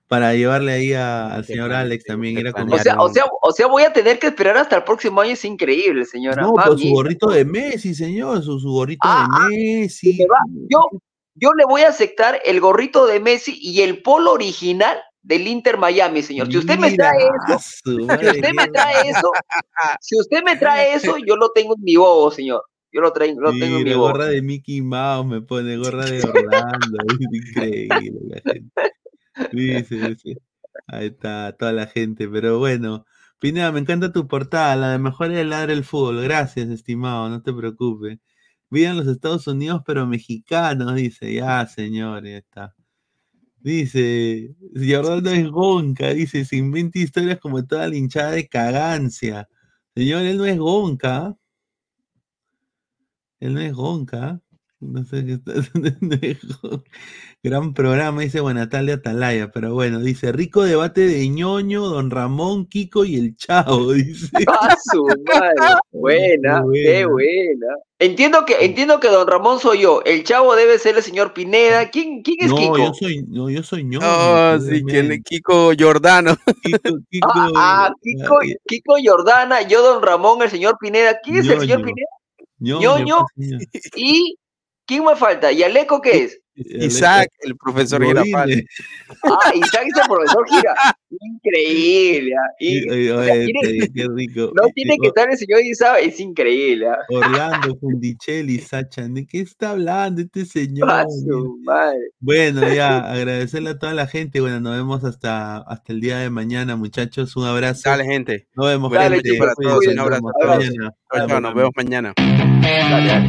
Para llevarle ahí a- al señor Alex también, ir a O sea, o, sea, o sea, voy a tener que esperar hasta el próximo año, es increíble, señora. No, por su gorrito de Messi, señor, su, su gorrito Ah, ah, de Messi. me va- yo, yo le voy a aceptar el gorrito de Messi y el polo original del Inter Miami, señor. Si usted me Mira, trae a eso, si usted me trae eso, si usted me trae eso, yo lo tengo en mi bobo, señor. Yo lo, traigo, lo tengo en mi bobo. gorra de Mickey Mouse me pone *laughs* gorra de Orlando, es increíble la gente. Sí, sí. Ahí está toda la gente, pero bueno, Pineda, me encanta tu portada, la de mejor es ladra el fútbol. Gracias, estimado, no te preocupes. Vivan los Estados Unidos, pero mexicanos, dice. Ya, señor, ya está. Dice, Jordano es Gonca, dice, se inventa historias como toda la hinchada de cagancia. Señor, él no es Gonca. ¿Ah? Él no es Gonca. No sé qué está. *laughs* Gran programa, dice Buenatal de Atalaya. Pero bueno, dice rico debate de ñoño, don Ramón, Kiko y el Chavo. *laughs* Dice. *laughs* ¡Ah, su madre! Buena, qué buena. buena. Entiendo que, entiendo que don Ramón soy yo. El chavo debe ser el señor Pineda. ¿Quién, quién es No, Kiko? yo soy, no, yo soy ñoño. Oh, sí, que le- Kiko Jordano. Kiko, Kiko, Ah, ah, Kiko, Kiko Jordana, yo don Ramón, el señor Pineda. ¿Quién es el señor. Pineda? Ñoño, ñoño. pues, señor. ¿Y quién me falta? ¿Y Aleco qué es? Isaac, el profesor. Girafales. Ah, Isaac es el profesor Gira. Increíble. ah. Oye, tiene- este, qué rico. *laughs* no Y- tiene que estar el señor Isaac, es increíble. ah. Orlando Fundicelli, Sacha, ¿de qué está hablando este señor? Ah, su madre. Bueno, ya, agradecerle a toda la gente. Bueno, nos vemos hasta, hasta el día de mañana, muchachos. Un abrazo. Dale, gente. Nos vemos, Dale, gente. para todos. Abrazo. nos vemos. Hasta Chao, chao, mañana. nos vemos mañana. Dale, dale.